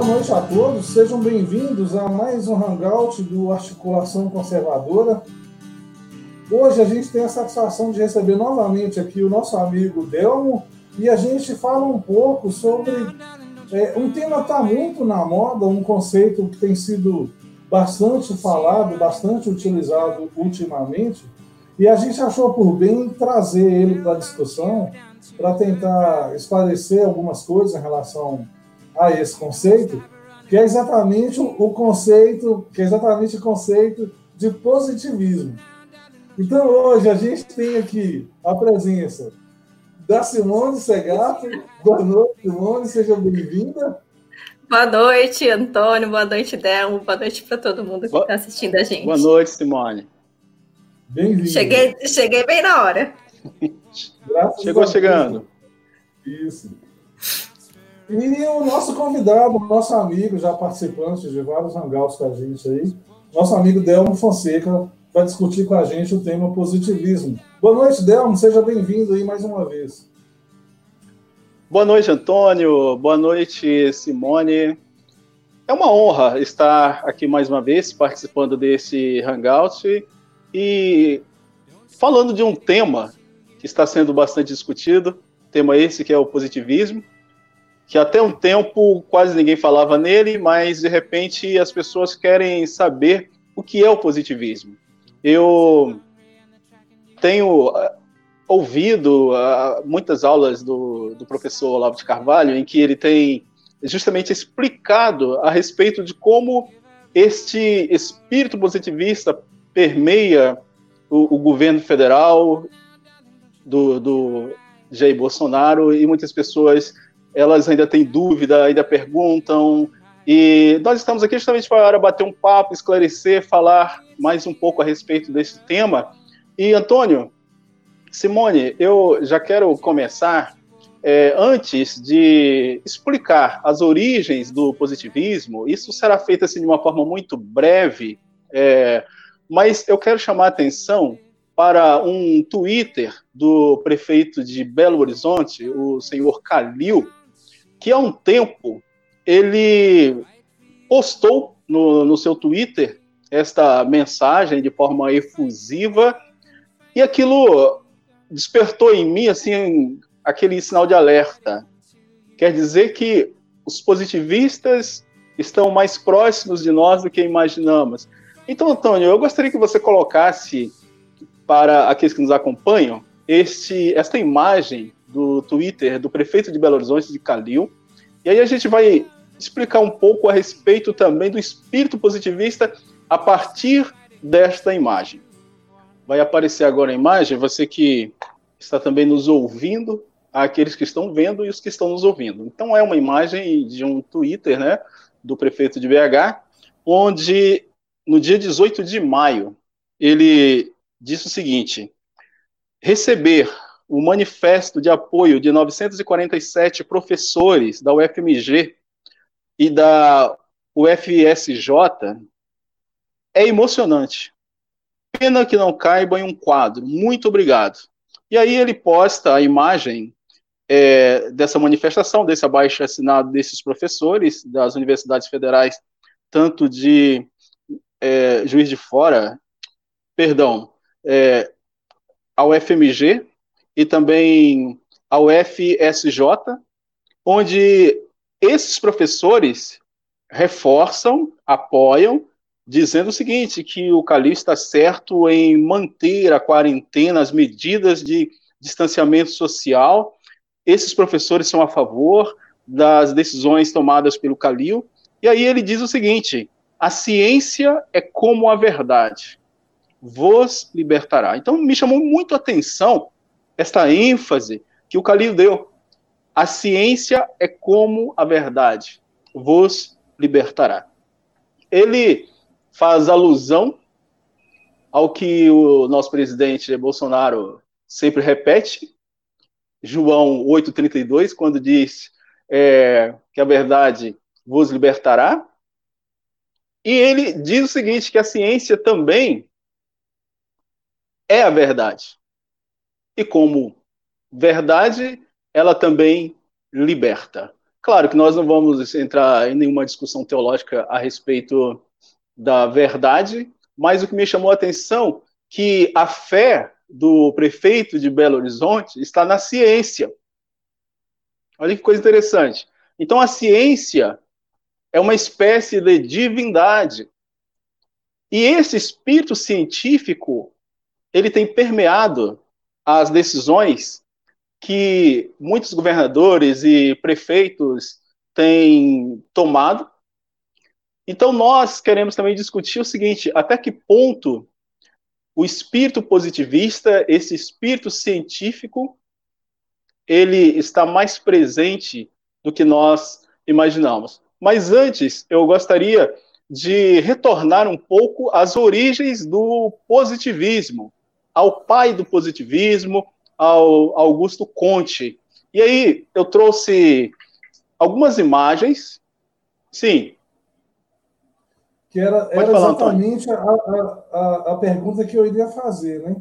Boa noite a todos, sejam bem-vindos a mais um Hangout do Articulação Conservadora. Hoje a gente tem a satisfação de receber novamente aqui o nosso amigo Delmo e a gente fala um pouco sobre é, um tema que está muito na moda, um conceito que tem sido bastante falado, bastante utilizado ultimamente, e a gente achou por bem trazer ele para a discussão para tentar esclarecer algumas coisas em relação a esse conceito, que é exatamente o conceito, que é exatamente o conceito de positivismo. Então hoje a gente tem aqui a presença da Simone Segato. Boa noite, Simone, seja bem-vinda. Boa noite, Antônio. Boa noite, Delmo. Boa noite para todo mundo que está assistindo a gente. Boa noite, Simone. Bem-vindo. Cheguei, cheguei bem na hora. Chegou chegando. Isso. E o nosso convidado, nosso amigo, já participante de vários hangouts com a gente aí, nosso amigo Delmo Fonseca, vai discutir com a gente o tema positivismo. Boa noite, Delmo, seja bem-vindo aí mais uma vez. Boa noite, Antônio. Boa noite, Simone. É uma honra estar aqui mais uma vez participando desse hangout e falando de um tema que está sendo bastante discutido, tema esse que é o positivismo, que até um tempo quase ninguém falava nele, mas de repente as pessoas querem saber o que é o positivismo. Eu tenho uh, ouvido uh, muitas aulas do, do professor Olavo de Carvalho em que ele tem justamente explicado a respeito de como este espírito positivista permeia o, o governo federal do, do Jair Bolsonaro e muitas pessoas elas ainda têm dúvida, ainda perguntam. E nós estamos aqui justamente para bater um papo, esclarecer, falar mais um pouco a respeito desse tema. E, Antônio, Simone, eu já quero começar é, antes de explicar as origens do positivismo. Isso será feito assim, de uma forma muito breve, é, mas eu quero chamar a atenção para um Twitter do prefeito de Belo Horizonte, o senhor Calil, que há um tempo ele postou no, no seu Twitter esta mensagem de forma efusiva e aquilo despertou em mim assim aquele sinal de alerta. Quer dizer que os positivistas estão mais próximos de nós do que imaginamos. Então, Antônio, eu gostaria que você colocasse para aqueles que nos acompanham este, esta imagem do Twitter do prefeito de Belo Horizonte, de Calil. E aí a gente vai explicar um pouco a respeito também do espírito positivista a partir desta imagem. Vai aparecer agora a imagem, você que está também nos ouvindo, aqueles que estão vendo e os que estão nos ouvindo. Então é uma imagem de um Twitter, né, do prefeito de BH, onde no dia 18 de maio ele disse o seguinte: receber o manifesto de apoio de 947 professores da UFMG e da UFSJ é emocionante. Pena que não caiba em um quadro. Muito obrigado. E aí ele posta a imagem é, dessa manifestação, desse abaixo assinado desses professores das universidades federais, tanto de é, Juiz de Fora, perdão, é, a UFMG, e também ao FSJ, onde esses professores reforçam, apoiam, dizendo o seguinte, que o Cali está certo em manter a quarentena, as medidas de distanciamento social. Esses professores são a favor das decisões tomadas pelo Calil. E aí ele diz o seguinte: a ciência é como a verdade, vos libertará. Então me chamou muito a atenção esta ênfase que o Calil deu. A ciência é como a verdade vos libertará. Ele faz alusão ao que o nosso presidente Bolsonaro sempre repete, João 8,32, quando diz é, que a verdade vos libertará. E ele diz o seguinte: que a ciência também é a verdade e como verdade, ela também liberta. Claro que nós não vamos entrar em nenhuma discussão teológica a respeito da verdade, mas o que me chamou a atenção que a fé do prefeito de Belo Horizonte está na ciência. Olha que coisa interessante. Então a ciência é uma espécie de divindade. E esse espírito científico, ele tem permeado as decisões que muitos governadores e prefeitos têm tomado. Então, nós queremos também discutir o seguinte: até que ponto o espírito positivista, esse espírito científico, ele está mais presente do que nós imaginamos. Mas antes, eu gostaria de retornar um pouco às origens do positivismo, ao pai do positivismo, ao Augusto Conte. E aí eu trouxe algumas imagens. Sim. Que era, era falar, exatamente a, a, a, pergunta que eu iria fazer, né?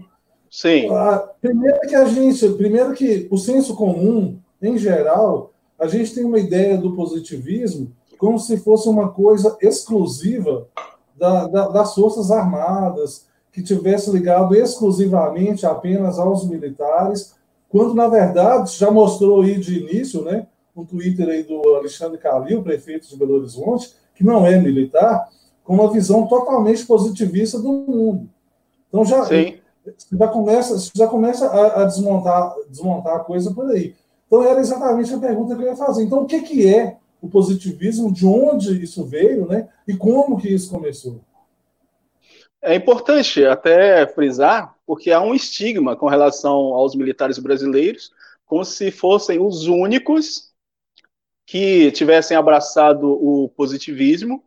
Sim. A, primeiro que a gente, primeiro que o senso comum, em geral, a gente tem uma ideia do positivismo como se fosse uma coisa exclusiva da, da, das forças armadas, que tivesse ligado exclusivamente apenas aos militares, quando na verdade já mostrou aí de início, né, um Twitter aí do Alexandre Calil, prefeito de Belo Horizonte, que não é militar, com uma visão totalmente positivista do mundo. Então já já começa já começa a, a, desmontar desmontar a coisa por aí. Então era exatamente a pergunta que eu ia fazer. Então o que que é o positivismo? De onde isso veio, né? E como que isso começou? É importante até frisar, porque há um estigma com relação aos militares brasileiros, como se fossem os únicos que tivessem abraçado o positivismo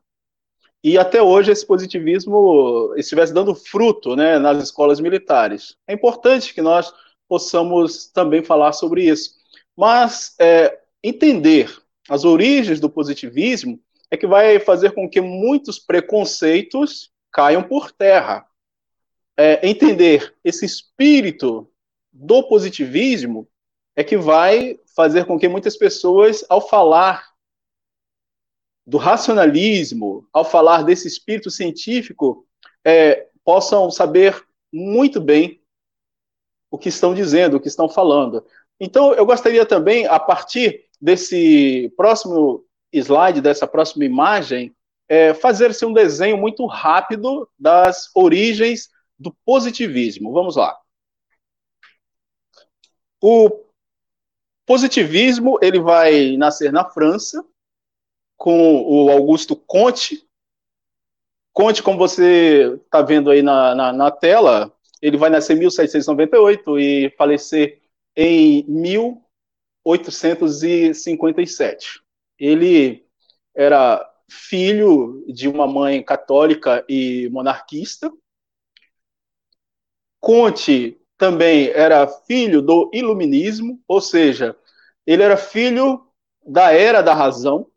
e até hoje esse positivismo estivesse dando fruto né, nas escolas militares. É importante que nós possamos também falar sobre isso. Mas é, entender as origens do positivismo é que vai fazer com que muitos preconceitos caiam por terra. É, entender esse espírito do positivismo é que vai fazer com que muitas pessoas, ao falar do racionalismo, ao falar desse espírito científico, é, possam saber muito bem o que estão dizendo, o que estão falando. Então, eu gostaria também, a partir desse próximo slide, dessa próxima imagem, é, fazer-se um desenho muito rápido das origens do positivismo. Vamos lá. O positivismo ele vai nascer na França com o Augusto Comte. Comte, como você está vendo aí na, na, na, tela, ele vai nascer em 1798 e falecer em 1857. Ele era filho de uma mãe católica e monarquista. Conte também era filho do iluminismo, ou seja, ele era filho da era da razão.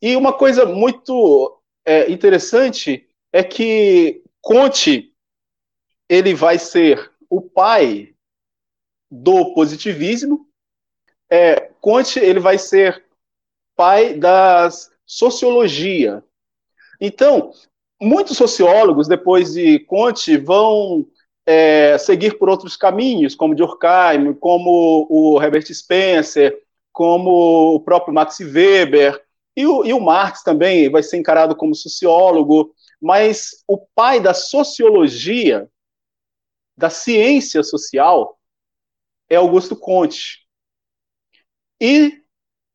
E uma coisa muito é, interessante é que Conte ele vai ser o pai do positivismo. É, Conte ele vai ser pai das sociologia. Então, muitos sociólogos, depois de Conte, vão é, seguir por outros caminhos, como Durkheim, como o Herbert Spencer, como o próprio Max Weber, e o, e o Marx também vai ser encarado como sociólogo, mas o pai da sociologia, da ciência social, é Augusto Conte. E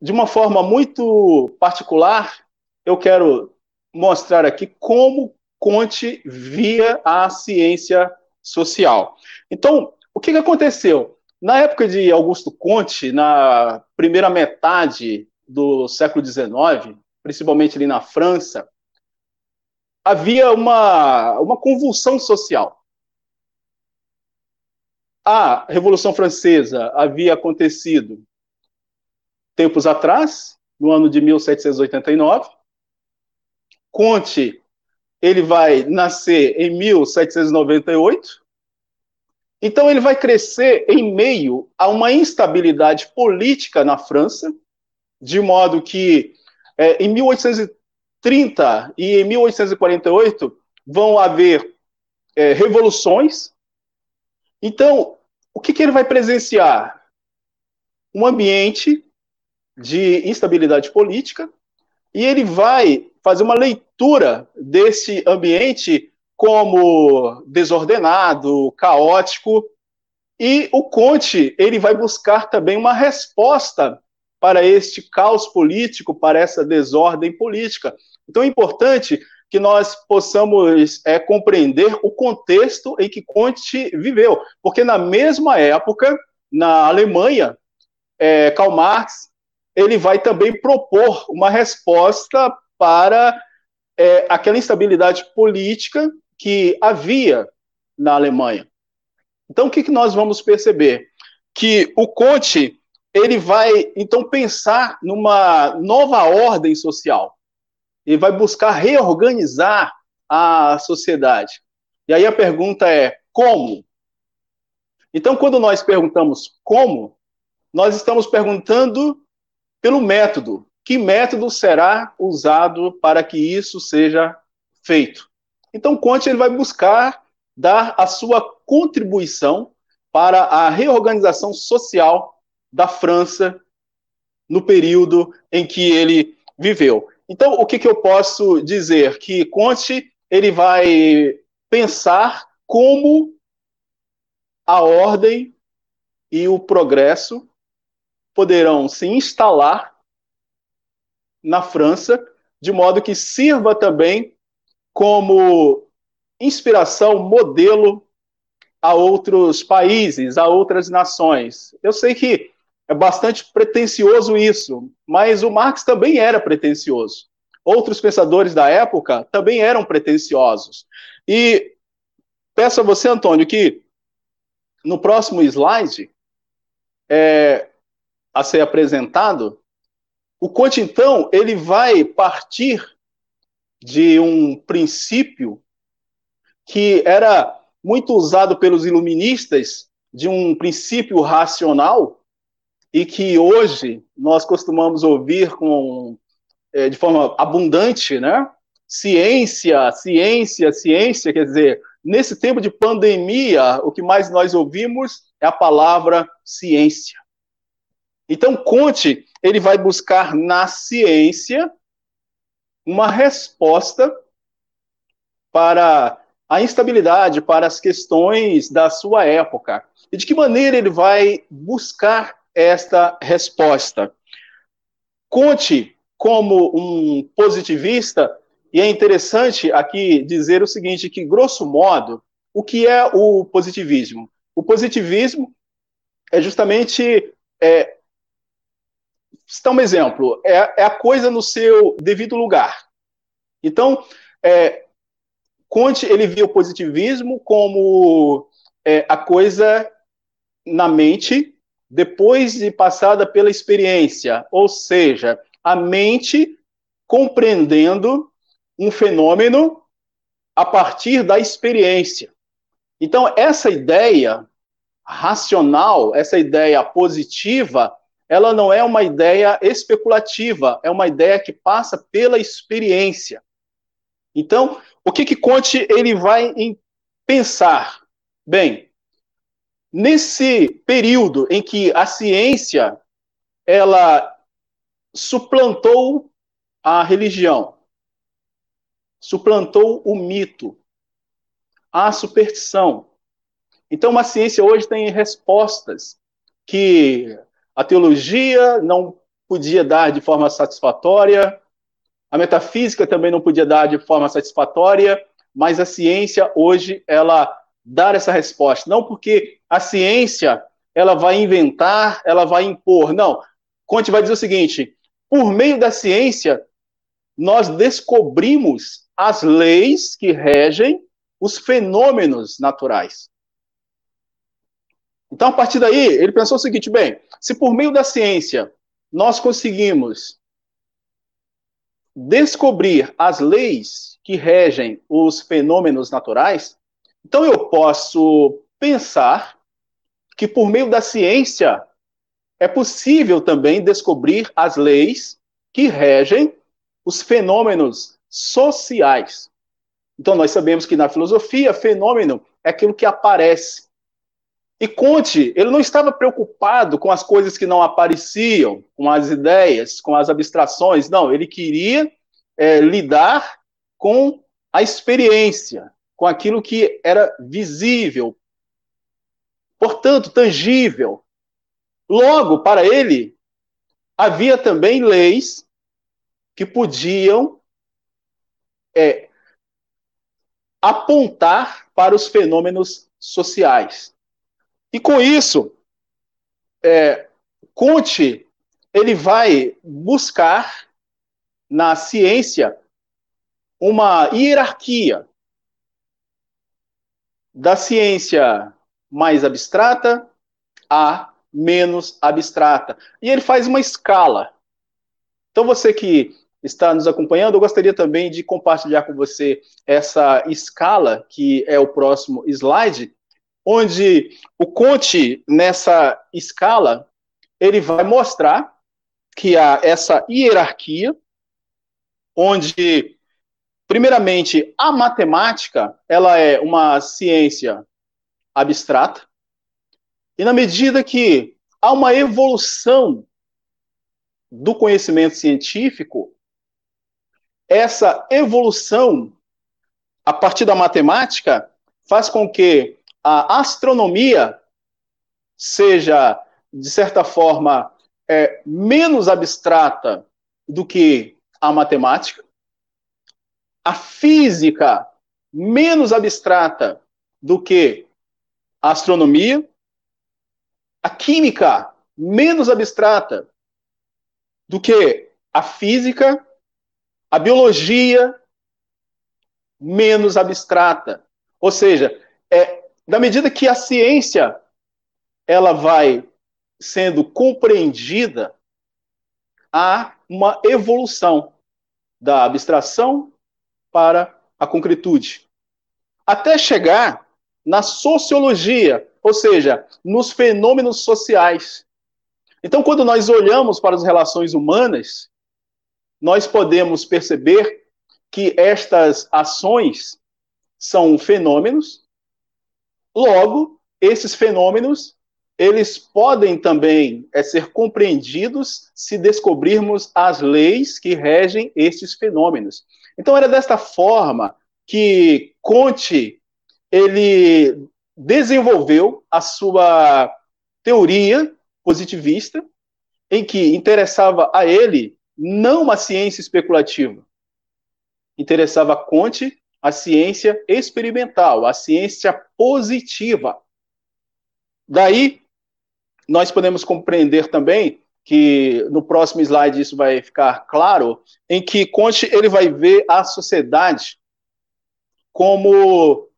de uma forma muito particular, eu quero mostrar aqui como Conte via a ciência social. Então, o que, que aconteceu? Na época de Augusto Conte, na primeira metade do século XIX, principalmente ali na França, havia uma, uma convulsão social. A Revolução Francesa havia acontecido tempos atrás, no ano de 1789. Conte, ele vai nascer em 1798. Então ele vai crescer em meio a uma instabilidade política na França. de modo que é, em 1830 e em 1848 vão haver é, revoluções. Então, o que, que ele vai presenciar? Um ambiente de instabilidade política e ele vai fazer uma leitura desse ambiente como desordenado, caótico, e o Conte ele vai buscar também uma resposta para este caos político, para essa desordem política. Então é importante que nós possamos é, compreender o contexto em que Conte viveu, porque na mesma época, na Alemanha, é, Karl Marx ele vai também propor uma resposta para é, aquela instabilidade política que havia na Alemanha. Então, o que, que nós vamos perceber? Que o Conte ele vai então pensar numa nova ordem social. Ele vai buscar reorganizar a sociedade. E aí a pergunta é como? Então, quando nós perguntamos como, nós estamos perguntando pelo método. Que método será usado para que isso seja feito? Então, Conte ele vai buscar dar a sua contribuição para a reorganização social da França no período em que ele viveu. Então, o que, que eu posso dizer? Que Conte ele vai pensar como a ordem e o progresso poderão se instalar na França, de modo que sirva também como inspiração, modelo a outros países, a outras nações. Eu sei que é bastante pretensioso isso, mas o Marx também era pretensioso. Outros pensadores da época também eram pretensiosos. E peço a você, Antônio, que no próximo slide é, a ser apresentado, o Conte, então, ele vai partir de um princípio que era muito usado pelos iluministas de um princípio racional e que hoje nós costumamos ouvir com, é, de forma abundante, né? Ciência, ciência, ciência, quer dizer, nesse tempo de pandemia, o que mais nós ouvimos é a palavra ciência. Então, Conte, ele vai buscar na ciência uma resposta para a instabilidade, para as questões da sua época. E de que maneira ele vai buscar esta resposta? Conte como um positivista, e é interessante aqui dizer o seguinte, que grosso modo, o que é o positivismo? O positivismo é justamente é, citar um exemplo, é, é, a coisa no seu devido lugar. Então, é, ele via o positivismo como é, a coisa na mente depois de passada pela experiência, ou seja, a mente compreendendo um fenômeno a partir da experiência. Então, essa ideia racional, essa ideia positiva, ela não é uma ideia especulativa, é uma ideia que passa pela experiência. Então, o que que Conte ele vai pensar? Bem, nesse período em que a ciência ela suplantou a religião, suplantou o mito, a superstição. Então, a ciência hoje tem respostas que a teologia não podia dar de forma satisfatória, a metafísica também não podia dar de forma satisfatória, mas a ciência hoje ela dá essa resposta. Não porque a ciência ela vai inventar, ela vai impor. Não. Conte vai dizer o seguinte: por meio da ciência, nós descobrimos as leis que regem os fenômenos naturais. Então, a partir daí, ele pensou o seguinte: bem, se por meio da ciência nós conseguimos descobrir as leis que regem os fenômenos naturais, então eu posso pensar que por meio da ciência é possível também descobrir as leis que regem os fenômenos sociais. Então, nós sabemos que na filosofia, fenômeno é aquilo que aparece. E Conte, ele não estava preocupado com as coisas que não apareciam, com as ideias, com as abstrações. Não, ele queria é, lidar com a experiência, com aquilo que era visível, portanto, tangível. Logo, para ele, havia também leis que podiam é, apontar para os fenômenos sociais. E com isso, é, ele vai buscar na ciência uma hierarquia da ciência mais abstrata a menos abstrata. E ele faz uma escala. Então, você que está nos acompanhando, eu gostaria também de compartilhar com você essa escala, que é o próximo slide, onde o Conte, nessa escala, ele vai mostrar que há essa hierarquia, onde, primeiramente, a matemática, ela é uma ciência abstrata, e na medida que há uma evolução do conhecimento científico, essa evolução a partir da matemática faz com que a astronomia seja, de certa forma, é, menos abstrata do que a matemática, a física menos abstrata do que a astronomia, a química menos abstrata do que a física a biologia menos abstrata. Ou seja, é, da medida que a ciência ela vai sendo compreendida, há uma evolução da abstração para a concretude. Até chegar na sociologia, ou seja, nos fenômenos sociais. Então, quando nós olhamos para as relações humanas, nós podemos perceber que estas ações são fenômenos. Logo, esses fenômenos eles podem também é, ser compreendidos se descobrirmos as leis que regem estes fenômenos. Então era desta forma que Conte ele desenvolveu a sua teoria positivista, em que interessava a ele não uma ciência especulativa. Interessava a Conte a ciência experimental, a ciência positiva. Daí, nós podemos compreender também que no próximo slide isso vai ficar claro, em que Conte ele vai ver a sociedade como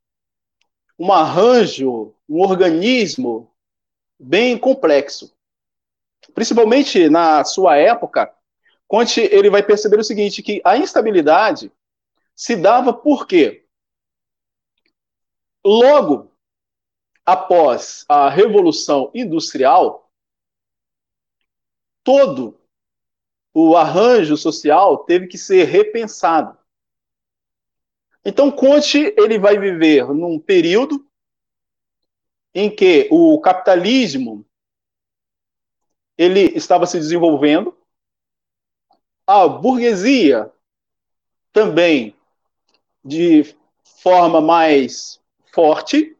um arranjo, um organismo bem complexo. Principalmente na sua época, Conte ele vai perceber o seguinte, que a instabilidade se dava por quê? Logo após a Revolução Industrial, todo o arranjo social teve que ser repensado. Então, Conte ele vai viver num período em que o capitalismo ele estava se desenvolvendo, a burguesia também de forma mais forte,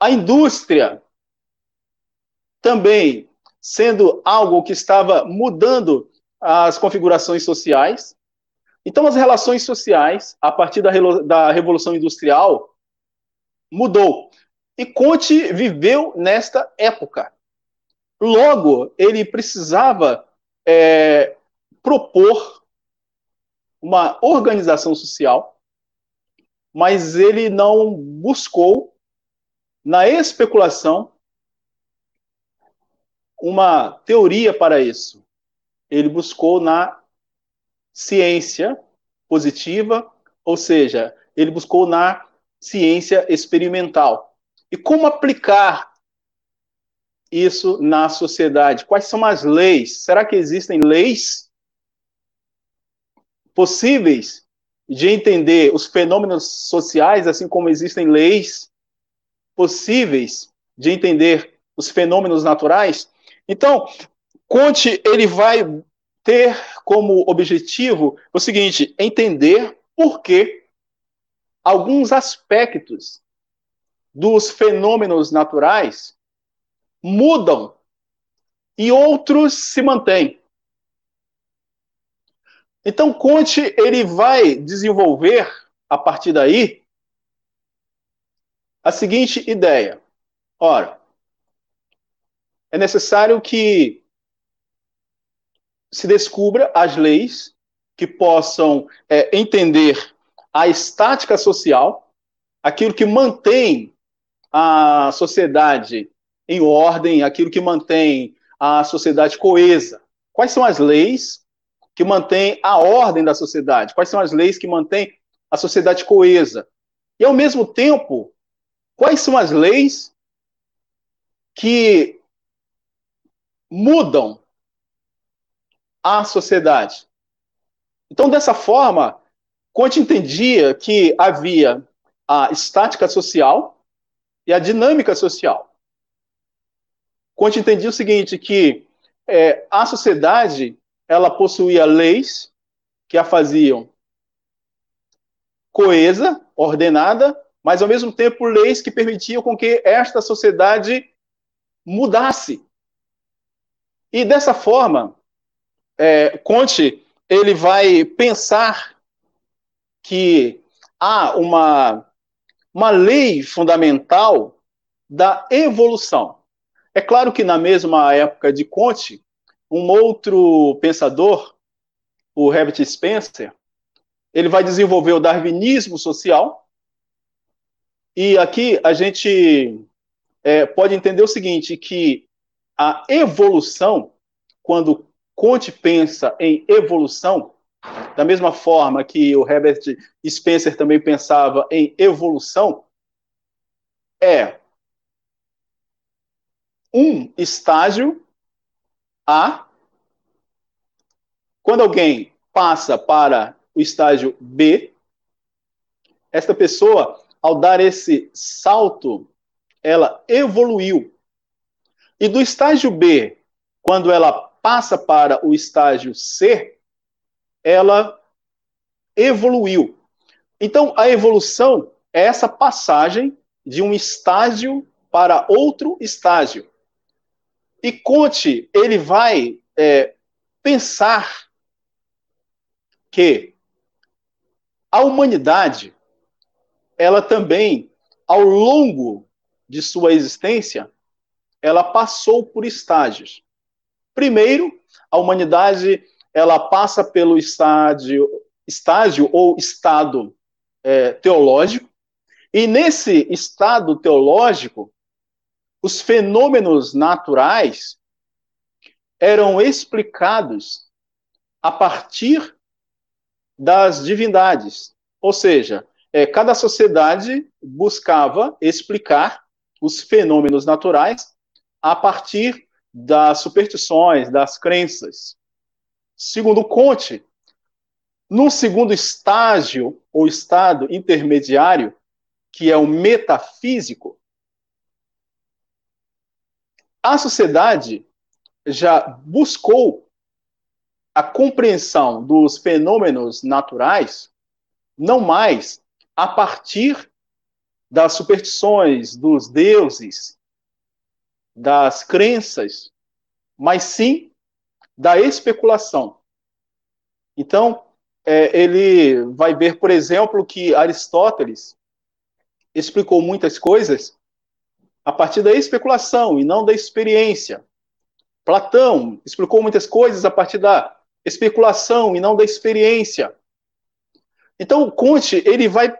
a indústria também sendo algo que estava mudando as configurações sociais. Então, as relações sociais, a partir da, da Revolução Industrial, mudou. E Conte viveu nesta época. Logo, ele precisava é, propor uma organização social, mas ele não buscou na especulação uma teoria para isso. Ele buscou na ciência positiva, ou seja, ele buscou na ciência experimental. E como aplicar isso na sociedade? Quais são as leis? Será que existem leis possíveis de entender os fenômenos sociais, assim como existem leis possíveis de entender os fenômenos naturais? Então, Conte ele vai ter como objetivo o seguinte: entender por que alguns aspectos dos fenômenos naturais mudam e outros se mantêm. Então, Conte ele vai desenvolver a partir daí a seguinte ideia: ora, é necessário que se descubra as leis que possam é, entender a estática social, aquilo que mantém a sociedade em ordem, aquilo que mantém a sociedade coesa. Quais são as leis que mantêm a ordem da sociedade? Quais são as leis que mantêm a sociedade coesa? E, ao mesmo tempo, quais são as leis que mudam a sociedade? Então, dessa forma, Conte entendia que havia a estática social e a dinâmica social. Conte entendia o seguinte, que é, a sociedade ela possuía leis que a faziam coesa, ordenada, mas ao mesmo tempo leis que permitiam com que esta sociedade mudasse. E dessa forma, é, Conte ele vai pensar que há uma, uma lei fundamental da evolução. É claro que na mesma época de Conte, um outro pensador, o Herbert Spencer, ele vai desenvolver o darwinismo social. E aqui a gente é, pode entender o seguinte, que a evolução, quando Conte pensa em evolução, da mesma forma que o Herbert Spencer também pensava em evolução, é um estágio A. Quando alguém passa para o estágio B, esta pessoa, ao dar esse salto, ela evoluiu. E do estágio B, quando ela passa para o estágio C, ela evoluiu. Então, a evolução é essa passagem de um estágio para outro estágio. E Conte, ele vai é, pensar que a humanidade, ela também, ao longo de sua existência, ela passou por estágios. Primeiro, a humanidade ela passa pelo estágio, estágio ou estado é, teológico, e nesse estado teológico, os fenômenos naturais eram explicados a partir das divindades. Ou seja, é, cada sociedade buscava explicar os fenômenos naturais a partir das superstições, das crenças. Segundo Conte, no segundo estágio, ou estado intermediário, que é o metafísico, a sociedade já buscou a compreensão dos fenômenos naturais não mais a partir das superstições, dos deuses, das crenças, mas sim da especulação. Então, é, ele vai ver, por exemplo, que Aristóteles explicou muitas coisas a partir da especulação e não da experiência. Platão explicou muitas coisas a partir da especulação e não da experiência. Então, Conte, ele vai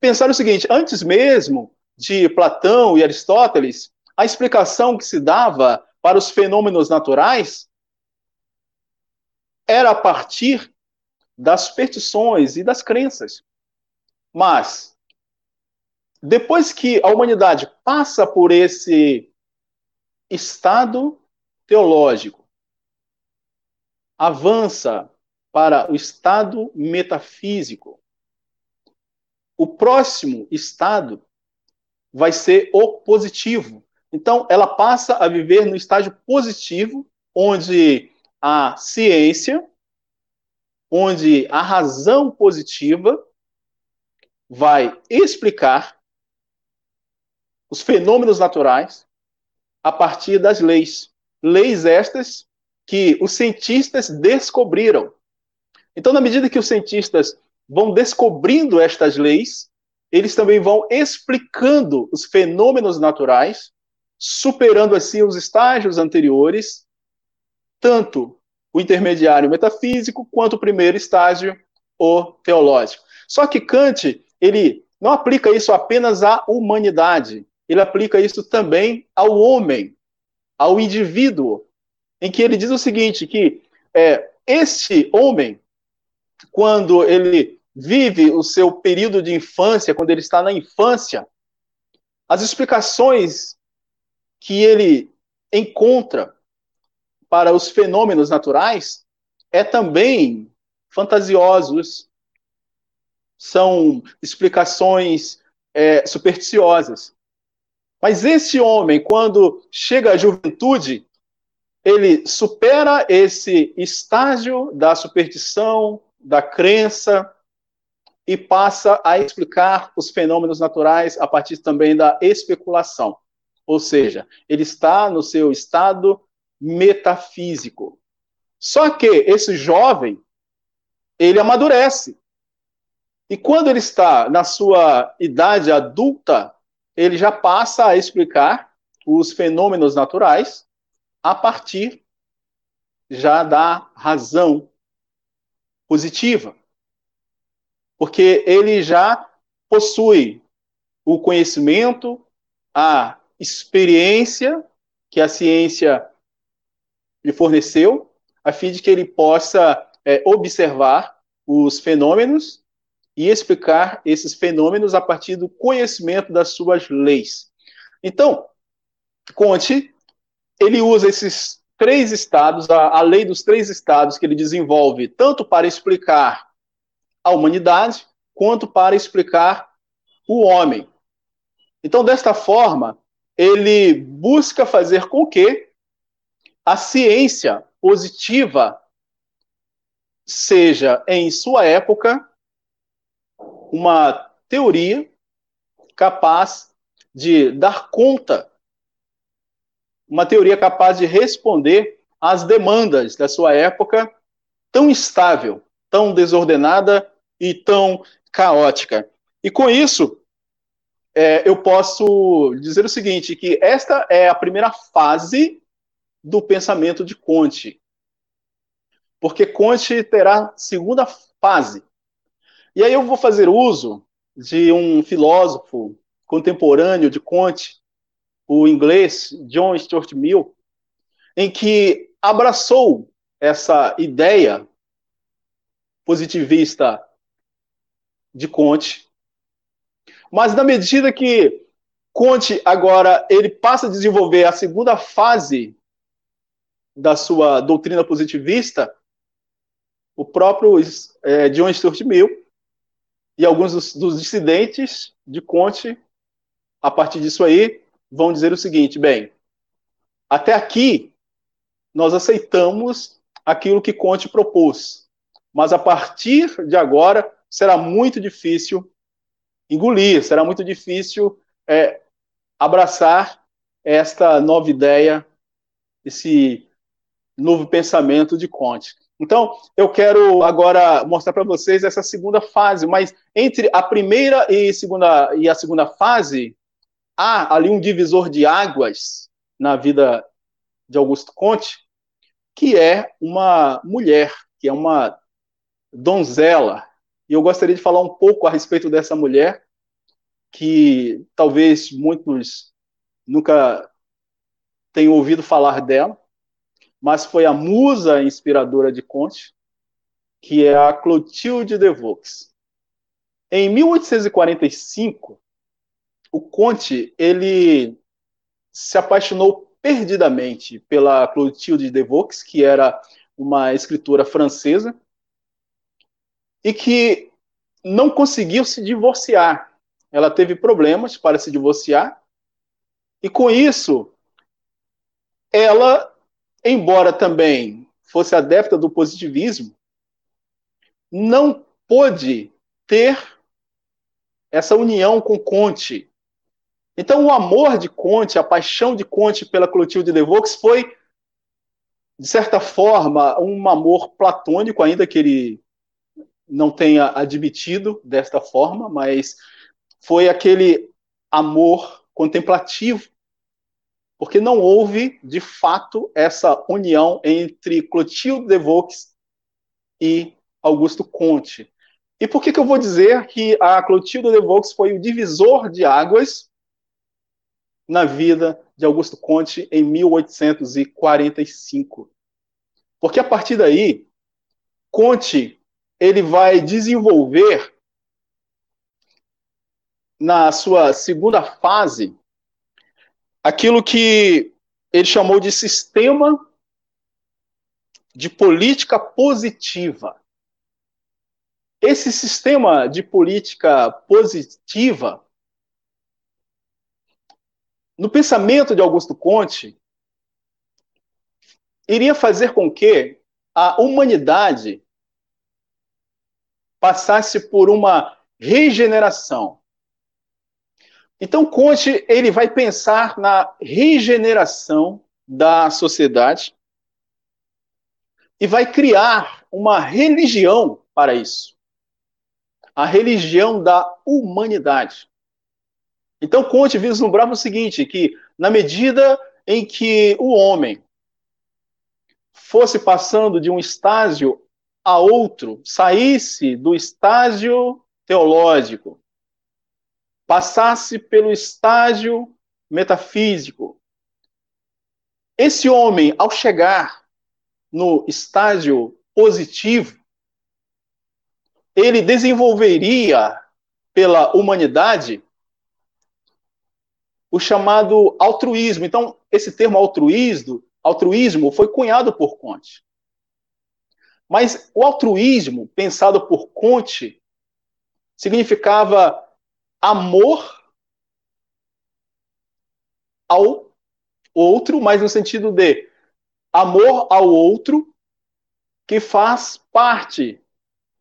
pensar o seguinte, antes mesmo de Platão e Aristóteles, a explicação que se dava para os fenômenos naturais era a partir das superstições e das crenças. Mas, depois que a humanidade passa por esse estado teológico, avança para o estado metafísico. O próximo estado vai ser o positivo. Então, ela passa a viver no estágio positivo, onde a ciência, onde a razão positiva vai explicar os fenômenos naturais a partir das leis. Leis estas que os cientistas descobriram. Então, na medida que os cientistas vão descobrindo estas leis, eles também vão explicando os fenômenos naturais, superando assim os estágios anteriores, tanto o intermediário metafísico quanto o primeiro estágio, o teológico. Só que Kant, ele não aplica isso apenas à humanidade, ele aplica isso também ao homem, ao indivíduo, em que ele diz o seguinte, que é, este homem, quando ele vive o seu período de infância, quando ele está na infância, as explicações que ele encontra para os fenômenos naturais é também fantasiosos, são explicações é, supersticiosas. Mas esse homem, quando chega à juventude, ele supera esse estágio da superstição, da crença, e passa a explicar os fenômenos naturais a partir também da especulação. Ou seja, ele está no seu estado metafísico. Só que esse jovem, ele amadurece. E quando ele está na sua idade adulta, ele já passa a explicar os fenômenos naturais a partir já da razão positiva. Porque ele já possui o conhecimento, a experiência que a ciência lhe forneceu, a fim de que ele possa é, observar os fenômenos e explicar esses fenômenos a partir do conhecimento das suas leis. Então, Conte, ele usa esses três estados, a, a lei dos três estados que ele desenvolve, tanto para explicar a humanidade, quanto para explicar o homem. Então, desta forma, ele busca fazer com que a ciência positiva seja, em sua época, uma teoria capaz de dar conta, uma teoria capaz de responder às demandas da sua época tão instável, tão desordenada e tão caótica. E com isso, é, eu posso dizer o seguinte, que esta é a primeira fase do pensamento de Conte. Porque Conte terá segunda fase. E aí eu vou fazer uso de um filósofo contemporâneo de Conte, o inglês John Stuart Mill, em que abraçou essa ideia positivista de Conte. Mas na medida que Conte agora ele passa a desenvolver a segunda fase da sua doutrina positivista, o próprio é, John Stuart Mill e alguns dos, dos dissidentes de Conte, a partir disso aí, vão dizer o seguinte: bem, até aqui nós aceitamos aquilo que Conte propôs, mas a partir de agora será muito difícil engolir, será muito difícil é, abraçar esta nova ideia, esse novo pensamento de Conte. Então, eu quero agora mostrar para vocês essa segunda fase, mas entre a primeira e, segunda, e a segunda fase, há ali um divisor de águas na vida de Augusto Conte, que é uma mulher, que é uma donzela, e eu gostaria de falar um pouco a respeito dessa mulher, que talvez muitos nunca tenham ouvido falar dela, mas foi a musa inspiradora de Conte, que é a Clotilde de Vaux. Em 1845, o Conte ele se apaixonou perdidamente pela Clotilde de Vaux, que era uma escritora francesa, e que não conseguiu se divorciar. Ela teve problemas para se divorciar, e com isso, ela, embora também fosse adepta do positivismo, não pôde ter essa união com Conte. Então, o amor de Conte, a paixão de Conte pela Clotilde de Vaux foi, de certa forma, um amor platônico, ainda que ele não tenha admitido desta forma, mas foi aquele amor contemplativo, porque não houve, de fato, essa união entre Clotilde de Vaux e Augusto Conte. E por que, que eu vou dizer que a Clotilde de Vaux foi o divisor de águas na vida de Augusto Conte em 1845? Porque a partir daí, Conte ele vai desenvolver na sua segunda fase aquilo que ele chamou de sistema de política positiva. Esse sistema de política positiva, no pensamento de Augusto Conte, iria fazer com que a humanidade passasse por uma regeneração. Então Conte ele vai pensar na regeneração da sociedade e vai criar uma religião para isso a religião da humanidade. Então, Conte vislumbrava o seguinte: que na medida em que o homem fosse passando de um estágio a outro, saísse do estágio teológico, passasse pelo estágio metafísico, esse homem, ao chegar no estágio positivo, ele desenvolveria pela humanidade o chamado altruísmo. Então, esse termo altruísmo, altruísmo foi cunhado por Conte. Mas o altruísmo, pensado por Conte, significava amor ao outro, mas no sentido de amor ao outro que faz parte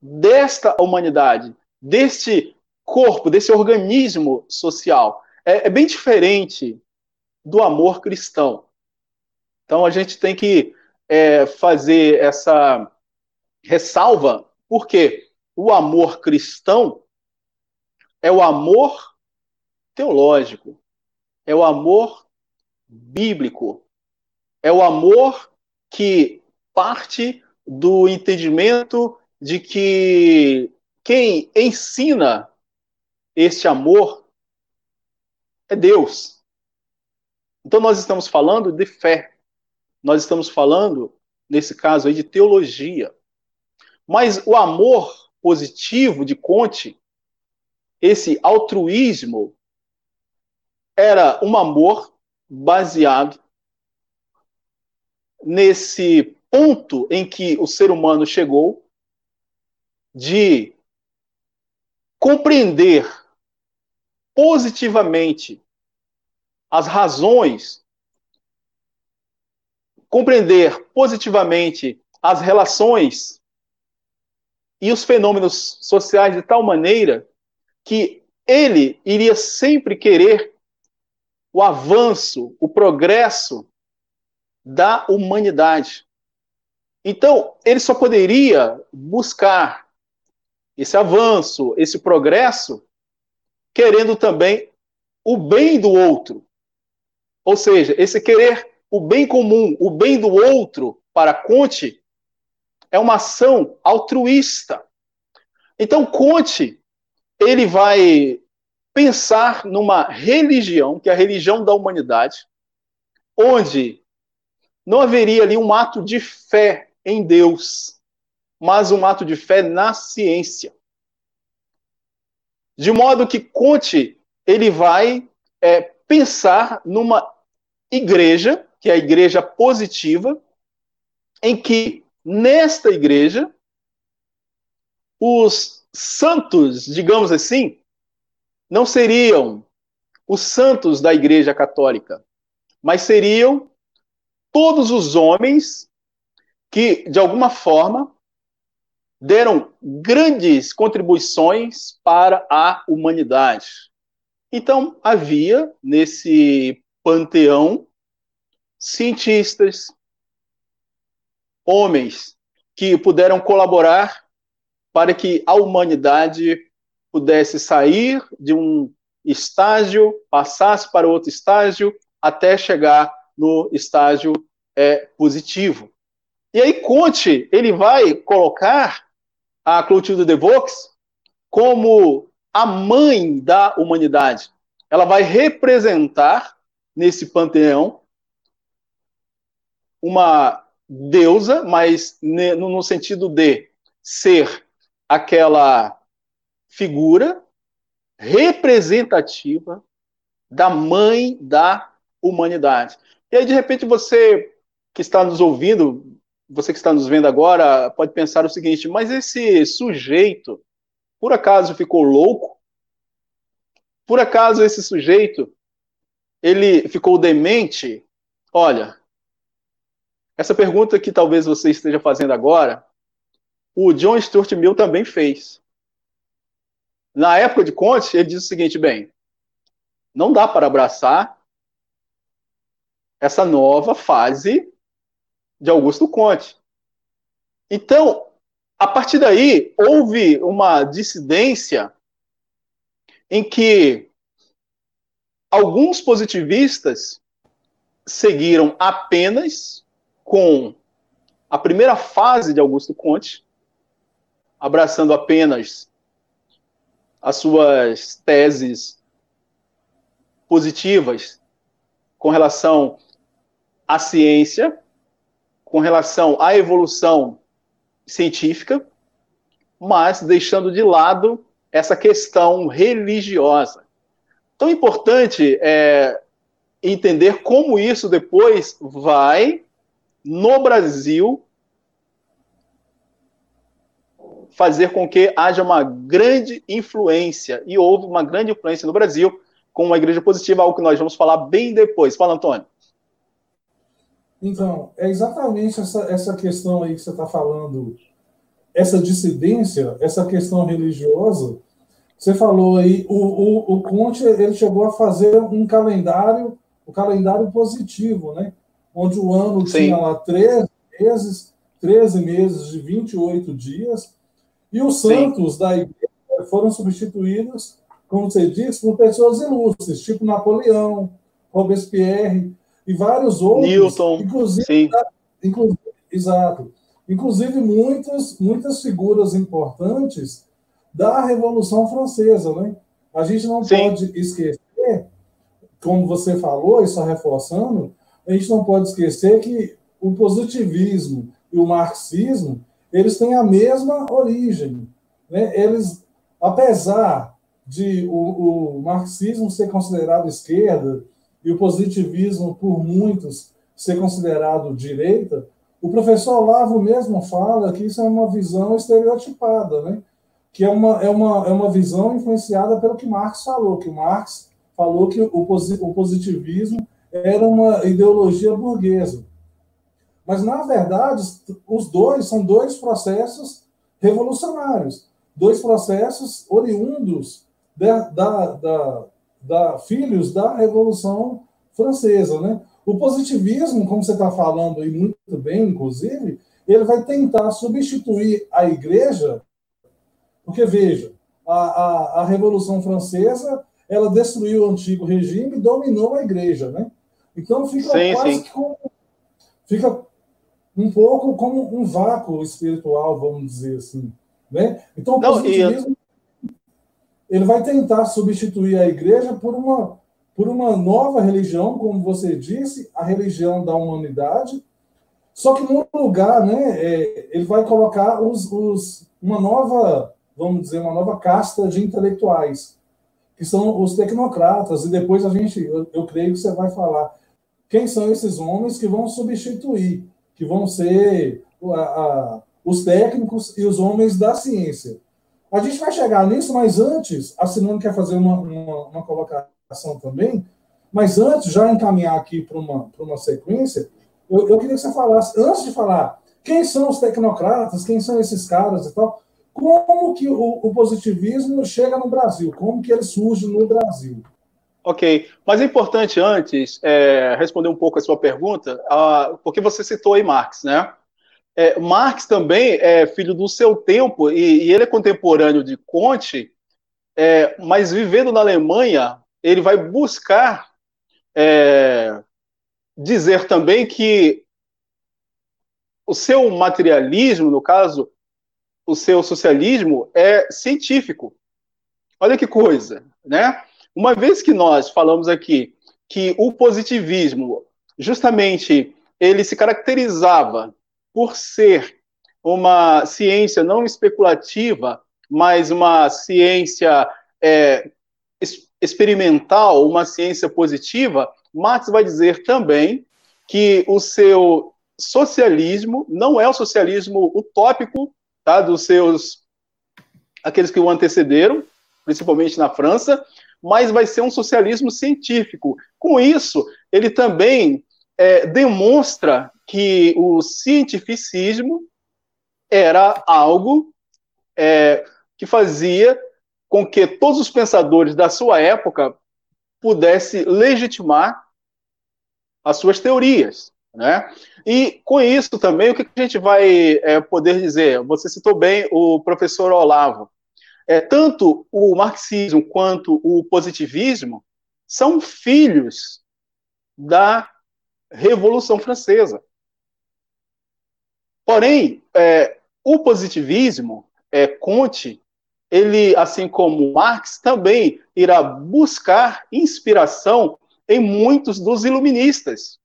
desta humanidade, deste corpo, desse organismo social. É, é bem diferente do amor cristão. Então a gente tem que é, fazer essa ressalva, porque o amor cristão é o amor teológico, é o amor bíblico, é o amor que parte do entendimento de que quem ensina este amor é Deus. Então nós estamos falando de fé. Nós estamos falando, nesse caso aí, de teologia. Mas o amor positivo de Conte, esse altruísmo, era um amor baseado nesse ponto em que o ser humano chegou de compreender positivamente as razões, compreender positivamente as relações e os fenômenos sociais de tal maneira que ele iria sempre querer o avanço, o progresso da humanidade. Então, ele só poderia buscar esse avanço, esse progresso, querendo também o bem do outro. Ou seja, esse querer o bem comum, o bem do outro para Conte, é uma ação altruísta. Então, Conte, ele vai pensar numa religião, que é a religião da humanidade, onde não haveria ali um ato de fé em Deus, mas um ato de fé na ciência. De modo que Conte ele vai é, pensar numa igreja que é a igreja positiva, em que nesta igreja os santos, digamos assim, não seriam os santos da igreja católica, mas seriam todos os homens que, de alguma forma, deram grandes contribuições para a humanidade. Então, havia nesse panteão cientistas, homens que puderam colaborar para que a humanidade pudesse sair de um estágio, passasse para outro estágio, até chegar no estágio é, positivo. E aí Conte, ele vai colocar a Clotilde de Vaux como a mãe da humanidade. Ela vai representar nesse panteão uma deusa, mas no sentido de ser aquela figura representativa da mãe da humanidade. E aí, de repente, você que está nos ouvindo você que está nos vendo agora pode pensar o seguinte: mas esse sujeito, por acaso ficou louco? Por acaso esse sujeito ele ficou demente? Olha, essa pergunta que talvez você esteja fazendo agora, o John Stuart Mill também fez. Na época de Conte, ele diz o seguinte: bem, não dá para abraçar essa nova fase de Augusto Conte. Então, a partir daí, houve uma dissidência em que alguns positivistas seguiram apenas com a primeira fase de Augusto Conte, abraçando apenas as suas teses positivas com relação à ciência, com relação à evolução científica, mas deixando de lado essa questão religiosa. Tão importante é entender como isso depois vai, no Brasil, fazer com que haja uma grande influência, e houve uma grande influência no Brasil com uma igreja positiva, algo que nós vamos falar bem depois. Fala, Antônio. Então, é exatamente essa, essa questão aí que você está falando, essa dissidência, essa questão religiosa. Você falou aí, o, o, o Conte ele chegou a fazer um calendário, o um calendário positivo, né? Onde o ano Sim. tinha lá 13 meses, 13 meses de 28 dias, e os santos Sim. da igreja foram substituídos, como você disse, por pessoas ilustres, tipo Napoleão, Robespierre, e vários outros. Newton, inclusive, sim. inclusive exato. Inclusive muitas, muitas figuras importantes da Revolução Francesa, né? A gente não sim. pode esquecer, como você falou, e só reforçando, a gente não pode esquecer que o positivismo e o marxismo, eles têm a mesma origem. Né? Eles, apesar de o, o marxismo ser considerado esquerda, e o positivismo, por muitos, ser considerado direita, o professor Olavo mesmo fala que isso é uma visão estereotipada, né? que é uma, é, uma, é uma visão influenciada pelo que Marx falou, que Marx falou que o, o positivismo era uma ideologia burguesa. Mas, na verdade, os dois são dois processos revolucionários, dois processos oriundos da, da, da, da, filhos da Revolução Francesa. Né? O positivismo, como você está falando aí muito bem, inclusive, ele vai tentar substituir a igreja, porque, veja, a, a, a Revolução Francesa ela destruiu o antigo regime e dominou a igreja. Né? Então fica sim, quase sim. como. Fica um pouco como um vácuo espiritual, vamos dizer assim. Né? Então, o positivismo ele vai tentar substituir a igreja por uma, por uma nova religião, como você disse, a religião da humanidade. Só que no lugar, né, é, ele vai colocar os, os, uma nova, vamos dizer, uma nova casta de intelectuais, que são os tecnocratas, e depois a gente, eu, eu creio que você vai falar, quem são esses homens que vão substituir, que vão ser a, a, os técnicos e os homens da ciência. A gente vai chegar nisso, mas antes, a Simone quer fazer uma, uma, uma colocação também, mas antes, já encaminhar aqui para uma, uma sequência, eu, eu queria que você falasse, antes de falar quem são os tecnocratas, quem são esses caras e tal, como que o, o positivismo chega no Brasil, como que ele surge no Brasil. Ok, mas é importante antes é, responder um pouco a sua pergunta, uh, porque você citou aí Marx, né? É, Marx também é filho do seu tempo e, e ele é contemporâneo de Comte, é, mas vivendo na Alemanha, ele vai buscar é, dizer também que o seu materialismo, no caso, o seu socialismo, é científico. Olha que coisa, né? Uma vez que nós falamos aqui que o positivismo, justamente, ele se caracterizava por ser uma ciência não especulativa, mas uma ciência é, experimental, uma ciência positiva, Marx vai dizer também que o seu socialismo não é o socialismo utópico tá, dos seus aqueles que o antecederam, principalmente na França, mas vai ser um socialismo científico. Com isso, ele também é, demonstra que o cientificismo era algo é, que fazia com que todos os pensadores da sua época pudessem legitimar as suas teorias. Né? E com isso também, o que a gente vai é, poder dizer? Você citou bem o professor Olavo. É, tanto o marxismo quanto o positivismo são filhos da Revolução Francesa. Porém, é, o positivismo, é, Conte, ele, assim como Marx, também irá buscar inspiração em muitos dos iluministas.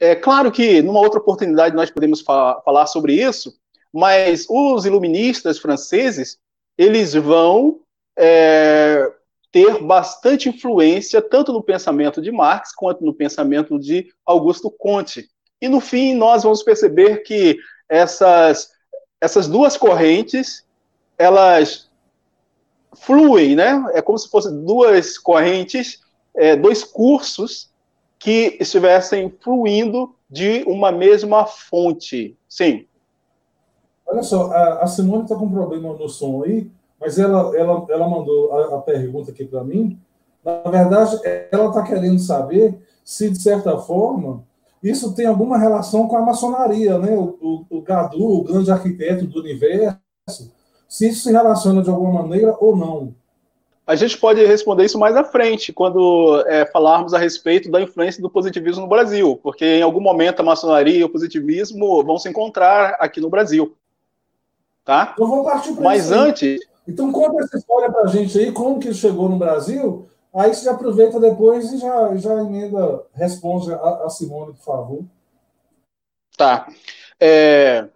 É claro que numa outra oportunidade nós podemos fa falar sobre isso, mas os iluministas franceses eles vão é, ter bastante influência tanto no pensamento de Marx quanto no pensamento de Augusto Comte. E no fim nós vamos perceber que essas essas duas correntes elas fluem, né? É como se fossem duas correntes, é, dois cursos que estivessem fluindo de uma mesma fonte. Sim. Olha só, a, Simone está com um problema no som aí, mas ela, ela, ela mandou a, a pergunta aqui para mim. Na verdade, ela está querendo saber se, de certa forma, isso tem alguma relação com a maçonaria, né? O, o, o Gadu, o grande arquiteto do universo, se isso se relaciona de alguma maneira ou não. A gente pode responder isso mais à frente, quando é, falarmos a respeito da influência do positivismo no Brasil, porque em algum momento a maçonaria e o positivismo vão se encontrar aqui no Brasil. Tá? Então vamos partir para Mas isso antes. Então conta essa história para a gente aí, como que chegou no Brasil. Aí você aproveita depois e já, já emenda, responde a, a Simone, por favor. Tá. É,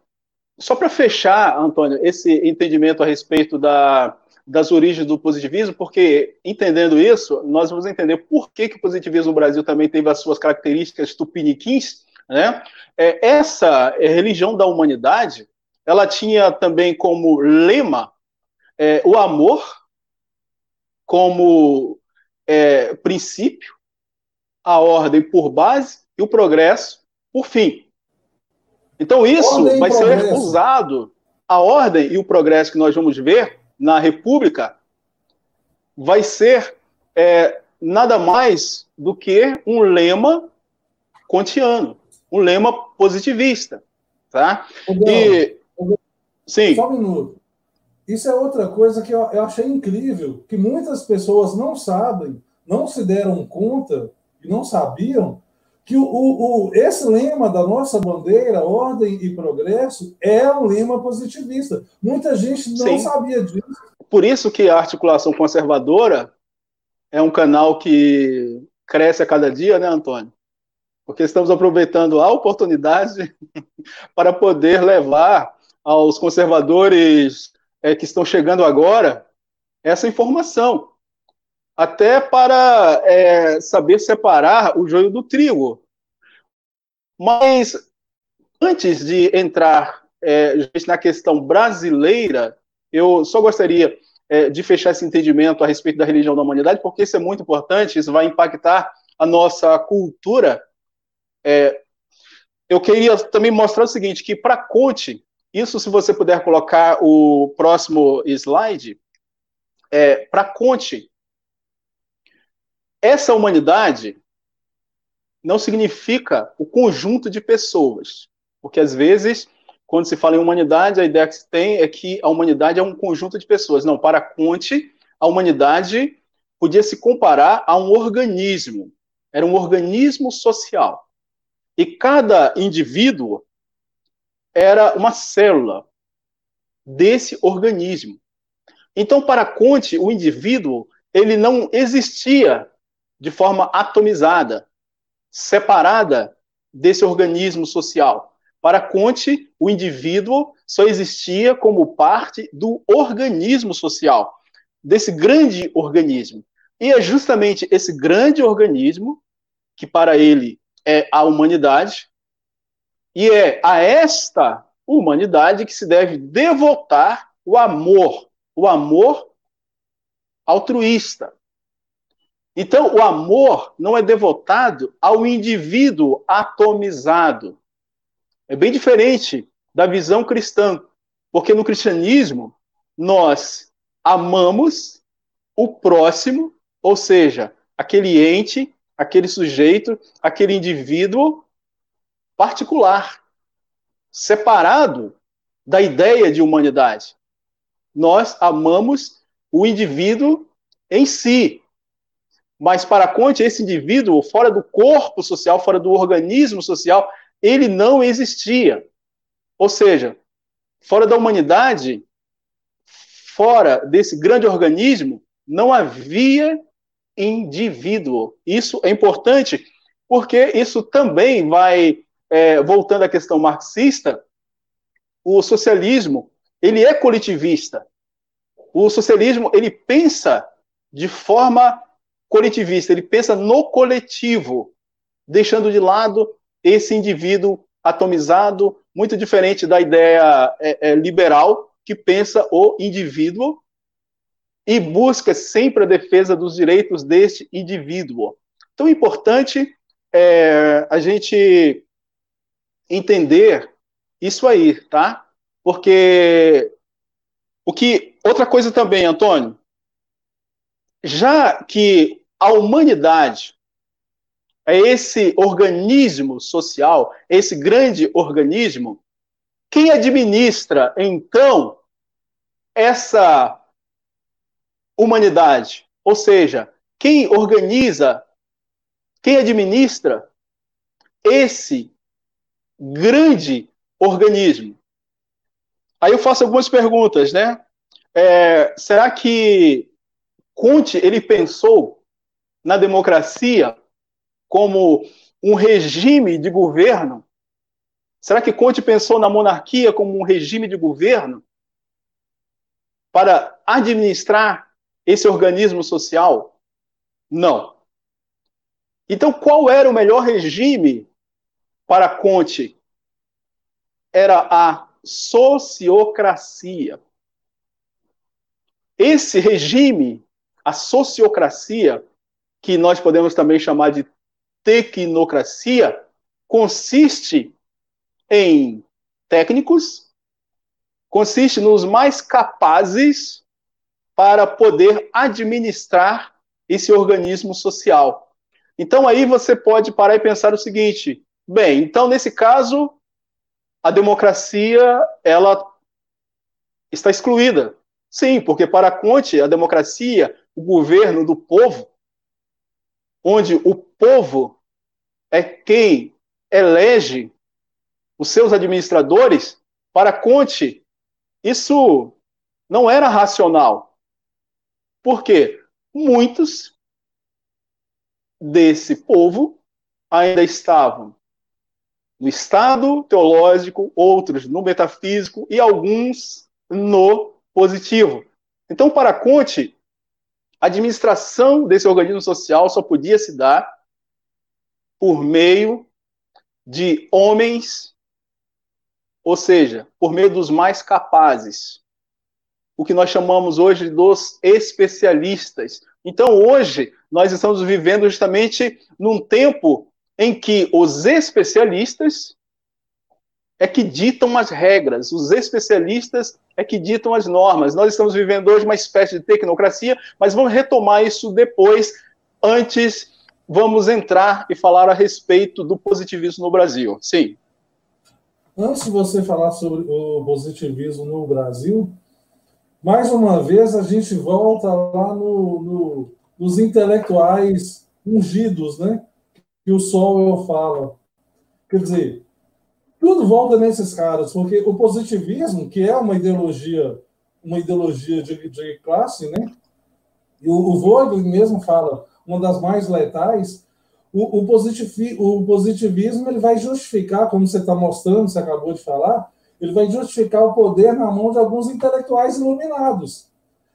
só para fechar, Antônio, esse entendimento a respeito da, das origens do positivismo, porque entendendo isso, nós vamos entender por que, que o positivismo no Brasil também teve as suas características tupiniquins, né? É, essa religião da humanidade, ela tinha também como lema é, o amor como é, princípio, a ordem por base e o progresso por fim. Então isso vai progresso. ser usado, a ordem e o progresso que nós vamos ver na República vai ser é, nada mais do que um lema kantiano, um lema positivista, tá? e, sim. Só um minuto. Isso é outra coisa que eu, eu achei incrível, que muitas pessoas não sabem, não se deram conta e não sabiam que o, o, esse lema da nossa bandeira, ordem e progresso, é um lema positivista. Muita gente não Sim. sabia disso. Por isso que a articulação conservadora é um canal que cresce a cada dia, né, Antônio? Porque estamos aproveitando a oportunidade para poder levar aos conservadores é, que estão chegando agora essa informação. até para é, saber separar o joio do trigo. Mas antes de entrar é, na questão brasileira, eu só gostaria é, de fechar esse entendimento a respeito da religião da humanidade, porque isso é muito importante, isso vai impactar a nossa cultura. É, eu queria também mostrar o seguinte, que para Conte, isso se você puder colocar o próximo slide, é, para Conte, essa humanidade não significa o conjunto de pessoas, porque às vezes quando se fala em humanidade, a ideia que se tem é que a humanidade é um conjunto de pessoas. Não, para Conte, a humanidade podia se comparar a um organismo. Era um organismo social. E cada indivíduo era uma célula desse organismo. Então, para Conte, o indivíduo ele não existia de forma atomizada, separada desse organismo social. Para Conte, o indivíduo só existia como parte do organismo social, desse grande organismo. E é justamente esse grande organismo, que para ele é a humanidade, e é a esta humanidade que se deve devotar o amor, o amor altruísta. Então, o amor não é devotado ao indivíduo atomizado, é bem diferente da visão cristã, porque no cristianismo nós amamos o próximo, ou seja, aquele ente, aquele sujeito, aquele indivíduo particular, separado da ideia de humanidade. Nós amamos o indivíduo em si. Mas para Conte, esse indivíduo, fora do corpo social, fora do organismo social, ele não existia. Ou seja, fora da humanidade, fora desse grande organismo, não havia indivíduo. Isso é importante porque isso também vai, é, voltando à questão marxista, o socialismo ele é coletivista. O socialismo ele pensa de forma coletivista, ele pensa no coletivo, deixando de lado esse indivíduo atomizado, muito diferente da ideia é, é, liberal, que pensa o indivíduo e busca sempre a defesa dos direitos deste indivíduo. Então é importante é, a gente entender isso aí, tá? Porque o que outra coisa também, Antônio, já que a humanidade é esse organismo social, esse grande organismo, quem administra, então, essa humanidade? Ou seja, quem organiza, quem administra esse grande organismo? Aí eu faço algumas perguntas, né? É, será que Conte ele pensou na democracia como um regime de governo? Será que Conte pensou na monarquia como um regime de governo para administrar esse organismo social? Não. Então, qual era o melhor regime para Conte? Era a sociocracia. Esse regime, a sociocracia, que nós podemos também chamar de tecnocracia consiste em técnicos, consiste nos mais capazes para poder administrar esse organismo social. Então aí você pode parar e pensar o seguinte: bem, então nesse caso a democracia ela está excluída. Sim, porque para Conte a democracia, o governo do povo, onde o povo é quem elege os seus administradores, para Conte, isso não era racional. Por quê? Muitos desse povo ainda estavam no estado teológico, outros no metafísico e alguns no positivo. Então, para Conte, A administração desse organismo social só podia se dar por meio de homens, ou seja, por meio dos mais capazes, o que nós chamamos hoje dos especialistas. Então, hoje, nós estamos vivendo justamente num tempo em que os especialistas é que ditam as regras, os especialistas é que ditam as normas. Nós estamos vivendo hoje uma espécie de tecnocracia, mas vamos retomar isso depois. Antes, vamos entrar e falar a respeito do positivismo no Brasil. Sim. Antes de você falar sobre o positivismo no Brasil, mais uma vez a gente volta lá no, no, nos intelectuais ungidos, né? Que o Sol fala. Quer dizer, tudo volta nesses caras, porque o positivismo, que é uma ideologia, uma ideologia de, de classe, né? E o, o Vogel mesmo fala, uma das mais letais, o, o, positivi, o positivismo ele vai justificar, como você está mostrando, você acabou de falar, ele vai justificar o poder na mão de alguns intelectuais iluminados,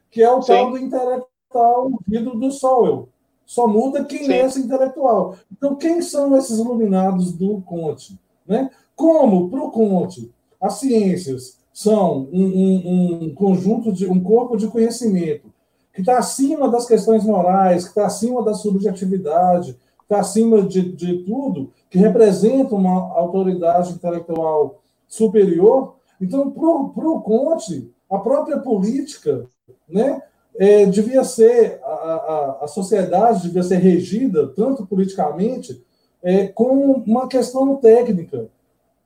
que é o Sim. tal do intelectual vidro do Sowell. Só muda quem Sim. é esse intelectual. Então, quem são esses iluminados do Conte? Né? Como, para o Conte, as ciências são um, um, um, conjunto de um corpo de conhecimento que está acima das questões morais, que está acima da subjetividade, está acima de, de tudo, que representa uma autoridade intelectual superior. Então, para o Conte, a própria política né, é, devia ser, a, a, a, sociedade devia ser regida, tanto politicamente, é, com uma questão técnica.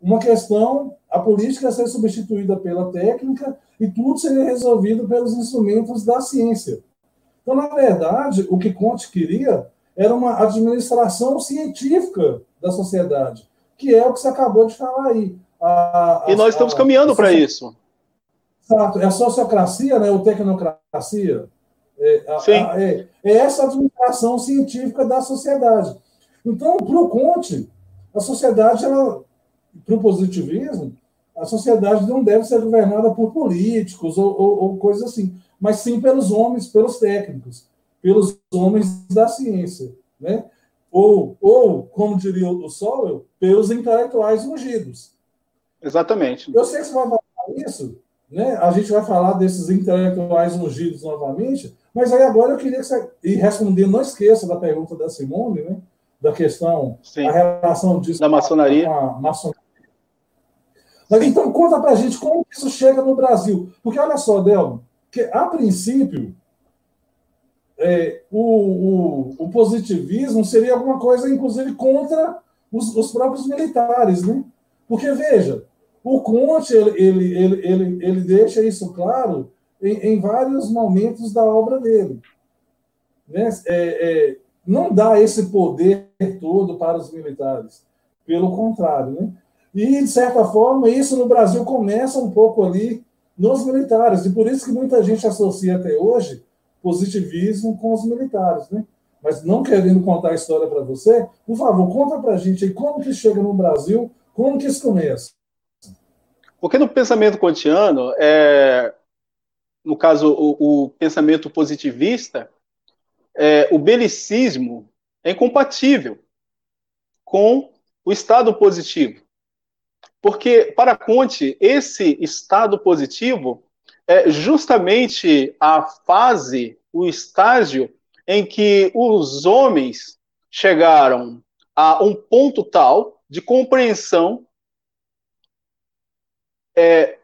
Uma questão, a política ser substituída pela técnica e tudo seria resolvido pelos instrumentos da ciência. Então, na verdade, o que Conte queria era uma administração científica da sociedade, que é o que você acabou de falar aí. A, a, e nós estamos caminhando para isso. Exato, é a sociocracia, né, ou tecnocracia. É, Sim. É, é essa administração científica da sociedade. Então, para o Conte, a sociedade, para o positivismo, a sociedade não deve ser governada por políticos ou, ou, ou coisas assim, mas sim pelos homens, pelos técnicos, pelos homens da ciência, né? Ou, ou como diria o Sowell, pelos intelectuais ungidos. Exatamente. Eu sei que você vai falar isso, né? A gente vai falar desses intelectuais ungidos novamente, mas aí agora eu queria que você, e responder, não esqueça da pergunta da Simone, né? Da questão, Sim. a relação disso da maçonaria. com a maçonaria. Mas Sim. então conta pra gente como isso chega no Brasil. Porque olha só, Delmo, que a princípio é, o, o, o, positivismo seria alguma coisa, inclusive, contra os, os próprios militares, né? Porque, veja, o Conte, ele, ele, ele, ele, deixa isso claro em, em, vários momentos da obra dele. Né? É, é, não dá esse poder todo para os militares, pelo contrário. Né? E, de certa forma, isso no Brasil começa um pouco ali nos militares, e por isso que muita gente associa até hoje positivismo com os militares. Né? Mas não querendo contar a história para você, por favor, conta para a gente aí como que chega no Brasil como que isso começa? Porque no pensamento kantiano, é, no caso, o, o pensamento positivista, é, o belicismo é incompatível com o estado positivo. Porque, para Conte, esse estado positivo é justamente a fase, o estágio em que os homens chegaram a um ponto tal de compreensão é,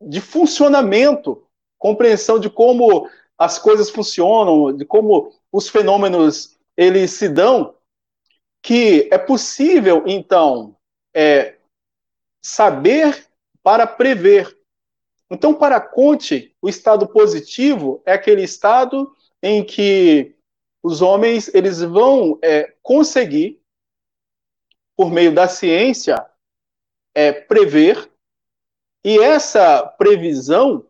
de funcionamento, compreensão de como as coisas funcionam, de como os fenômenos eles se dão, que é possível então é, saber para prever. Então, para Conte, o estado positivo é aquele estado em que os homens eles vão é, conseguir por meio da ciência, é, prever, e essa previsão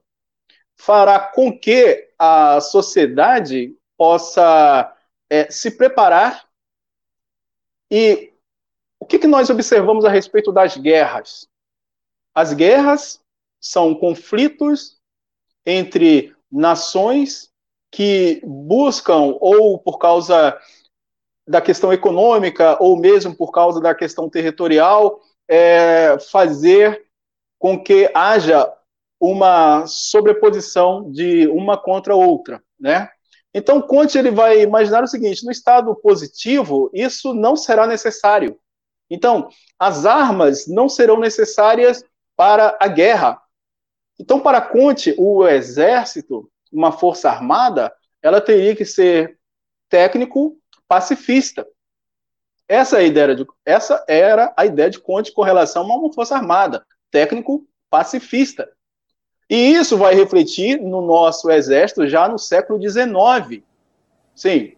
fará com que a sociedade possa é, se preparar. E o que, que nós observamos a respeito das guerras? As guerras são conflitos entre nações que buscam, ou por causa da questão econômica, ou mesmo por causa da questão territorial, é, fazer com que haja uma sobreposição de uma contra outra, né? Então, Conte ele vai imaginar o seguinte: no estado positivo, isso não será necessário. Então, as armas não serão necessárias para a guerra. Então, para Conte, o exército, uma força armada, ela teria que ser técnico pacifista. Essa, é a ideia de, essa era a ideia de Conte com relação a uma força armada, técnico pacifista. E isso vai refletir no nosso exército já no século XIX. Sim.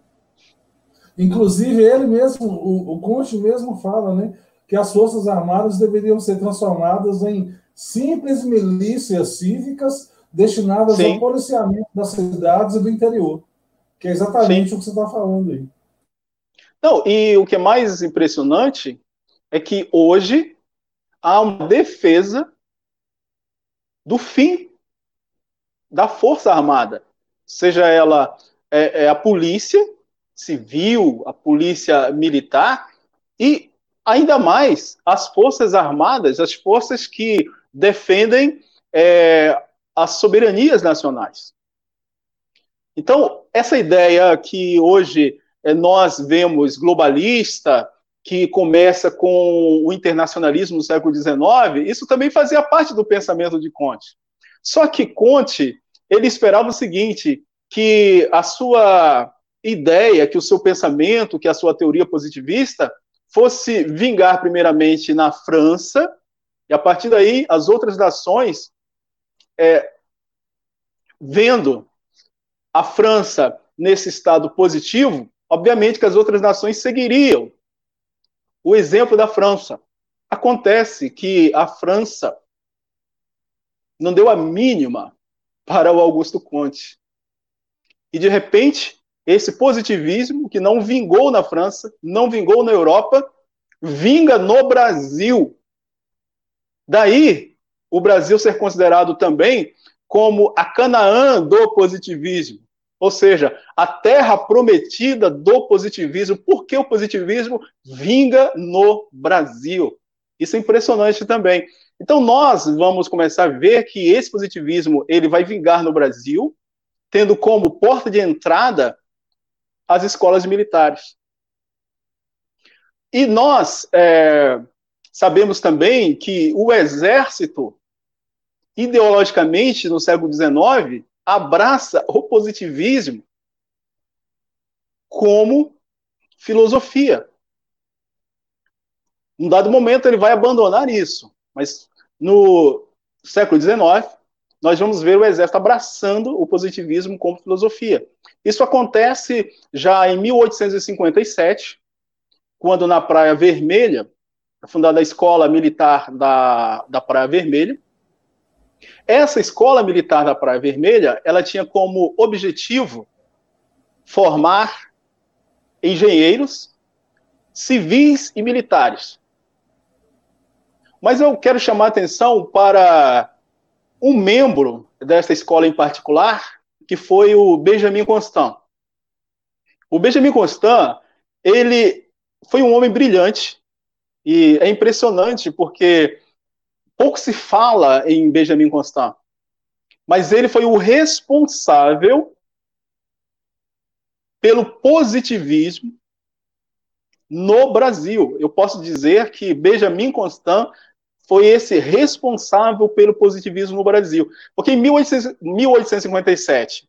Inclusive, ele mesmo, o, o Conte mesmo fala, né, que as Forças Armadas deveriam ser transformadas em simples milícias cívicas destinadas Sim. ao policiamento das cidades e do interior. Que é exatamente Sim. o que você está falando aí. Não, e o que é mais impressionante é que hoje há uma defesa do fim da Força Armada, seja ela é, é a polícia civil, a polícia militar e ainda mais as Forças Armadas, as forças que defendem é, as soberanias nacionais. Então, essa ideia que hoje é, nós vemos globalista, que começa com o internacionalismo no século XIX, isso também fazia parte do pensamento de Conte. Só que Conte, ele esperava o seguinte, que a sua ideia, que o seu pensamento, que a sua teoria positivista fosse vingar primeiramente na França, e a partir daí as outras nações, é, vendo a França nesse estado positivo, obviamente que as outras nações seguiriam o exemplo da França. Acontece que a França não deu a mínima para o Augusto Conte. E de repente, esse positivismo que não vingou na França, não vingou na Europa, vinga no Brasil. Daí, o Brasil ser considerado também como a Canaã do positivismo. Ou seja, a terra prometida do positivismo. Por que o positivismo vinga no Brasil? Isso é impressionante também. Então nós vamos começar a ver que esse positivismo ele vai vingar no Brasil, tendo como porta de entrada as escolas militares. E nós é, sabemos também que o exército, ideologicamente, no século XIX, abraça o positivismo como filosofia. Em dado momento, ele vai abandonar isso, mas no século XIX, nós vamos ver o exército abraçando o positivismo como filosofia. Isso acontece já em 1857, quando na Praia Vermelha, é fundada a Escola Militar da, da Praia Vermelha, essa escola militar da Praia Vermelha, ela tinha como objetivo formar engenheiros civis e militares. Mas eu quero chamar a atenção para um membro dessa escola em particular, que foi o Benjamin Constant. O Benjamin Constant, ele foi um homem brilhante e é impressionante porque pouco se fala em Benjamin Constant, mas ele foi o responsável pelo positivismo no Brasil. Eu posso dizer que Benjamin Constant foi esse responsável pelo positivismo no Brasil. Porque em 1857,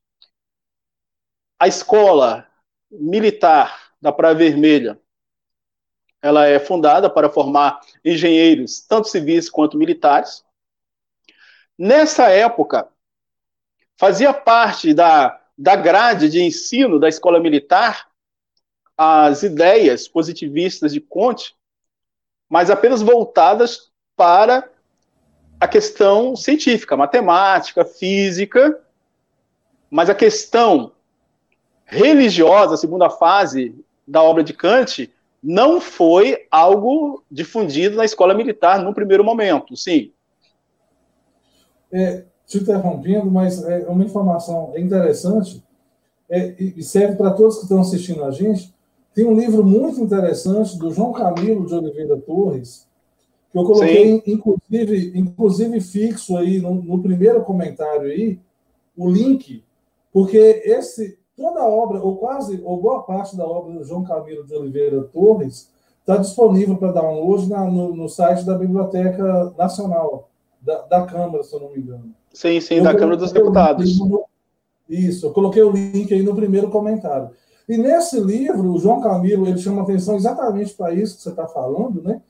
a escola militar da Praia Vermelha ela é fundada para formar engenheiros, tanto civis quanto militares. Nessa época, fazia parte da, da grade de ensino da escola militar as ideias positivistas de Conte, mas apenas voltadas para a questão científica, matemática, física, mas a questão religiosa, a segunda fase da obra de Kant, não foi algo difundido na escola militar no primeiro momento, sim. É, te interrompendo, mas é uma informação interessante é, e serve para todos que estão assistindo a gente. Tem um livro muito interessante do João Camilo de Oliveira Torres, que eu coloquei, inclusive, inclusive fixo aí no, no, primeiro comentário aí, o link, porque esse toda a obra, ou quase, ou boa parte da obra do João Camilo de Oliveira Torres, está disponível para download na, no, no, site da Biblioteca Nacional, da, da, Câmara, se eu não me engano. Sim, sim, eu da Câmara dos Deputados. No, isso, eu coloquei o link aí no primeiro comentário. E nesse livro, o João Camilo, ele chama atenção exatamente para isso que você está falando, né?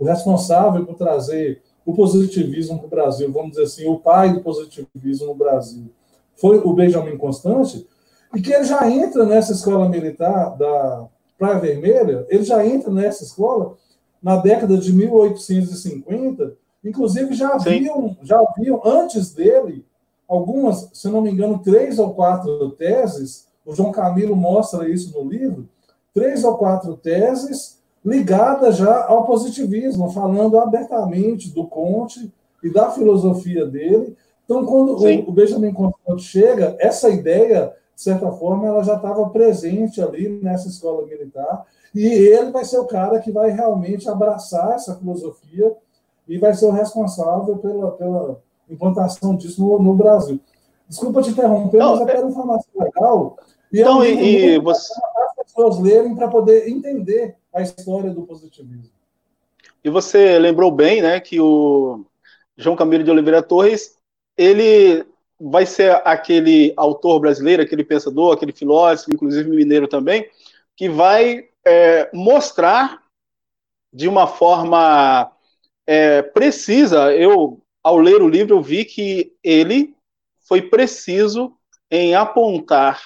o responsável por trazer o positivismo para o Brasil, vamos dizer assim, o pai do positivismo no Brasil, foi o Benjamin Constante, e que ele já entra nessa escola militar da Praia Vermelha, ele já entra nessa escola na década de 1850, inclusive já haviam, já haviam antes dele algumas, se não me engano, três ou quatro teses, o João Camilo mostra isso no livro, três ou quatro teses ligada já ao positivismo, falando abertamente do Conte e da filosofia dele. Então, quando o, o Benjamin Constant chega, essa ideia, de certa forma, ela já estava presente ali nessa escola militar, e ele vai ser o cara que vai realmente abraçar essa filosofia e vai ser o responsável pela, pela implantação disso no, no Brasil. Desculpa te interromper, Não, mas é quero informação legal. E então, e, e você... as pessoas lerem para poder entender a história do positivismo. E você lembrou bem, né, que o João Camilo de Oliveira Torres, ele vai ser aquele autor brasileiro, aquele pensador, aquele filósofo, inclusive mineiro também, que vai é, mostrar de uma forma é, precisa. Eu, ao ler o livro, eu vi que ele foi preciso em apontar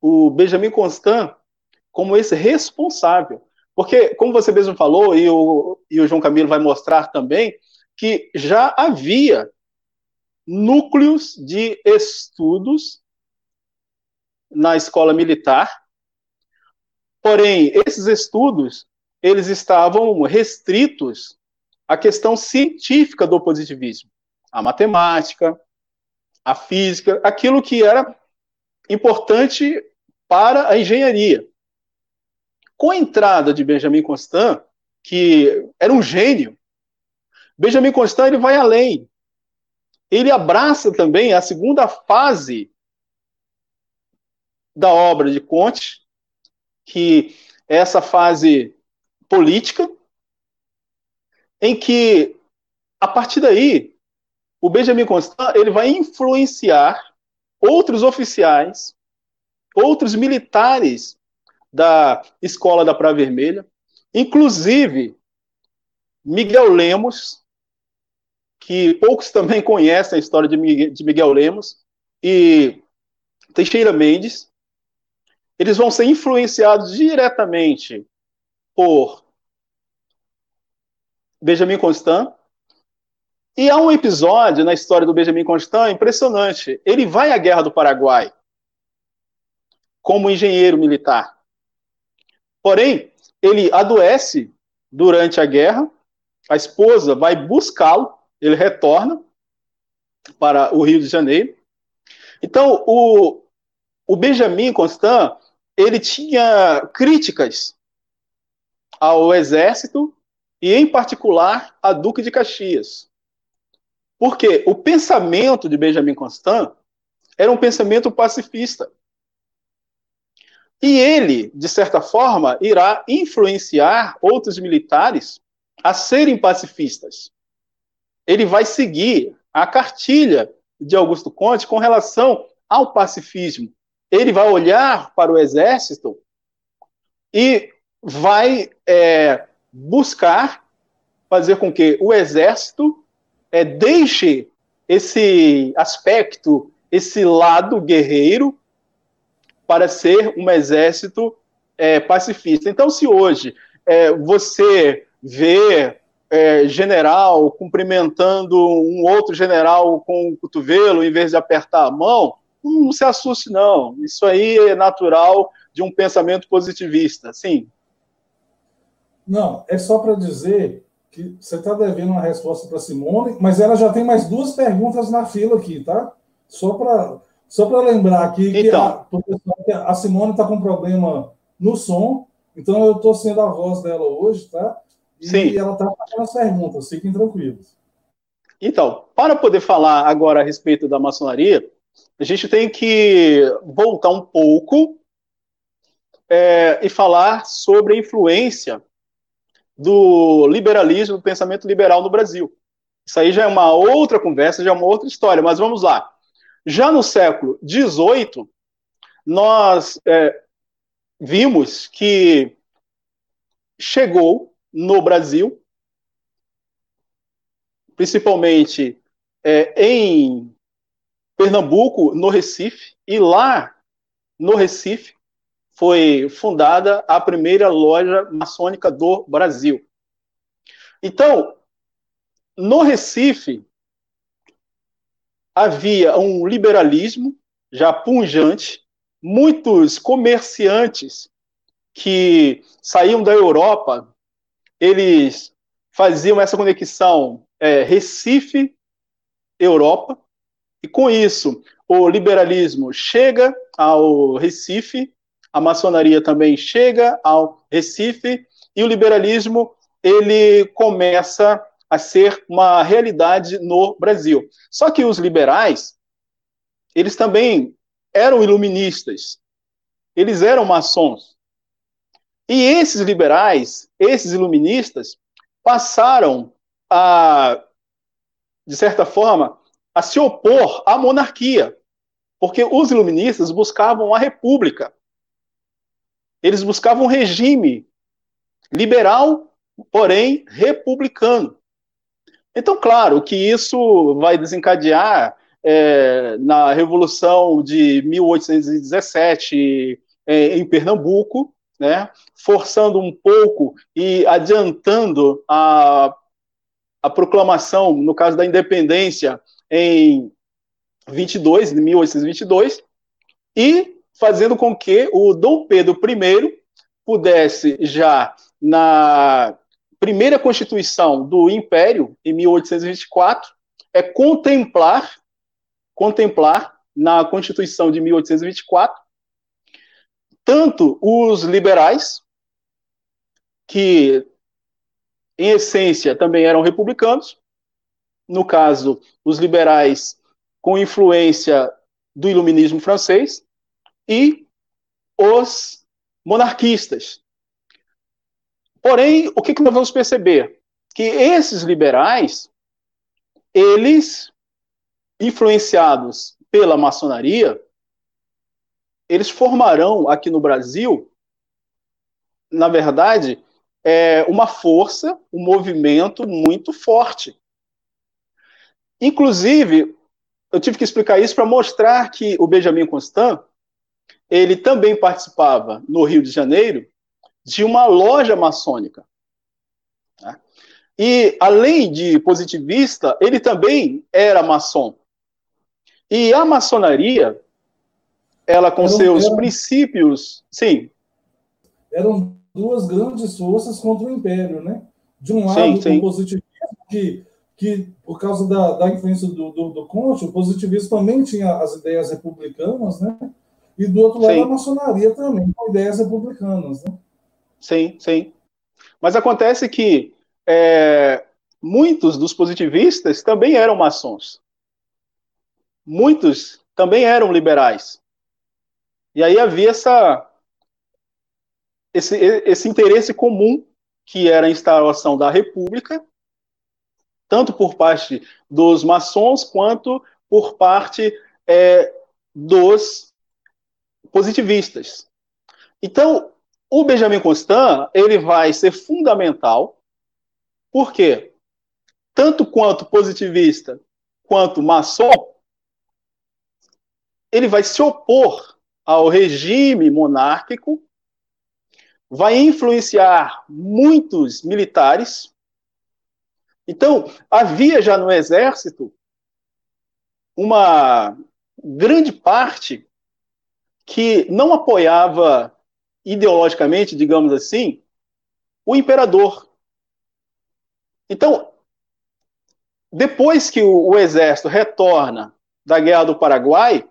o Benjamin Constant como esse responsável. Porque, como você mesmo falou, e o, e o João Camilo vai mostrar também, que já havia núcleos de estudos na escola militar, porém, esses estudos, eles estavam restritos à questão científica do positivismo, a matemática, a física, aquilo que era importante para a engenharia. Com a entrada de Benjamin Constant, que era um gênio, Benjamin Constant ele vai além. Ele abraça também a segunda fase da obra de Comte, que é essa fase política, em que a partir daí o Benjamin Constant ele vai influenciar outros oficiais, outros militares da Escola da Praia Vermelha, inclusive Miguel Lemos, que poucos também conhecem a história de Miguel Lemos, e Teixeira Mendes, eles vão ser influenciados diretamente por Benjamin Constant. E há um episódio na história do Benjamin Constant impressionante. Ele vai à Guerra do Paraguai como engenheiro militar. Porém, ele adoece durante a guerra, a esposa vai buscá-lo, ele retorna para o Rio de Janeiro. Então, o, o Benjamin Constant, ele tinha críticas ao exército e, em particular, a Duque de Caxias. Porque o pensamento de Benjamin Constant era um pensamento pacifista. E ele, de certa forma, irá influenciar outros militares a serem pacifistas. Ele vai seguir a cartilha de Augusto Conte com relação ao pacifismo. Ele vai olhar para o exército e vai é, buscar fazer com que o exército é, deixe esse aspecto, esse lado guerreiro para ser um exército é, pacifista. Então, se hoje é, você vê é, general cumprimentando um outro general com o cotovelo em vez de apertar a mão, não se assuste, não. Isso aí é natural de um pensamento positivista, sim. Não, é só para dizer que você está devendo uma resposta para Simone, mas ela já tem mais duas perguntas na fila aqui, tá? Só para Só para lembrar aqui então. que a, a Simone está com problema no som, então eu estou sendo a voz dela hoje, tá? E Sim. ela está fazendo as perguntas, fiquem tranquilos. Então, para poder falar agora a respeito da maçonaria, a gente tem que voltar um pouco é, e falar sobre a influência do liberalismo, do pensamento liberal no Brasil. Isso aí já é uma outra conversa, já é uma outra história, mas vamos lá. Já no século XVIII, nós é, vimos que chegou no Brasil, principalmente é, em Pernambuco, no Recife, e lá no Recife foi fundada a primeira loja maçônica do Brasil. Então, no Recife, havia um liberalismo já punjante, muitos comerciantes que saíam da Europa, eles faziam essa conexão é, Recife-Europa, e com isso o liberalismo chega ao Recife, a maçonaria também chega ao Recife, e o liberalismo ele começa a ser uma realidade no Brasil. Só que os liberais, eles também eram iluministas, eles eram maçons. E esses liberais, esses iluministas, passaram a, de certa forma, a se opor à monarquia, porque os iluministas buscavam a república. Eles buscavam um regime liberal, porém republicano. Então, claro que isso vai desencadear é, na Revolução de 1817 é, em Pernambuco, né, forçando um pouco e adiantando a, a proclamação, no caso da independência, em 22, 1822, e fazendo com que o Dom Pedro I pudesse já na primeira Constituição do Império, em 1824, é contemplar, contemplar na Constituição de 1824, tanto os liberais, que em essência também eram republicanos, no caso, os liberais com influência do iluminismo francês, e os monarquistas, Porém, o que, nós vamos perceber? Que esses liberais, eles, influenciados pela maçonaria, eles formarão aqui no Brasil, na verdade, é, uma força, um movimento muito forte. Inclusive, eu tive que explicar isso para mostrar que o Benjamin Constant, ele também participava no Rio de Janeiro de uma loja maçônica. Né? E, além de positivista, ele também era maçom. E a maçonaria, ela com eram, seus princípios, sim. Eram duas grandes forças contra o império, né? De um lado, sim, sim. o positivismo, que, que por causa da, da influência do, do, do Conte, o positivismo também tinha as ideias republicanas, né? E do outro lado, sim. a maçonaria também, com ideias republicanas, né? Sim, sim. Mas acontece que é, muitos dos positivistas também eram maçons. Muitos também eram liberais. E aí havia essa, esse, esse interesse comum, que era a instalação da república, tanto por parte dos maçons quanto por parte é, dos positivistas. Então, o Benjamin Constant, ele vai ser fundamental, porque tanto quanto positivista quanto maçom, ele vai se opor ao regime monárquico, vai influenciar muitos militares. Então, havia já no exército uma grande parte que não apoiava ideologicamente, digamos assim, o imperador. Então, depois que o, o exército retorna da Guerra do Paraguai,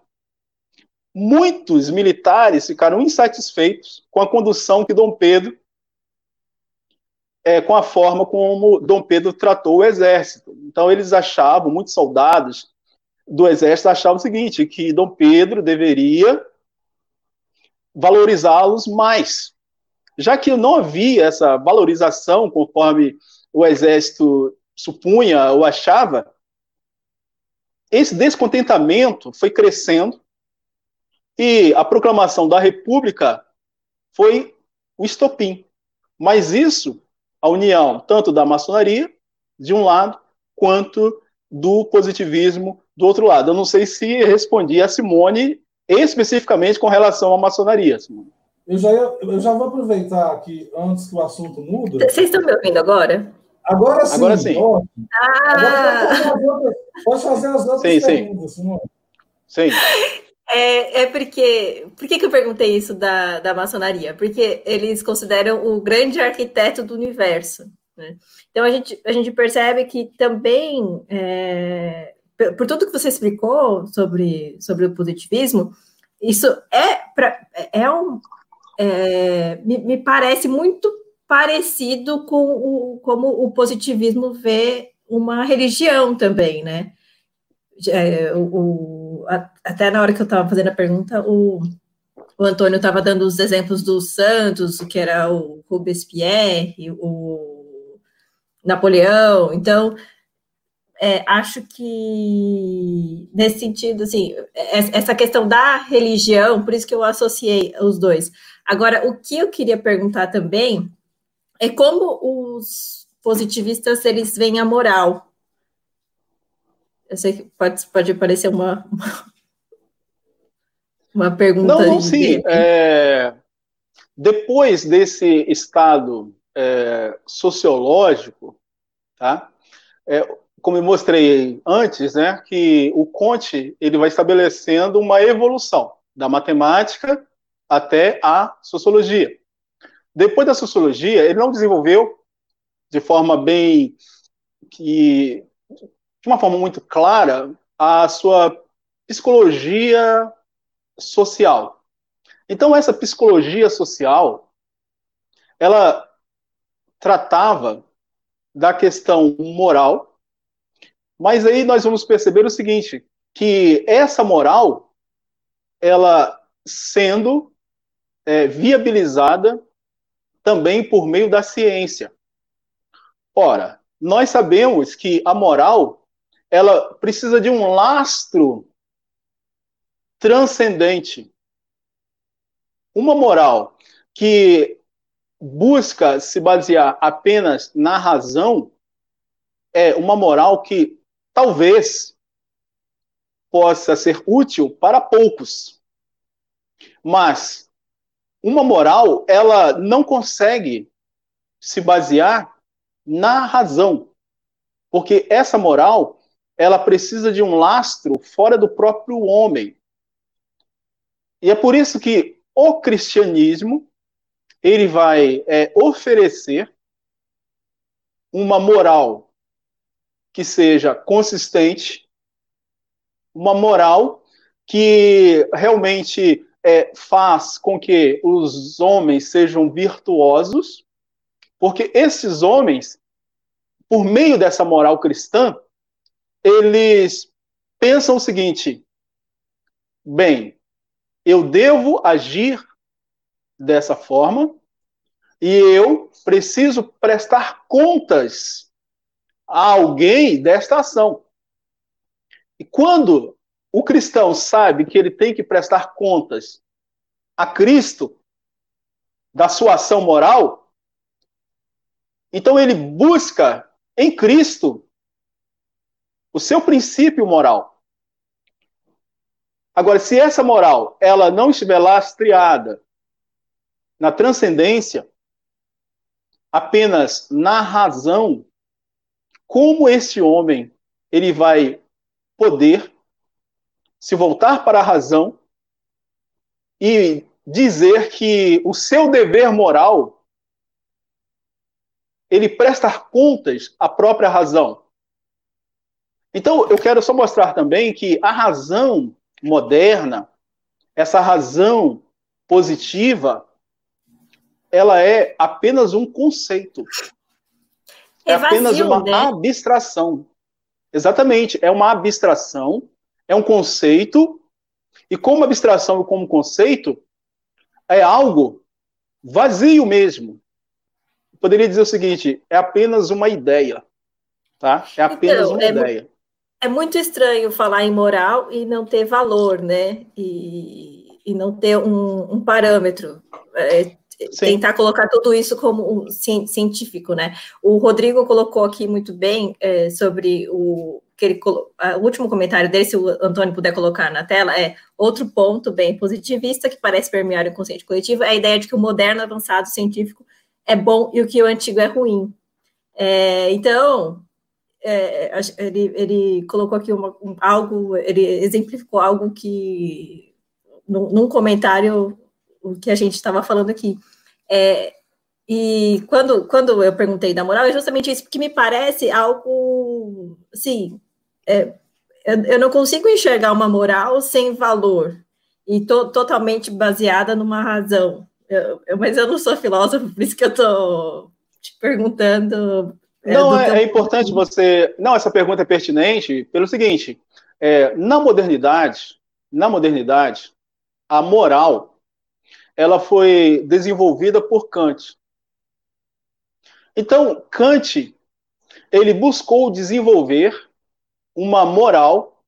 muitos militares ficaram insatisfeitos com a condução que Dom Pedro, é, com a forma como Dom Pedro tratou o exército. Então, eles achavam, muitos soldados do exército achavam o seguinte, que Dom Pedro deveria valorizá-los mais, já que não havia essa valorização conforme o exército supunha ou achava, esse descontentamento foi crescendo e a proclamação da República foi o estopim. Mas isso, a união tanto da maçonaria, de um lado, quanto do positivismo do outro lado. Eu não sei se respondi a Simone especificamente com relação à maçonaria. Simone. Eu já, ia, eu já vou aproveitar aqui, antes que o assunto mude. Vocês estão me ouvindo agora? Agora sim. Agora sim. Ah. Agora pode fazer as outras sim, perguntas, sim. Simone. Sim. É, é porque. Por que, que eu perguntei isso da, da maçonaria? Porque eles consideram o grande arquiteto do universo. Né? Então a gente, a gente percebe que também, é, por tudo que você explicou sobre, sobre o positivismo, isso é, pra, é um. É, me, me parece muito parecido com o, como o positivismo vê uma religião também, né? É, o, até na hora que eu estava fazendo a pergunta, o, o Antônio estava dando os exemplos dos santos, que era o Robespierre, o Napoleão. Então, é, acho que nesse sentido, assim, essa questão da religião, por isso que eu associei os dois. Agora, o que eu queria perguntar também é como os positivistas eles veem a moral eu sei que pode, pode parecer uma, uma pergunta. Não, não sim. É, depois desse estado é, sociológico, tá? É, como eu mostrei antes, né, que o Conte ele vai estabelecendo uma evolução da matemática até a sociologia. Depois da sociologia, ele não desenvolveu de forma bem que de uma forma muito clara a sua psicologia social. Então, essa psicologia social, ela tratava da questão moral, mas aí nós vamos perceber o seguinte, que essa moral, ela sendo é, viabilizada também por meio da ciência. Ora, nós sabemos que a moral ela precisa de um lastro transcendente. Uma moral que busca se basear apenas na razão é uma moral que talvez possa ser útil para poucos. Mas uma moral, ela não consegue se basear na razão. Porque essa moral, ela precisa de um lastro fora do próprio homem. E é por isso que o cristianismo ele vai é, oferecer uma moral que seja consistente, uma moral que realmente é, faz com que os homens sejam virtuosos, porque esses homens, por meio dessa moral cristã, eles pensam o seguinte: bem, eu devo agir dessa forma e eu preciso prestar contas a alguém desta ação. E quando o cristão sabe que ele tem que prestar contas a Cristo da sua ação moral, então ele busca em Cristo o seu princípio moral. Agora, se essa moral ela não estiver lastreada na transcendência, apenas na razão, como esse homem ele vai poder se voltar para a razão e dizer que o seu dever moral ele presta contas à própria razão. Então, eu quero só mostrar também que a razão moderna, essa razão positiva, ela é apenas um conceito. É, é vazio, apenas uma né? abstração. Exatamente, é uma abstração, é um conceito, e como abstração e como conceito, é algo vazio mesmo. Poderia dizer o seguinte: é apenas uma ideia. Tá? É apenas então, uma é, ideia. É muito estranho falar em moral e não ter valor, né? E, e não ter um, um parâmetro. É, tentar colocar tudo isso como um científico, né? O Rodrigo colocou aqui muito bem é, sobre o que ele o último comentário dele, se o Antônio puder colocar na tela, é outro ponto bem positivista que parece permear o inconsciente coletivo, é a ideia de que o moderno avançado científico é bom e o que o antigo é ruim. É, então, é, ele, ele, colocou aqui uma, um, algo, ele exemplificou algo que, num, num comentário, o que a gente estava falando aqui. É, e quando, quando eu perguntei da moral, é justamente isso, porque me parece algo, assim, é, eu, eu, não consigo enxergar uma moral sem valor e to, totalmente baseada numa razão. Eu, eu, mas eu não sou filósofo, por isso que eu estou te perguntando. É, não, é, é, importante você. Não, essa pergunta é pertinente pelo seguinte: é, na modernidade, na modernidade, a moral ela foi desenvolvida por Kant. Então, Kant ele buscou desenvolver uma moral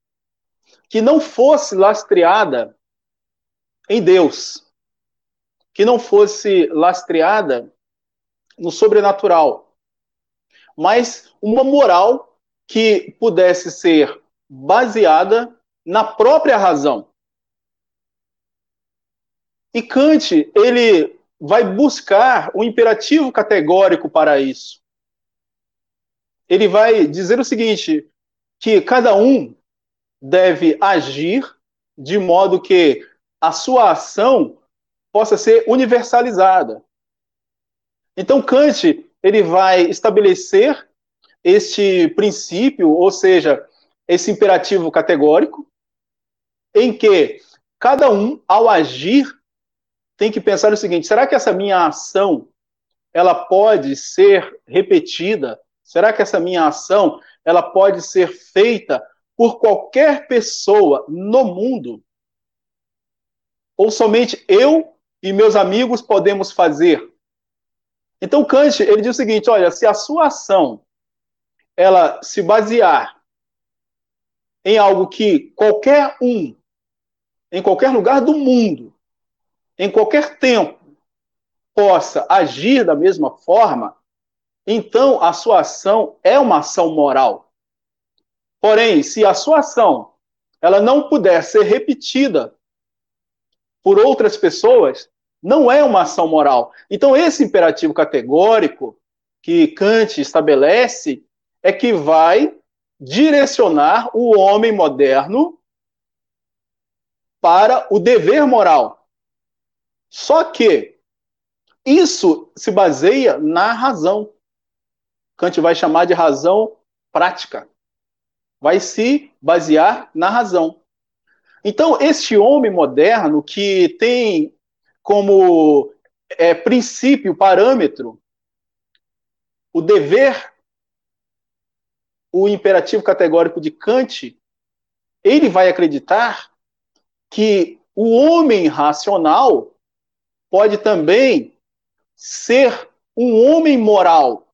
que não fosse lastreada em Deus, que não fosse lastreada no sobrenatural, mas uma moral que pudesse ser baseada na própria razão. E Kant, ele vai buscar um imperativo categórico para isso. Ele vai dizer o seguinte: que cada um deve agir de modo que a sua ação possa ser universalizada. Então Kant ele vai estabelecer este princípio, ou seja, esse imperativo categórico, em que cada um, ao agir, tem que pensar o seguinte: será que essa minha ação ela pode ser repetida? Será que essa minha ação ela pode ser feita por qualquer pessoa no mundo? Ou somente eu e meus amigos podemos fazer? Então Kant, ele diz o seguinte, olha, se a sua ação ela se basear em algo que qualquer um em qualquer lugar do mundo, em qualquer tempo, possa agir da mesma forma, então a sua ação é uma ação moral. Porém, se a sua ação ela não puder ser repetida por outras pessoas, não é uma ação moral. Então, esse imperativo categórico que Kant estabelece é que vai direcionar o homem moderno para o dever moral. Só que isso se baseia na razão. Kant vai chamar de razão prática. Vai se basear na razão. Então, este homem moderno que tem como é, princípio, parâmetro, o dever, o imperativo categórico de Kant, ele vai acreditar que o homem racional pode também ser um homem moral,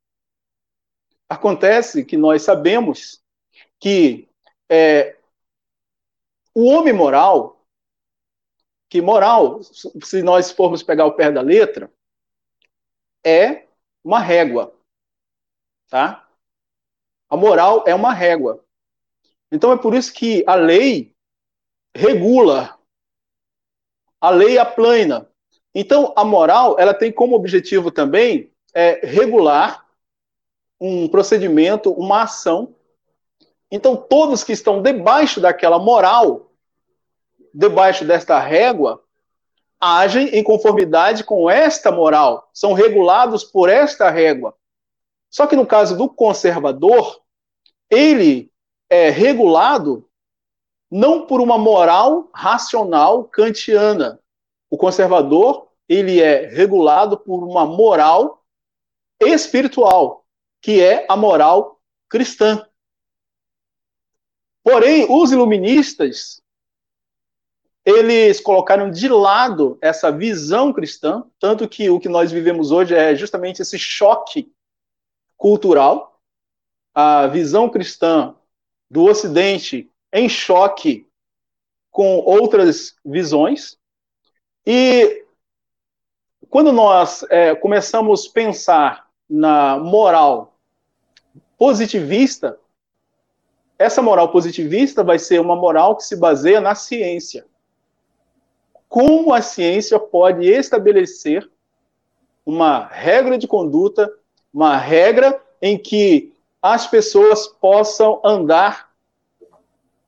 Acontece que nós sabemos que é, o homem moral, que moral, se nós formos pegar o pé da letra, é uma régua, tá? A moral é uma régua. Então é por isso que a lei regula, a lei aplana. Então a moral ela tem como objetivo também é, regular um procedimento, uma ação. Então, todos que estão debaixo daquela moral, debaixo desta régua, agem em conformidade com esta moral, são regulados por esta régua. Só que no caso do conservador, ele é regulado não por uma moral racional kantiana. O conservador, ele é regulado por uma moral espiritual, que é a moral cristã. Porém, os iluministas, eles colocaram de lado essa visão cristã, tanto que o que nós vivemos hoje é justamente esse choque cultural, a visão cristã do Ocidente em choque com outras visões. E quando nós é, começamos a pensar na moral positivista, essa moral positivista vai ser uma moral que se baseia na ciência. Como a ciência pode estabelecer uma regra de conduta, uma regra em que as pessoas possam andar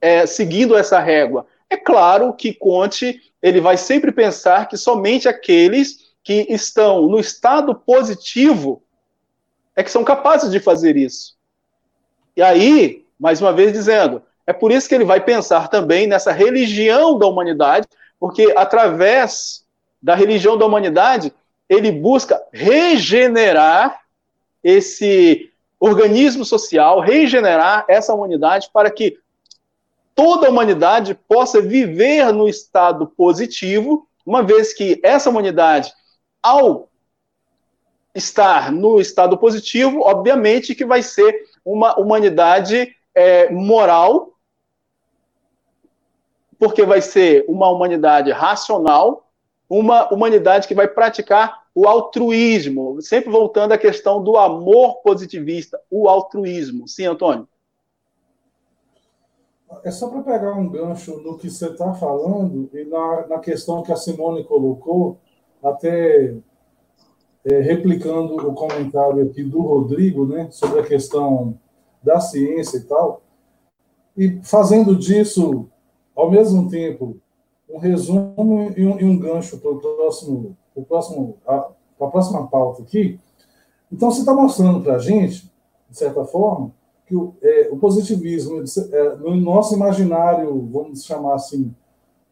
é, seguindo essa régua. É claro que Conte ele vai sempre pensar que somente aqueles que estão no estado positivo é que são capazes de fazer isso. E aí, mais uma vez dizendo, é por isso que ele vai pensar também nessa religião da humanidade, porque através da religião da humanidade, ele busca regenerar esse organismo social, regenerar essa humanidade para que toda a humanidade possa viver no estado positivo, uma vez que essa humanidade, ao estar no estado positivo, obviamente que vai ser uma humanidade é, moral, porque vai ser uma humanidade racional, uma humanidade que vai praticar o altruísmo, sempre voltando à questão do amor positivista, o altruísmo. Sim, Antônio? É só para pegar um gancho no que você está falando e na, na questão que a Simone colocou, até é, replicando o comentário aqui do Rodrigo, né, sobre a questão da ciência e tal, e fazendo disso, ao mesmo tempo, um resumo e um, e um gancho para o próximo, pro próximo, a, a próxima pauta aqui. Então, você está mostrando para a gente, de certa forma, que o, é, o positivismo, é, no nosso imaginário, vamos chamar assim,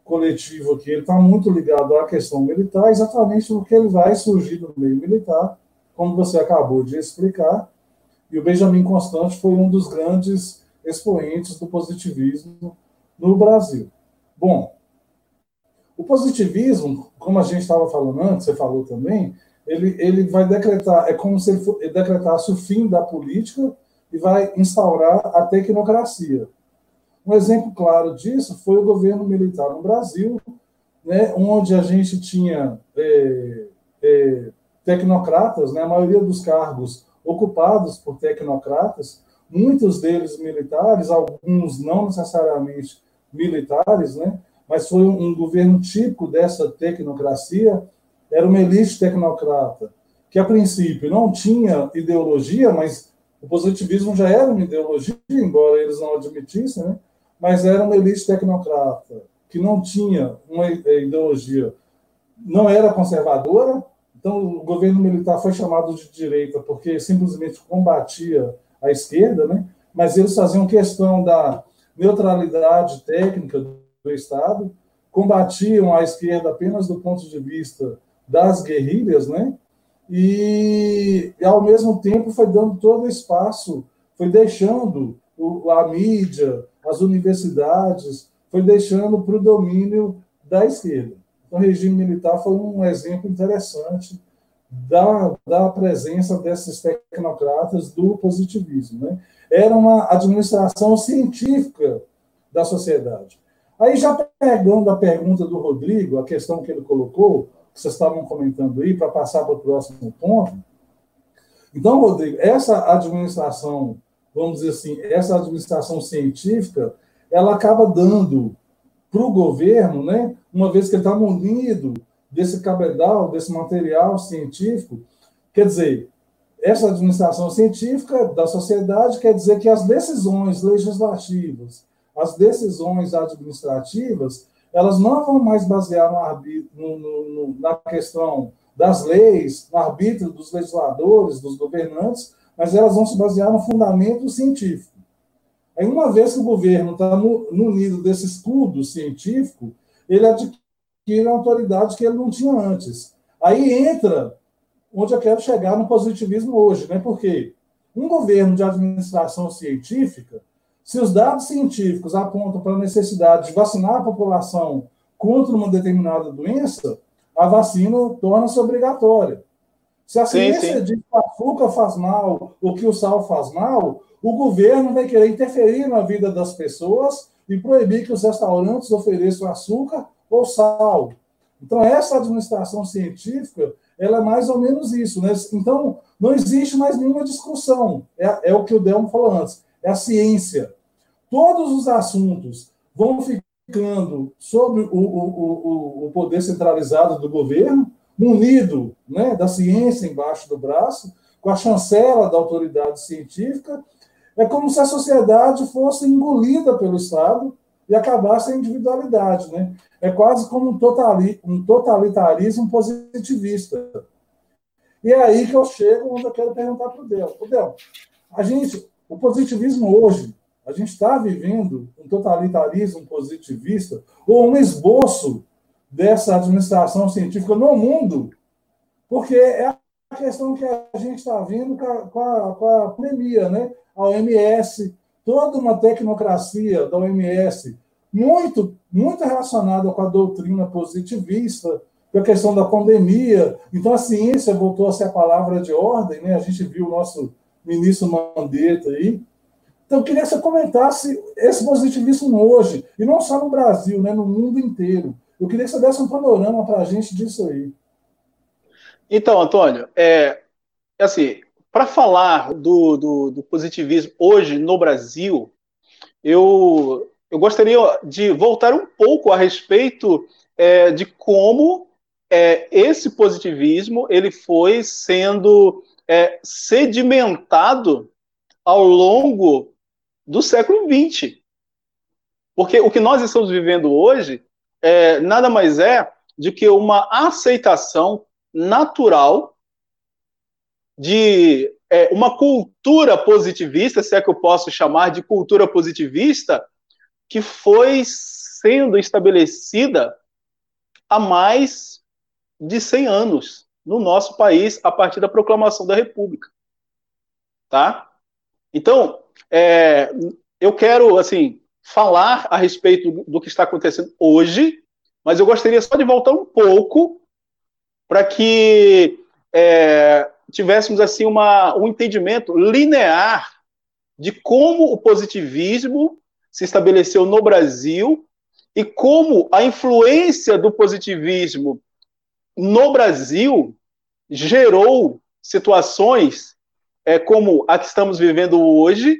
coletivo aqui, ele está muito ligado à questão militar, exatamente porque ele vai surgir do meio militar, como você acabou de explicar, e o Benjamin Constant foi um dos grandes expoentes do positivismo no Brasil. Bom, o positivismo, como a gente estava falando antes, você falou também, ele, ele vai decretar, é como se ele, for, ele decretasse o fim da política e vai instaurar a tecnocracia. Um exemplo claro disso foi o governo militar no Brasil, né, onde a gente tinha é, é, tecnocratas, né, a maioria dos cargos ocupados por tecnocratas, muitos deles militares, alguns não necessariamente militares, né, mas foi um governo típico dessa tecnocracia, era uma elite tecnocrata, que a princípio não tinha ideologia, mas o positivismo já era uma ideologia, embora eles não admitissem, né? mas era uma elite tecnocrata que não tinha uma ideologia, não era conservadora, então o governo militar foi chamado de direita porque simplesmente combatia a esquerda, né? mas eles faziam questão da neutralidade técnica do Estado, combatiam a esquerda apenas do ponto de vista das guerrilhas, né? e, e, ao mesmo tempo foi dando todo espaço, foi deixando o, a mídia, as universidades, foi deixando para o domínio da esquerda. Então, o regime militar foi um exemplo interessante da, da presença desses tecnocratas do positivismo. Né? Era uma administração científica da sociedade. Aí, já pegando a pergunta do Rodrigo, a questão que ele colocou, que vocês estavam comentando aí, para passar para o próximo ponto. Então, Rodrigo, essa administração, vamos dizer assim, essa administração científica, ela acaba dando para o governo, né, uma vez que ele está munido desse cabedal, desse material científico, quer dizer, essa administração científica da sociedade quer dizer que as decisões legislativas, as decisões administrativas, elas não vão mais basear no, no, no, na questão das leis, no arbítrio dos legisladores, dos governantes, mas elas vão se basear no fundamento científico. Aí, uma vez que o governo está no, no nível desse estudo científico, ele adquire a autoridade que ele não tinha antes. Aí entra onde eu quero chegar no positivismo hoje, né? Porque um governo de administração científica, se os dados científicos apontam para a necessidade de vacinar a população contra uma determinada doença, a vacina torna-se obrigatória. Se a ciência sim, sim. diz que o açúcar faz mal ou que o sal faz mal, o governo vai querer interferir na vida das pessoas e proibir que os restaurantes ofereçam açúcar ou sal. Então, essa administração científica, ela é mais ou menos isso. Né? Então, não existe mais nenhuma discussão. É, é o que o Delmo falou antes. É a ciência. Todos os assuntos vão ficando sobre o, o, o, o poder centralizado do governo, munido né, da ciência embaixo do braço, com a chancela da autoridade científica, é como se a sociedade fosse engolida pelo Estado e acabasse a individualidade. Né? É quase como um, totali, um totalitarismo positivista. E é aí que eu chego onde eu quero perguntar para o Del. Del, a gente, o positivismo hoje, a gente está vivendo um totalitarismo positivista ou um esboço dessa administração científica no mundo, porque é a questão que a gente está vendo com a, com, a, com a pandemia, né? A OMS, toda uma tecnocracia da OMS, muito, muito relacionada com a doutrina positivista, com a questão da pandemia. Então, a ciência voltou a ser a palavra de ordem, né? A gente viu o nosso ministro Mandetta aí. Então, eu queria que você comentasse esse positivismo hoje, e não só no Brasil, né? no mundo inteiro. Eu queria que você desse um panorama para a gente disso aí. Então, Antônio, é, assim, para falar do, do, do, positivismo hoje no Brasil, eu, eu gostaria de voltar um pouco a respeito é, de como é, esse positivismo ele foi sendo é, sedimentado ao longo do século XX. Porque o que nós estamos vivendo hoje é, nada mais é de que uma aceitação natural de é, uma cultura positivista, se é que eu posso chamar de cultura positivista, que foi sendo estabelecida há mais de 100 anos no nosso país a partir da proclamação da República, tá? Então, é, eu quero assim falar a respeito do, que está acontecendo hoje, mas eu gostaria só de voltar um pouco para que é, tivéssemos assim uma, um entendimento linear de como o positivismo se estabeleceu no Brasil e como a influência do positivismo no Brasil gerou situações é, como a que estamos vivendo hoje,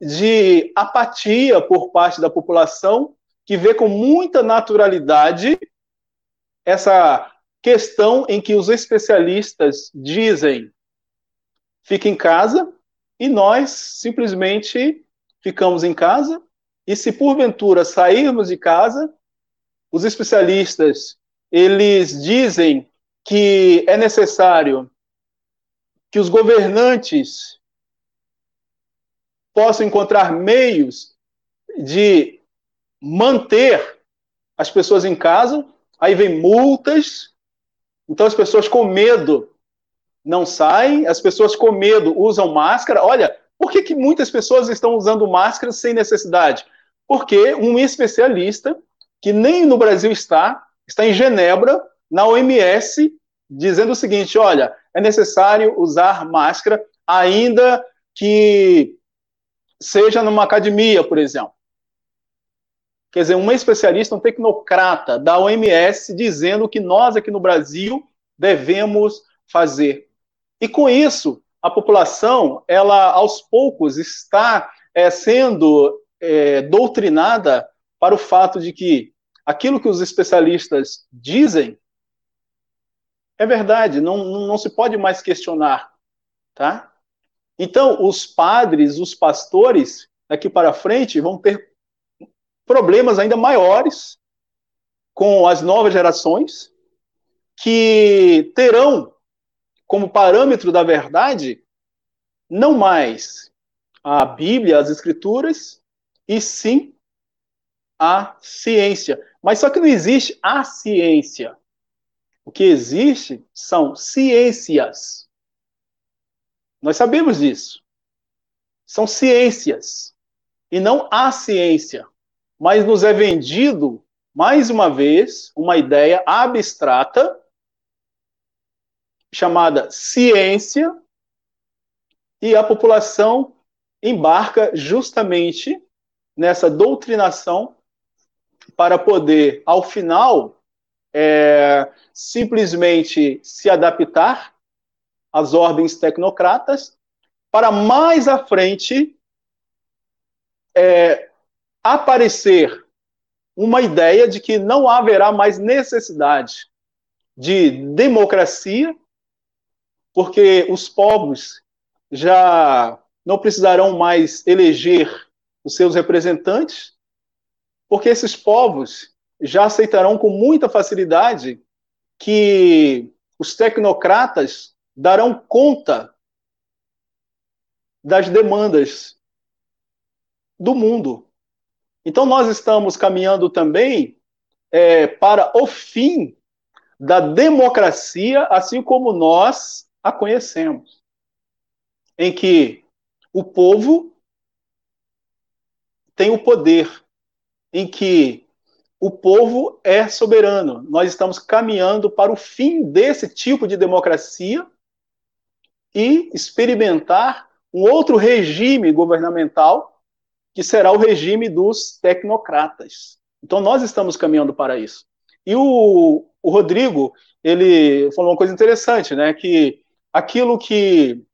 de apatia por parte da população, que vê com muita naturalidade essa questão em que os especialistas dizem fique em casa e nós simplesmente ficamos em casa e se porventura sairmos de casa, os especialistas eles dizem que é necessário que os governantes possam encontrar meios de manter as pessoas em casa, aí vem multas, então as pessoas com medo não saem, as pessoas com medo usam máscara. Olha, por que, que muitas pessoas estão usando máscara sem necessidade? Porque um especialista, que nem no Brasil está, está em Genebra, na OMS, dizendo o seguinte: olha, é necessário usar máscara, ainda que seja numa academia, por exemplo. Quer dizer, um especialista, um tecnocrata da OMS dizendo que nós aqui no Brasil devemos fazer. E com isso, a população, ela aos poucos está é, sendo é, doutrinada para o fato de que aquilo que os especialistas dizem é verdade, não, não se pode mais questionar, tá? Então, os padres, os pastores, daqui para frente, vão ter problemas ainda maiores com as novas gerações, que terão como parâmetro da verdade não mais a Bíblia, as Escrituras, e sim a ciência. Mas só que não existe a ciência. O que existe são ciências. Nós sabemos disso. São ciências e não a ciência. Mas nos é vendido, mais uma vez, uma ideia abstrata chamada ciência e a população embarca justamente nessa doutrinação para poder, ao final, é, simplesmente se adaptar às ordens tecnocratas, para mais à frente é, aparecer uma ideia de que não haverá mais necessidade de democracia, porque os povos já não precisarão mais eleger os seus representantes, porque esses povos já aceitarão com muita facilidade que os tecnocratas darão conta das demandas do mundo. Então, nós estamos caminhando também é, para o fim da democracia, assim como nós a conhecemos, em que o povo tem o poder, em que o povo é soberano. Nós estamos caminhando para o fim desse tipo de democracia e experimentar um outro regime governamental, que será o regime dos tecnocratas. Então, nós estamos caminhando para isso. E o, o Rodrigo, ele falou uma coisa interessante, né? Que aquilo que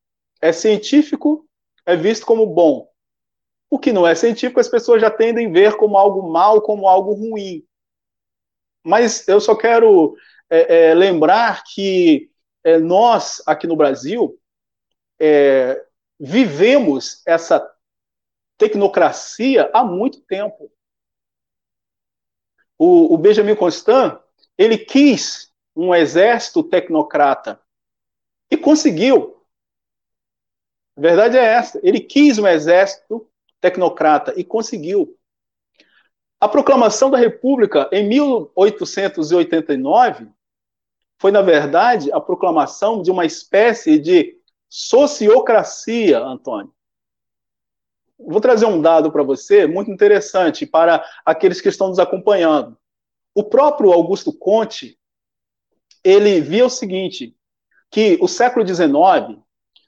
é científico é visto como bom, o que não é científico, as pessoas já tendem a ver como algo mal, como algo ruim. Mas eu só quero é, é, lembrar que é, nós, aqui no Brasil, é, vivemos essa tecnocracia há muito tempo. O, o Benjamin Constant, ele quis um exército tecnocrata e conseguiu. A verdade é essa. Ele quis um exército tecnocrata, e conseguiu. A proclamação da República em 1889 foi, na verdade, a proclamação de uma espécie de sociocracia, Antônio. Vou trazer um dado para você muito interessante para aqueles que estão nos acompanhando. O próprio Augusto Conte, ele via o seguinte, que o século XIX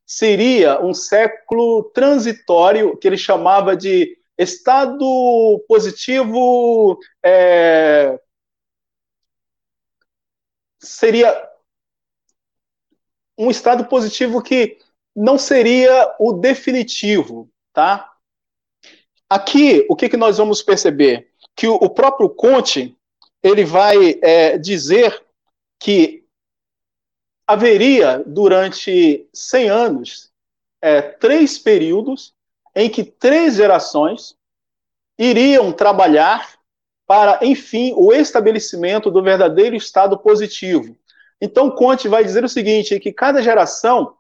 seria um século transitório que ele chamava de estado positivo. É, seria um estado positivo que não seria o definitivo, tá? Aqui, o que, que nós vamos perceber? Que o, o próprio Conte, ele vai é, dizer que haveria, durante 100 anos, é, três períodos em que três gerações iriam trabalhar para, enfim, o estabelecimento do verdadeiro estado positivo. Então, Conte vai dizer o seguinte: que cada geração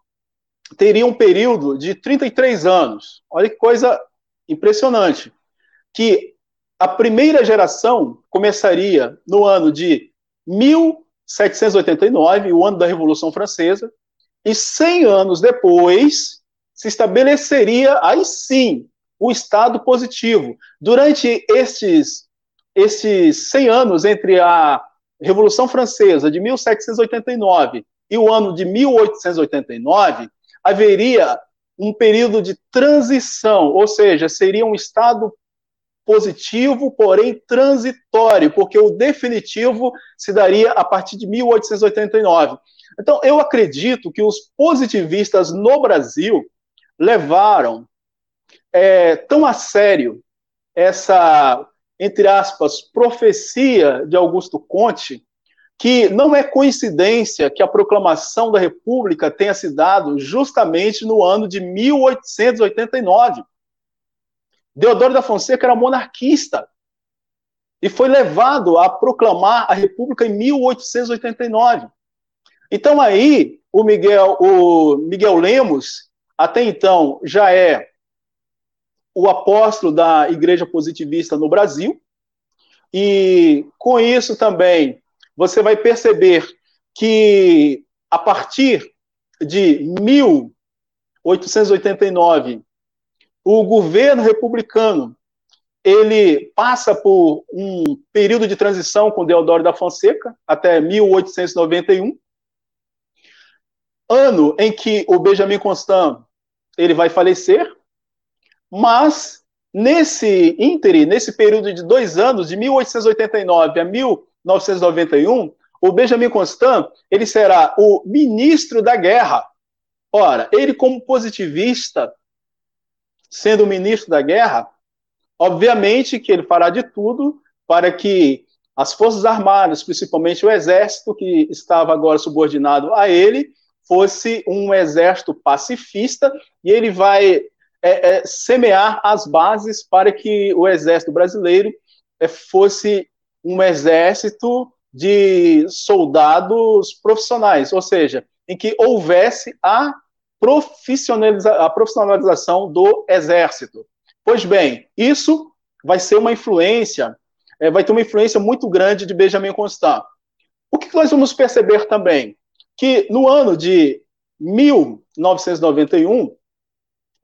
teria um período de 33 anos. Olha que coisa impressionante. Que a primeira geração começaria no ano de 1000 789, o ano da Revolução Francesa, e 100 anos depois se estabeleceria, aí sim, o Estado positivo. Durante estes, estes 100 anos entre a Revolução Francesa de 1789 e o ano de 1889, haveria um período de transição, ou seja, seria um Estado positivo, porém transitório, porque o definitivo se daria a partir de 1889. Então, eu acredito que os positivistas no Brasil levaram é, tão a sério essa, entre aspas, profecia de Augusto Conte, que não é coincidência que a proclamação da República tenha se dado justamente no ano de 1889. Deodoro da Fonseca era monarquista e foi levado a proclamar a República em 1889. Então aí o Miguel, o Miguel Lemos, até então já é o apóstolo da igreja positivista no Brasil. E com isso também você vai perceber que a partir de 1889, o governo republicano ele passa por um período de transição com Deodoro da Fonseca até 1891, ano em que o Benjamin Constant ele vai falecer, mas nesse íntere, nesse período de dois anos, de 1889 a 1991, o Benjamin Constant ele será o ministro da guerra. Ora, ele como positivista, sendo ministro da guerra, obviamente que ele fará de tudo para que as forças armadas, principalmente o exército que estava agora subordinado a ele, fosse um exército pacifista e ele vai é, é, semear as bases para que o exército brasileiro é, fosse um exército de soldados profissionais, ou seja, em que houvesse a, profissionaliza a profissionalização do exército. Pois bem, isso vai ser uma influência, é, vai ter uma influência muito grande de Benjamin Constant. O que nós vamos perceber também? Que no ano de 1991,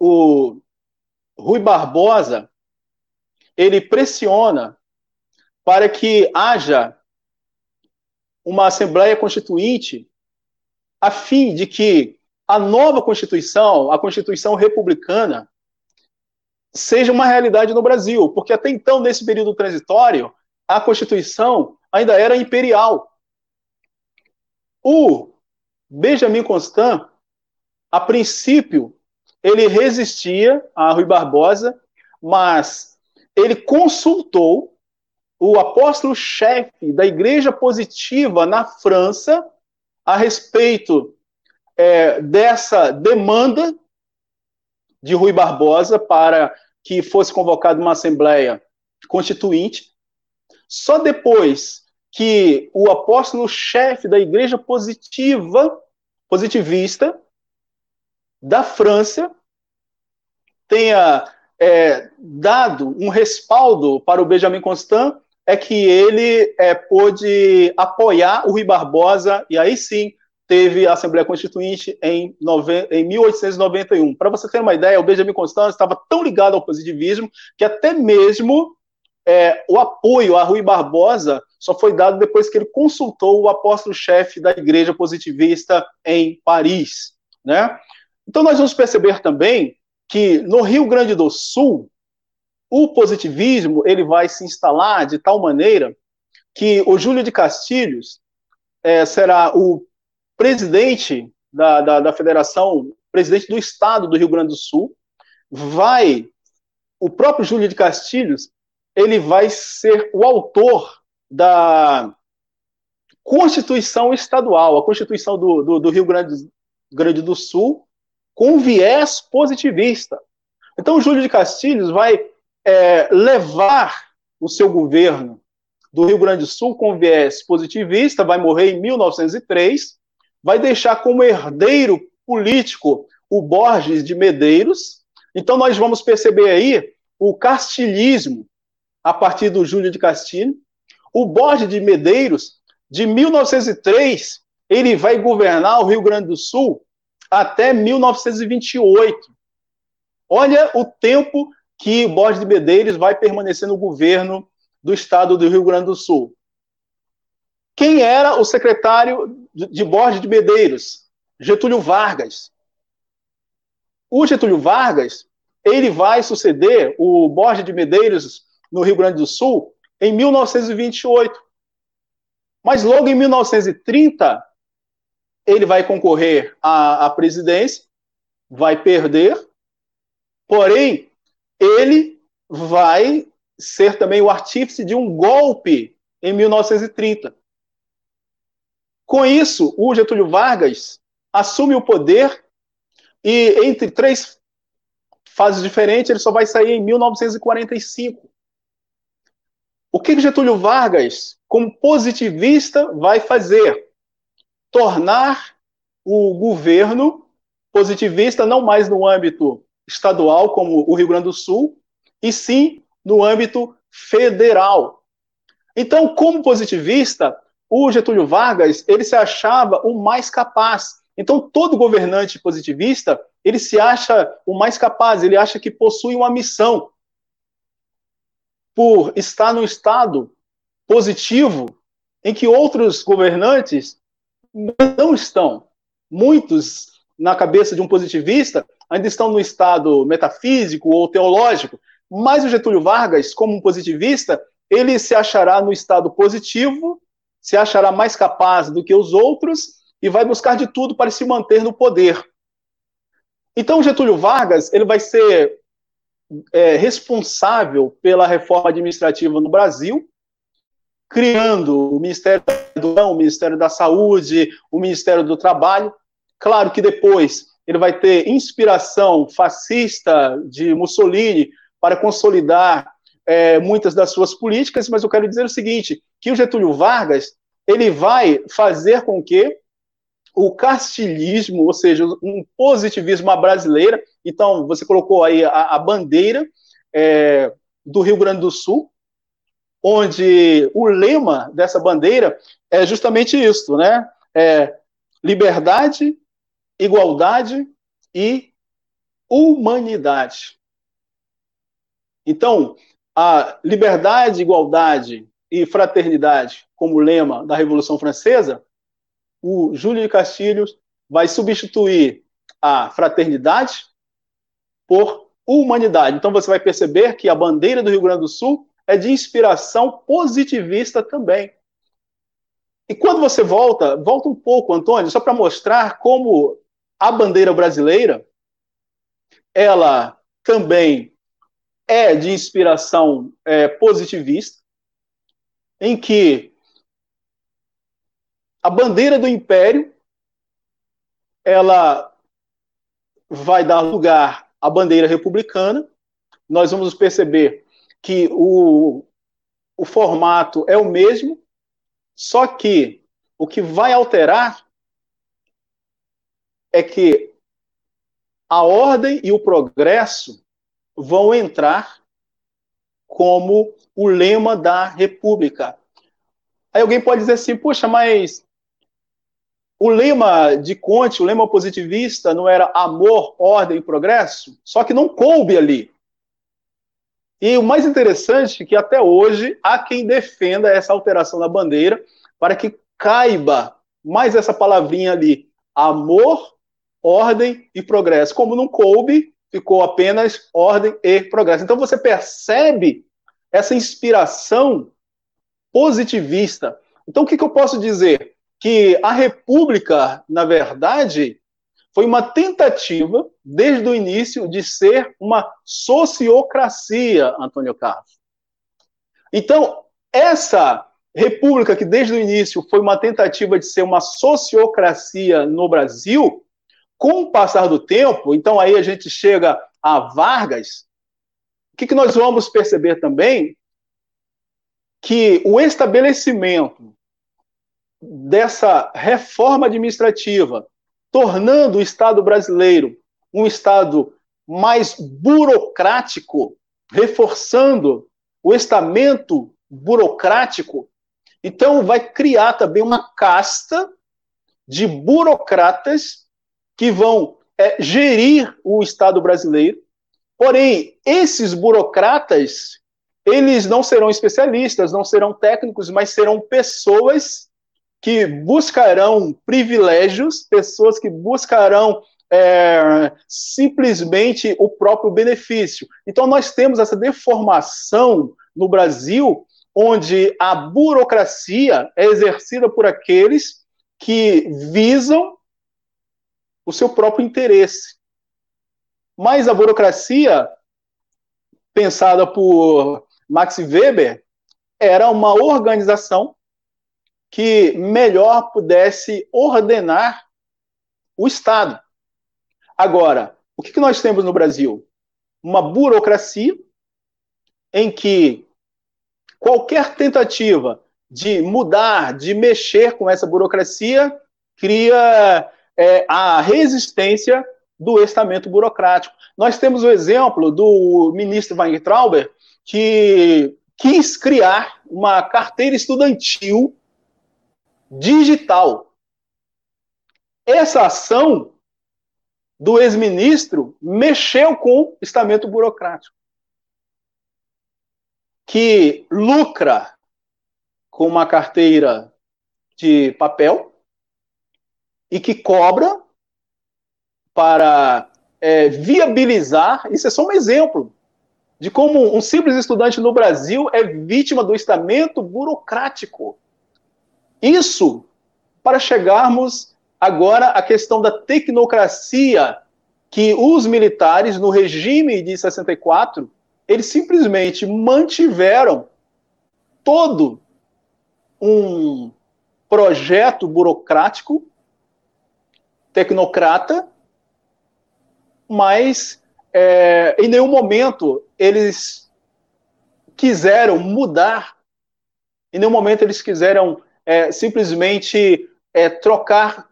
o Rui Barbosa ele pressiona para que haja uma Assembleia Constituinte a fim de que a nova Constituição, a Constituição Republicana, seja uma realidade no Brasil, porque até então, nesse período transitório, a Constituição ainda era imperial. O Benjamin Constant, a princípio, ele resistia a Rui Barbosa, mas ele consultou o apóstolo-chefe da Igreja Positiva na França a respeito é, dessa demanda de Rui Barbosa para que fosse convocada uma Assembleia Constituinte. Só depois que o apóstolo-chefe da Igreja Positiva, positivista, da França tenha é, dado um respaldo para o Benjamin Constant é que ele é, pôde apoiar o Rui Barbosa e aí sim teve a Assembleia Constituinte em, em 1891. Para você ter uma ideia, o Benjamin Constant estava tão ligado ao positivismo que até mesmo é, o apoio a Rui Barbosa só foi dado depois que ele consultou o apóstolo-chefe da Igreja Positivista em Paris. Né? Então, nós vamos perceber também que no Rio Grande do Sul, o positivismo ele vai se instalar de tal maneira que o Júlio de Castilhos é, será o presidente da, da, da federação, presidente do estado do Rio Grande do Sul, vai, o próprio Júlio de Castilhos, ele vai ser o autor da Constituição Estadual, a Constituição do, do, do Rio Grande, Grande do Sul, com viés positivista. Então, Júlio de Castilhos vai é, levar o seu governo do Rio Grande do Sul com viés positivista, vai morrer em 1903, vai deixar como herdeiro político o Borges de Medeiros. Então, nós vamos perceber aí o castilismo a partir do Júlio de Castilho. O Borges de Medeiros, de 1903, ele vai governar o Rio Grande do Sul até 1928. Olha o tempo que Borges de Medeiros vai permanecer no governo do estado do Rio Grande do Sul. Quem era o secretário de Borges de Medeiros? Getúlio Vargas. O Getúlio Vargas, ele vai suceder o Borges de Medeiros no Rio Grande do Sul em 1928. Mas logo em 1930, ele vai concorrer à, à presidência, vai perder, porém, ele vai ser também o artífice de um golpe em 1930. Com isso, o Getúlio Vargas assume o poder e, entre três fases diferentes, ele só vai sair em 1945. O que Getúlio Vargas, como positivista, vai fazer? tornar o governo positivista não mais no âmbito estadual, como o Rio Grande do Sul, e sim no âmbito federal. Então, como positivista, o Getúlio Vargas, ele se achava o mais capaz. Então, todo governante positivista, ele se acha o mais capaz, ele acha que possui uma missão. Por estar no estado positivo em que outros governantes não estão. Muitos, na cabeça de um positivista, ainda estão no estado metafísico ou teológico, mas o Getúlio Vargas, como um positivista, ele se achará no estado positivo, se achará mais capaz do que os outros e vai buscar de tudo para se manter no poder. Então, Getúlio Vargas ele vai ser é, responsável pela reforma administrativa no Brasil, criando o Ministério da Educação, o Ministério da Saúde, o Ministério do Trabalho. Claro que depois ele vai ter inspiração fascista de Mussolini para consolidar é, muitas das suas políticas, mas eu quero dizer o seguinte, que o Getúlio Vargas ele vai fazer com que o castilhismo, ou seja, um positivismo à brasileira, então você colocou aí a, a bandeira é, do Rio Grande do Sul, onde o lema dessa bandeira é justamente isso, né? É liberdade, igualdade e humanidade. Então, a liberdade, igualdade e fraternidade como lema da Revolução Francesa, o Júlio de Castilhos vai substituir a fraternidade por humanidade. Então você vai perceber que a bandeira do Rio Grande do Sul é de inspiração positivista também. E quando você volta, volta um pouco, Antônio, só para mostrar como a bandeira brasileira ela também é de inspiração é, positivista, em que a bandeira do império ela vai dar lugar à bandeira republicana. Nós vamos perceber que o, o formato é o mesmo, só que o que vai alterar é que a ordem e o progresso vão entrar como o lema da República. Aí alguém pode dizer assim, puxa, mas o lema de Conte, o lema positivista, não era amor, ordem e progresso? Só que não coube ali. E o mais interessante é que até hoje há quem defenda essa alteração da bandeira para que caiba mais essa palavrinha ali, amor, ordem e progresso. Como não coube, ficou apenas ordem e progresso. Então você percebe essa inspiração positivista. Então o que, que eu posso dizer? Que a República, na verdade, foi uma tentativa, desde o início, de ser uma sociocracia, Antônio Carlos. Então, essa república, que desde o início foi uma tentativa de ser uma sociocracia no Brasil, com o passar do tempo, então aí a gente chega a Vargas, o que, que nós vamos perceber também? Que o estabelecimento dessa reforma administrativa tornando o Estado brasileiro um Estado mais burocrático, reforçando o estamento burocrático, então vai criar também uma casta de burocratas que vão é, gerir o Estado brasileiro. Porém, esses burocratas, eles não serão especialistas, não serão técnicos, mas serão pessoas que buscarão privilégios, pessoas que buscarão é, simplesmente o próprio benefício. Então, nós temos essa deformação no Brasil, onde a burocracia é exercida por aqueles que visam o seu próprio interesse. Mas a burocracia, pensada por Max Weber, era uma organização que melhor pudesse ordenar o Estado. Agora, o que, nós temos no Brasil? Uma burocracia em que qualquer tentativa de mudar, de mexer com essa burocracia, cria é, a resistência do estamento burocrático. Nós temos o exemplo do ministro Weintrauber, que quis criar uma carteira estudantil digital. Essa ação do ex-ministro mexeu com o estamento burocrático, que lucra com uma carteira de papel e que cobra para é, viabilizar. Isso é só um exemplo de como um simples estudante no Brasil é vítima do estamento burocrático. Isso para chegarmos agora à questão da tecnocracia que os militares no regime de 64 eles simplesmente mantiveram todo um projeto burocrático, tecnocrata, mas é, em nenhum momento eles quiseram mudar, em nenhum momento eles quiseram é, simplesmente é, trocar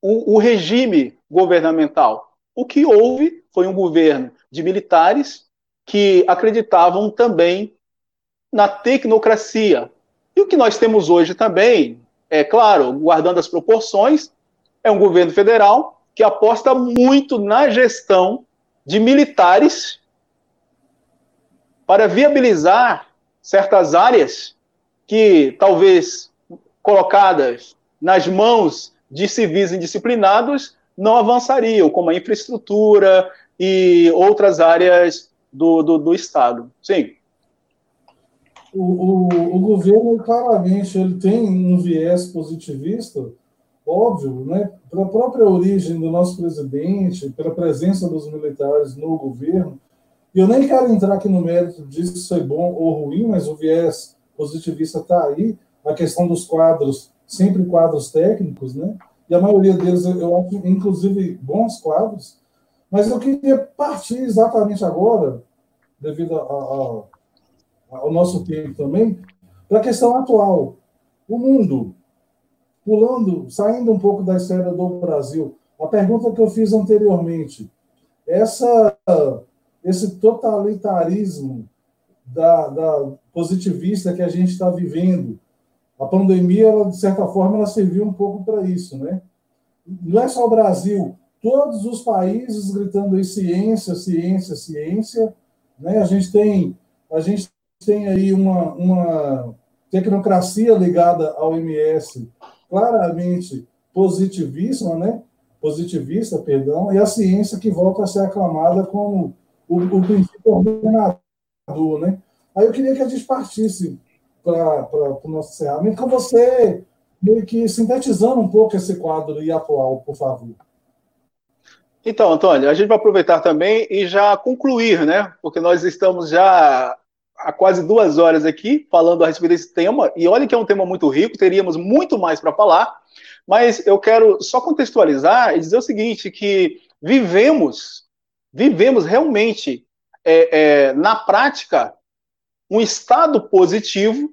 o, o regime governamental. O que houve foi um governo de militares que acreditavam também na tecnocracia, e o que nós temos hoje também, é claro, guardando as proporções, é um governo federal que aposta muito na gestão de militares para viabilizar certas áreas que talvez colocadas nas mãos de civis indisciplinados não avançariam, como a infraestrutura e outras áreas do, do, do Estado. Sim o, o, o, governo claramente ele tem um viés positivista, óbvio, né? Pela própria origem do nosso presidente, pela presença dos militares no governo. E eu nem quero entrar aqui no mérito disso se é bom ou ruim, mas o viés positivista está aí. A questão dos quadros, sempre quadros técnicos, né? E a maioria deles eu acho, inclusive, bons quadros. Mas eu queria partir exatamente agora, devido a, a ao nosso tempo também, para a questão atual. O mundo, pulando, saindo um pouco da esfera do Brasil, a pergunta que eu fiz anteriormente, essa, esse totalitarismo da, da positivista que a gente está vivendo, a pandemia, ela, de certa forma, ela serviu um pouco para isso, né? Não é só o Brasil, todos os países gritando aí ciência, ciência, ciência, né? A gente tem a gente tem aí uma, uma tecnocracia ligada ao MS claramente positivista, né? positivista, perdão, e a ciência que volta a ser aclamada como o, o princípio ordenador, né? Aí eu queria que a gente partisse para o nosso encerramento com você meio que sintetizando um pouco esse quadro e atual, por favor. Então, Antônio, a gente vai aproveitar também e já concluir, né? Porque nós estamos já há quase duas horas aqui falando a respeito desse tema, e olha que é um tema muito rico, teríamos muito mais para falar, mas eu quero só contextualizar e dizer o seguinte, que vivemos, vivemos realmente, é, é, na prática, um estado positivo,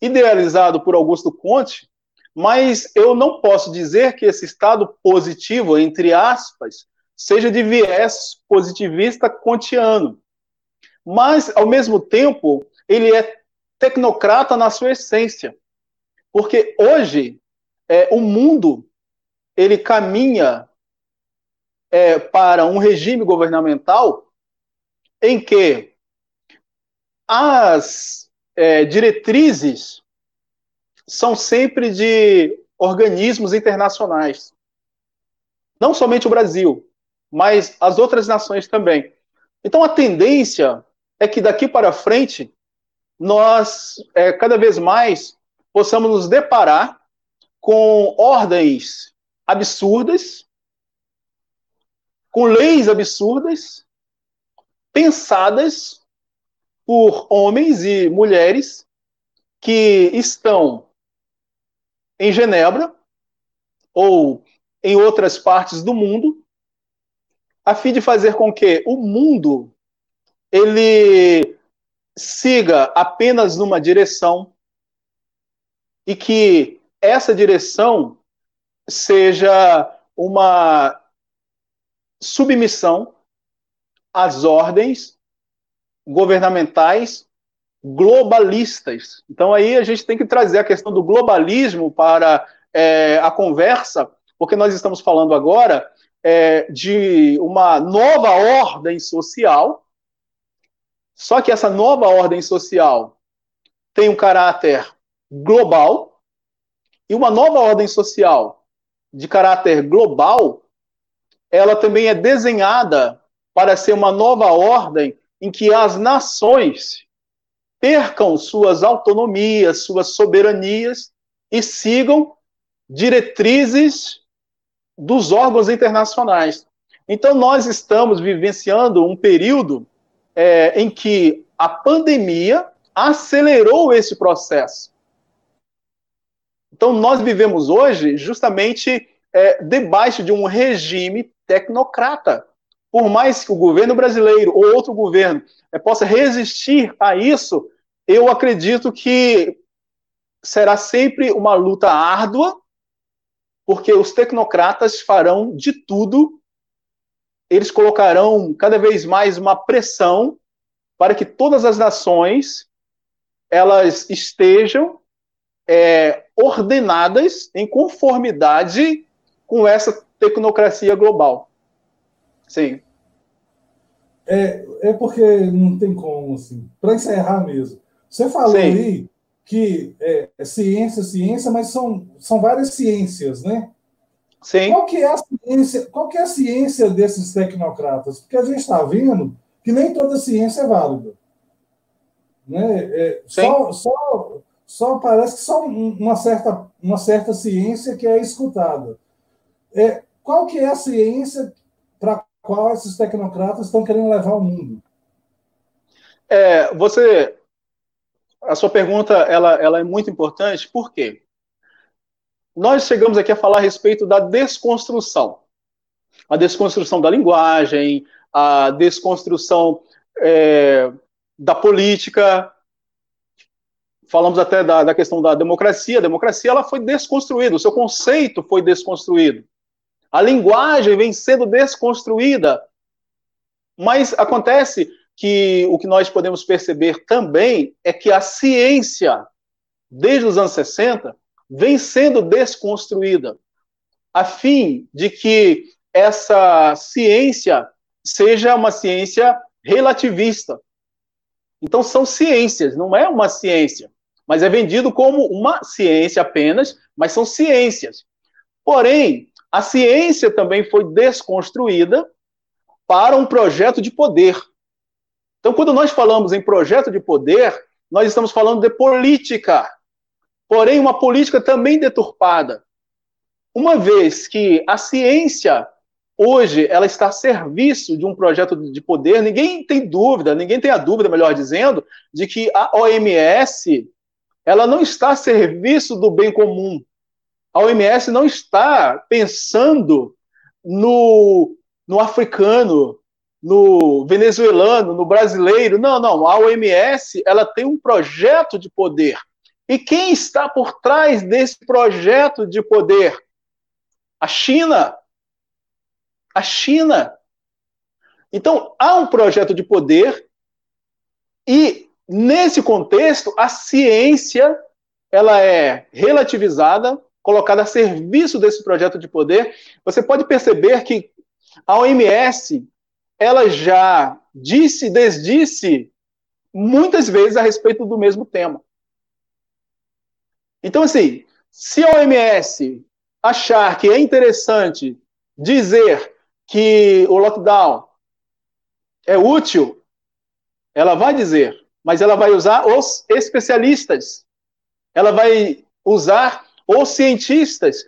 idealizado por Augusto Conte, mas eu não posso dizer que esse estado positivo, entre aspas, seja de viés positivista kantiano mas, ao mesmo tempo, ele é tecnocrata na sua essência. Porque hoje, é, o mundo ele caminha é, para um regime governamental em que as é, diretrizes são sempre de organismos internacionais. Não somente o Brasil, mas as outras nações também. Então, a tendência é que daqui para frente nós é, cada vez mais possamos nos deparar com ordens absurdas, com leis absurdas, pensadas por homens e mulheres que estão em Genebra ou em outras partes do mundo, a fim de fazer com que o mundo ele siga apenas numa direção e que essa direção seja uma submissão às ordens governamentais globalistas. Então aí a gente tem que trazer a questão do globalismo para é, a conversa, porque nós estamos falando agora é, de uma nova ordem social, só que essa nova ordem social tem um caráter global, e uma nova ordem social de caráter global, ela também é desenhada para ser uma nova ordem em que as nações percam suas autonomias, suas soberanias e sigam diretrizes dos órgãos internacionais. Então, nós estamos vivenciando um período é, em que a pandemia acelerou esse processo. Então, nós vivemos hoje justamente é, debaixo de um regime tecnocrata. Por mais que o governo brasileiro ou outro governo é, possa resistir a isso, eu acredito que será sempre uma luta árdua, porque os tecnocratas farão de tudo, eles colocarão cada vez mais uma pressão para que todas as nações elas estejam é, ordenadas em conformidade com essa tecnocracia global. Sim. É, é porque não tem como, assim, para encerrar mesmo. Você falou Sim. aí que é, é, ciência, ciência, mas são, são várias ciências, né? Sim. Qual que, é a ciência, qual que é a ciência desses tecnocratas? Porque a gente está vendo que nem toda ciência é válida. Né? É, só, só, só parece que só uma certa, uma certa ciência que é escutada. É, qual que é a ciência para a qual esses tecnocratas estão querendo levar o mundo? É, você, a sua pergunta ela, ela é muito importante, por quê? Nós chegamos aqui a falar a respeito da desconstrução. A desconstrução da linguagem, a desconstrução é, da política, falamos até da, da, questão da democracia. A democracia ela foi desconstruída, o seu conceito foi desconstruído. A linguagem vem sendo desconstruída. Mas acontece que o que nós podemos perceber também é que a ciência, desde os anos 60, vem sendo desconstruída, a fim de que essa ciência seja uma ciência relativista. Então, são ciências, não é uma ciência, mas é vendido como uma ciência apenas, mas são ciências. Porém, a ciência também foi desconstruída para um projeto de poder. Então, quando nós falamos em projeto de poder, nós estamos falando de política porém uma política também deturpada. Uma vez que a ciência hoje ela está a serviço de um projeto de poder, ninguém tem dúvida, ninguém tem a dúvida, melhor dizendo, de que a OMS ela não está a serviço do bem comum. A OMS não está pensando no, no africano, no venezuelano, no brasileiro. Não, não. A OMS ela tem um projeto de poder. E quem está por trás desse projeto de poder? A China. A China. Então, há um projeto de poder e nesse contexto a ciência ela é relativizada, colocada a serviço desse projeto de poder. Você pode perceber que a OMS ela já disse, desdisse muitas vezes a respeito do mesmo tema. Então, assim, se a OMS achar que é interessante dizer que o lockdown é útil, ela vai dizer, mas ela vai usar os especialistas, ela vai usar os cientistas,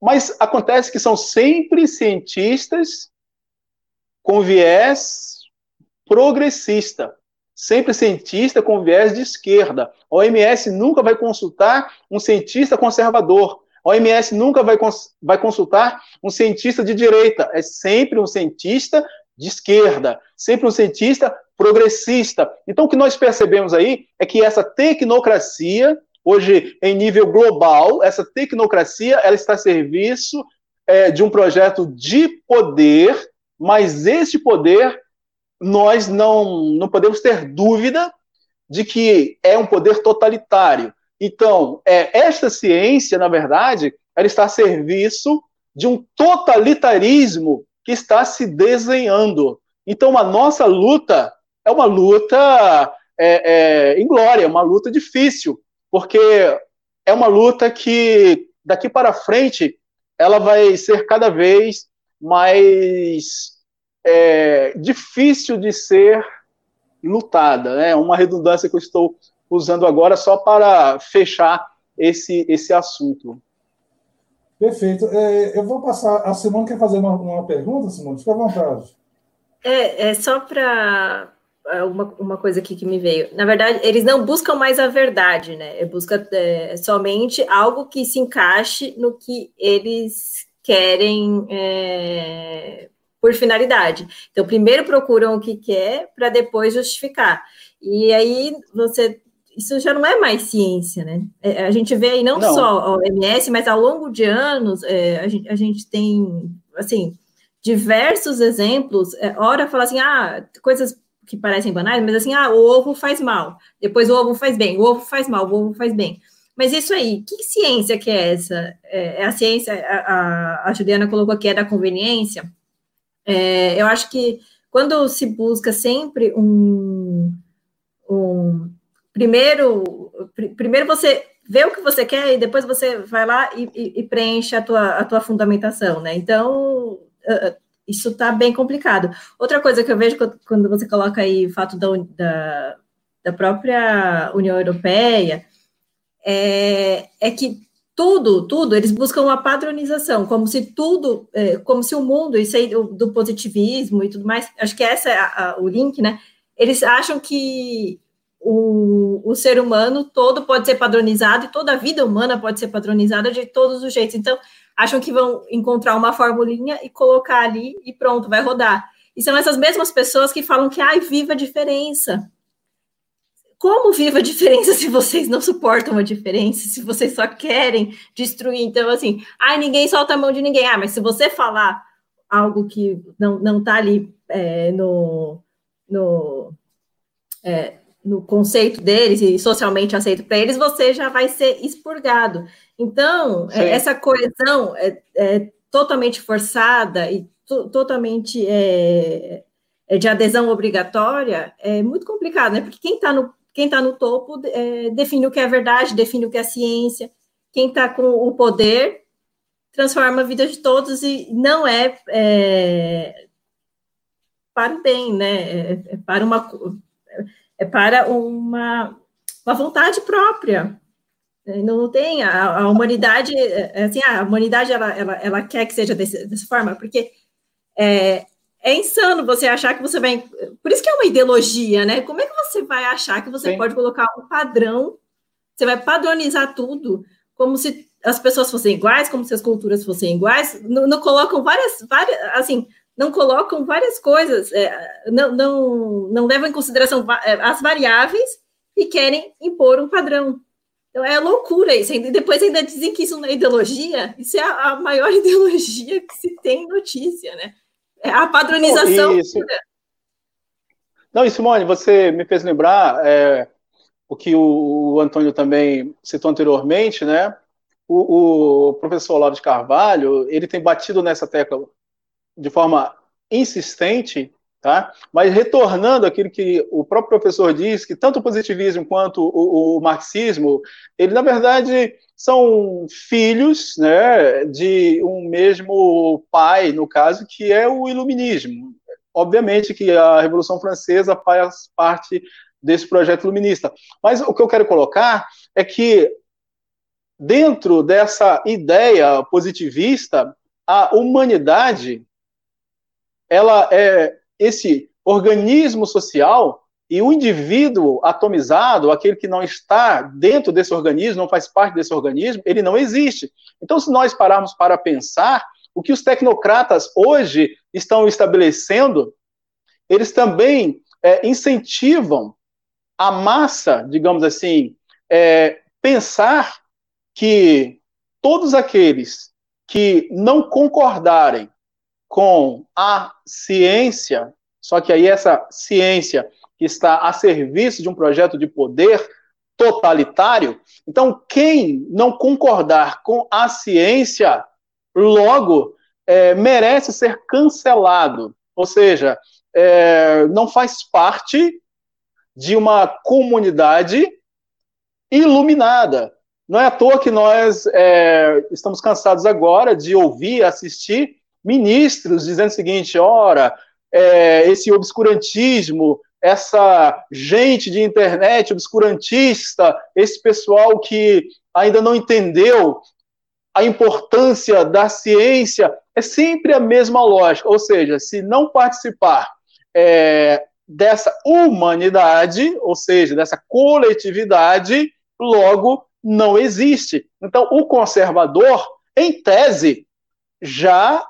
mas acontece que são sempre cientistas com viés progressista sempre cientista com viés de esquerda. A OMS nunca vai consultar um cientista conservador. A OMS nunca vai, cons vai consultar um cientista de direita. É sempre um cientista de esquerda, sempre um cientista progressista. Então, o que nós percebemos aí é que essa tecnocracia, hoje em nível global, essa tecnocracia, ela está a serviço é, de um projeto de poder mas este poder nós não, não podemos ter dúvida de que é um poder totalitário. Então, é, esta ciência, na verdade, ela está a serviço de um totalitarismo que está se desenhando. Então, a nossa luta é uma luta é, é, inglória, uma luta difícil, porque é uma luta que daqui para frente ela vai ser cada vez mais é, difícil de ser lutada. É né? uma redundância que eu estou usando agora só para fechar esse, esse assunto. Perfeito. É, eu vou passar. A Simone quer fazer uma, uma pergunta, Simone? Fica à vontade. É, é só para é, uma, uma coisa aqui que me veio. Na verdade, eles não buscam mais a verdade, né? Busca é, somente algo que se encaixe no que eles querem é, por finalidade. Então, primeiro procuram o que quer para depois justificar. E aí você isso já não é mais ciência, né? É, a gente vê aí não, não. só a OMS, mas ao longo de anos é, a, gente, a, gente, tem assim diversos exemplos. É, ora fala assim, ah, coisas que parecem banais, mas assim, ah, o ovo faz mal, depois o ovo faz bem, o ovo faz mal, o ovo faz bem. Mas isso aí, que ciência que é essa? É, é a ciência, a, a, Juliana colocou aqui, é da conveniência. É, eu acho que quando se busca sempre um, um primeiro, primeiro você vê o que você quer e depois você vai lá e, e, e preenche a tua, a tua fundamentação, né? Então, uh, isso está bem complicado. Outra coisa que eu vejo quando você coloca aí o fato da, da, da própria União Europeia é, é que tudo, tudo, eles buscam uma padronização, como se tudo, é, como se o mundo, isso aí do, do positivismo e tudo mais, acho que essa é a, a, o link, né? Eles acham que o, o ser humano todo pode ser padronizado e toda a vida humana pode ser padronizada de todos os jeitos. Então, acham que vão encontrar uma formulinha e colocar ali e pronto, vai rodar. E são essas mesmas pessoas que falam que, ai, viva a diferença. Como viva a diferença se vocês não suportam a diferença, se vocês só querem destruir? Então, assim, ai, ninguém solta a mão de ninguém. Ah, mas se você falar algo que não, não tá ali é, no, no, é, no conceito deles e socialmente aceito para eles, você já vai ser expurgado. Então, é, Sim. essa coesão é, é, totalmente forçada e totalmente é, é, de adesão obrigatória é muito complicado, né? Porque quem está no, quem tá no topo é, define o que é verdade, define o que é ciência. Quem está com o poder transforma a vida de todos e não é, é para o bem, né? É, para uma é para uma, uma vontade própria. É, não tem a, a humanidade, é, é assim, a humanidade ela, ela, ela quer que seja desse, dessa forma, porque é, é insano você achar que você vai. Por isso que é uma ideologia, né? Como é que você vai achar que você Sim. pode colocar um padrão, você vai padronizar tudo, como se as pessoas fossem iguais, como se as culturas fossem iguais, não, não colocam várias, várias, assim, não colocam várias coisas, é, não, não, não levam em consideração é, as variáveis e querem impor um padrão. Então é loucura isso. E depois ainda dizem que isso não é ideologia. Isso é a, a maior ideologia que se tem notícia, né? É a padronização. Isso. Não, e Simone, você me fez lembrar é, o que o, o, Antônio também citou anteriormente, né? O, o professor Olavo de Carvalho, ele tem batido nessa tecla de forma insistente, tá? Mas retornando aquilo que o próprio professor diz, que tanto o positivismo quanto o, o marxismo, ele na verdade são filhos, né, de um mesmo pai, no caso, que é o iluminismo. Obviamente que a Revolução Francesa faz parte desse projeto iluminista. Mas o que eu quero colocar é que dentro dessa ideia positivista, a humanidade ela é esse organismo social e o indivíduo atomizado, aquele que não está dentro desse organismo, não faz parte desse organismo, ele não existe. Então, se nós pararmos para pensar, o que os tecnocratas hoje estão estabelecendo, eles também é, incentivam a massa, digamos assim, é, pensar que todos aqueles que não concordarem com a ciência, só que aí essa ciência que está a serviço de um projeto de poder totalitário, então quem não concordar com a ciência, logo é, merece ser cancelado, ou seja, é, não faz parte de uma comunidade iluminada. Não é à toa que nós é, estamos cansados agora de ouvir, assistir ministros dizendo o seguinte: ora, é, esse obscurantismo, essa gente de internet obscurantista, esse pessoal que ainda não entendeu a importância da ciência, é sempre a mesma lógica. Ou seja, se não participar é, dessa humanidade, ou seja, dessa coletividade, logo não existe. Então, o conservador, em tese, já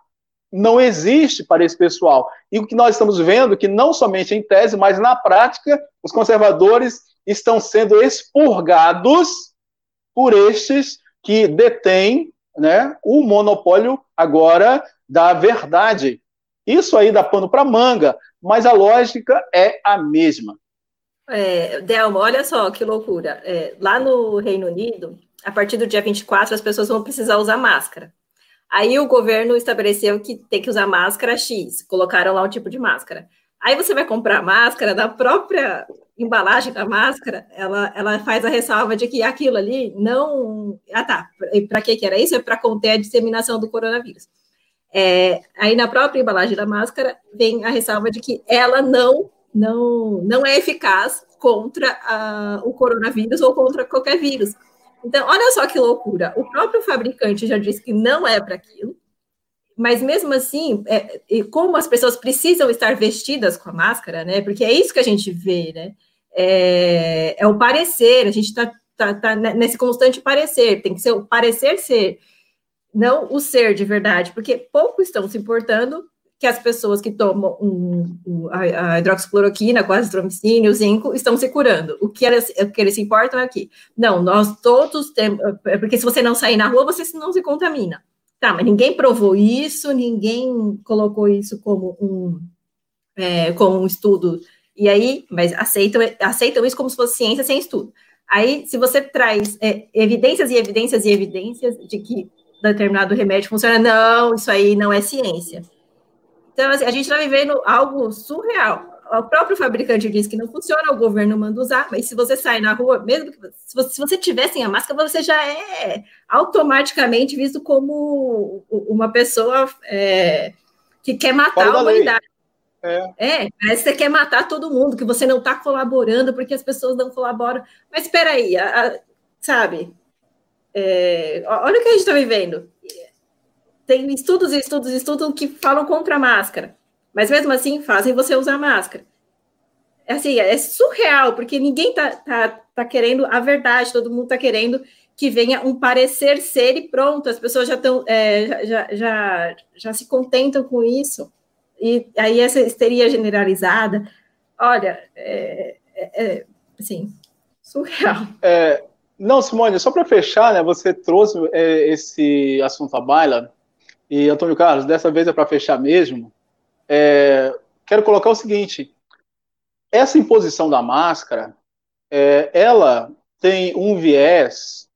não existe para esse pessoal. E o que nós estamos vendo é que não somente em tese, mas na prática, os conservadores estão sendo expurgados por estes que detêm né, o monopólio agora da verdade. Isso aí dá pano para manga, mas a lógica é a mesma. É, Delma, olha só que loucura. É, lá no Reino Unido, a partir do dia 24, as pessoas vão precisar usar máscara. Aí o governo estabeleceu que tem que usar máscara X, colocaram lá um tipo de máscara. Aí você vai comprar máscara, da própria embalagem da máscara, ela, ela faz a ressalva de que aquilo ali não. Ah, tá. Para que, que era isso? É para conter a disseminação do coronavírus. É, aí na própria embalagem da máscara vem a ressalva de que ela não não, não é eficaz contra a, o coronavírus ou contra qualquer vírus. Então, olha só que loucura. O próprio fabricante já disse que não é para aquilo, mas mesmo assim, é, como as pessoas precisam estar vestidas com a máscara, né? Porque é isso que a gente vê, né? É, é o parecer, a gente está tá, tá nesse constante parecer, tem que ser o parecer ser, não o ser de verdade, porque pouco estão se importando que as pessoas que tomam um, um, a, a, hidroxicloroquina com azitromicina o zinco estão se curando. O que, eles, o que eles se importam é aqui. Não, nós todos temos. É porque se você não sair na rua, você não se contamina. Tá, mas ninguém provou isso, ninguém colocou isso como um, é, como um estudo. E aí, mas aceitam, aceitam isso como se fosse ciência sem estudo. Aí, se você traz é, evidências e evidências e evidências de que determinado remédio funciona, não, isso aí não é ciência. Então, assim, a gente está vivendo algo surreal. O próprio fabricante diz que não funciona, o governo manda usar, mas se você sai na rua, mesmo que se você, se você tiver sem a máscara, você já é automaticamente visto como uma pessoa é, que quer matar a humanidade. É. é, parece que você quer matar todo mundo, que você não está colaborando porque as pessoas não colaboram. Mas espera aí, a, a, sabe? É, olha o que a gente está vivendo tem estudos e estudos e estudos que falam contra a máscara, mas mesmo assim fazem você usar máscara. É assim, é surreal, porque ninguém tá, tá, tá querendo a verdade, todo mundo tá querendo que venha um parecer ser e pronto, as pessoas já estão, é, já, já, já se contentam com isso, e aí essa histeria generalizada, olha, é, é, é assim, surreal. É, não, Simone, só para fechar, né, você trouxe é, esse assunto à baila, e, Antônio Carlos, dessa vez é para fechar mesmo. É, quero colocar o seguinte: essa imposição da máscara, é, ela tem um viés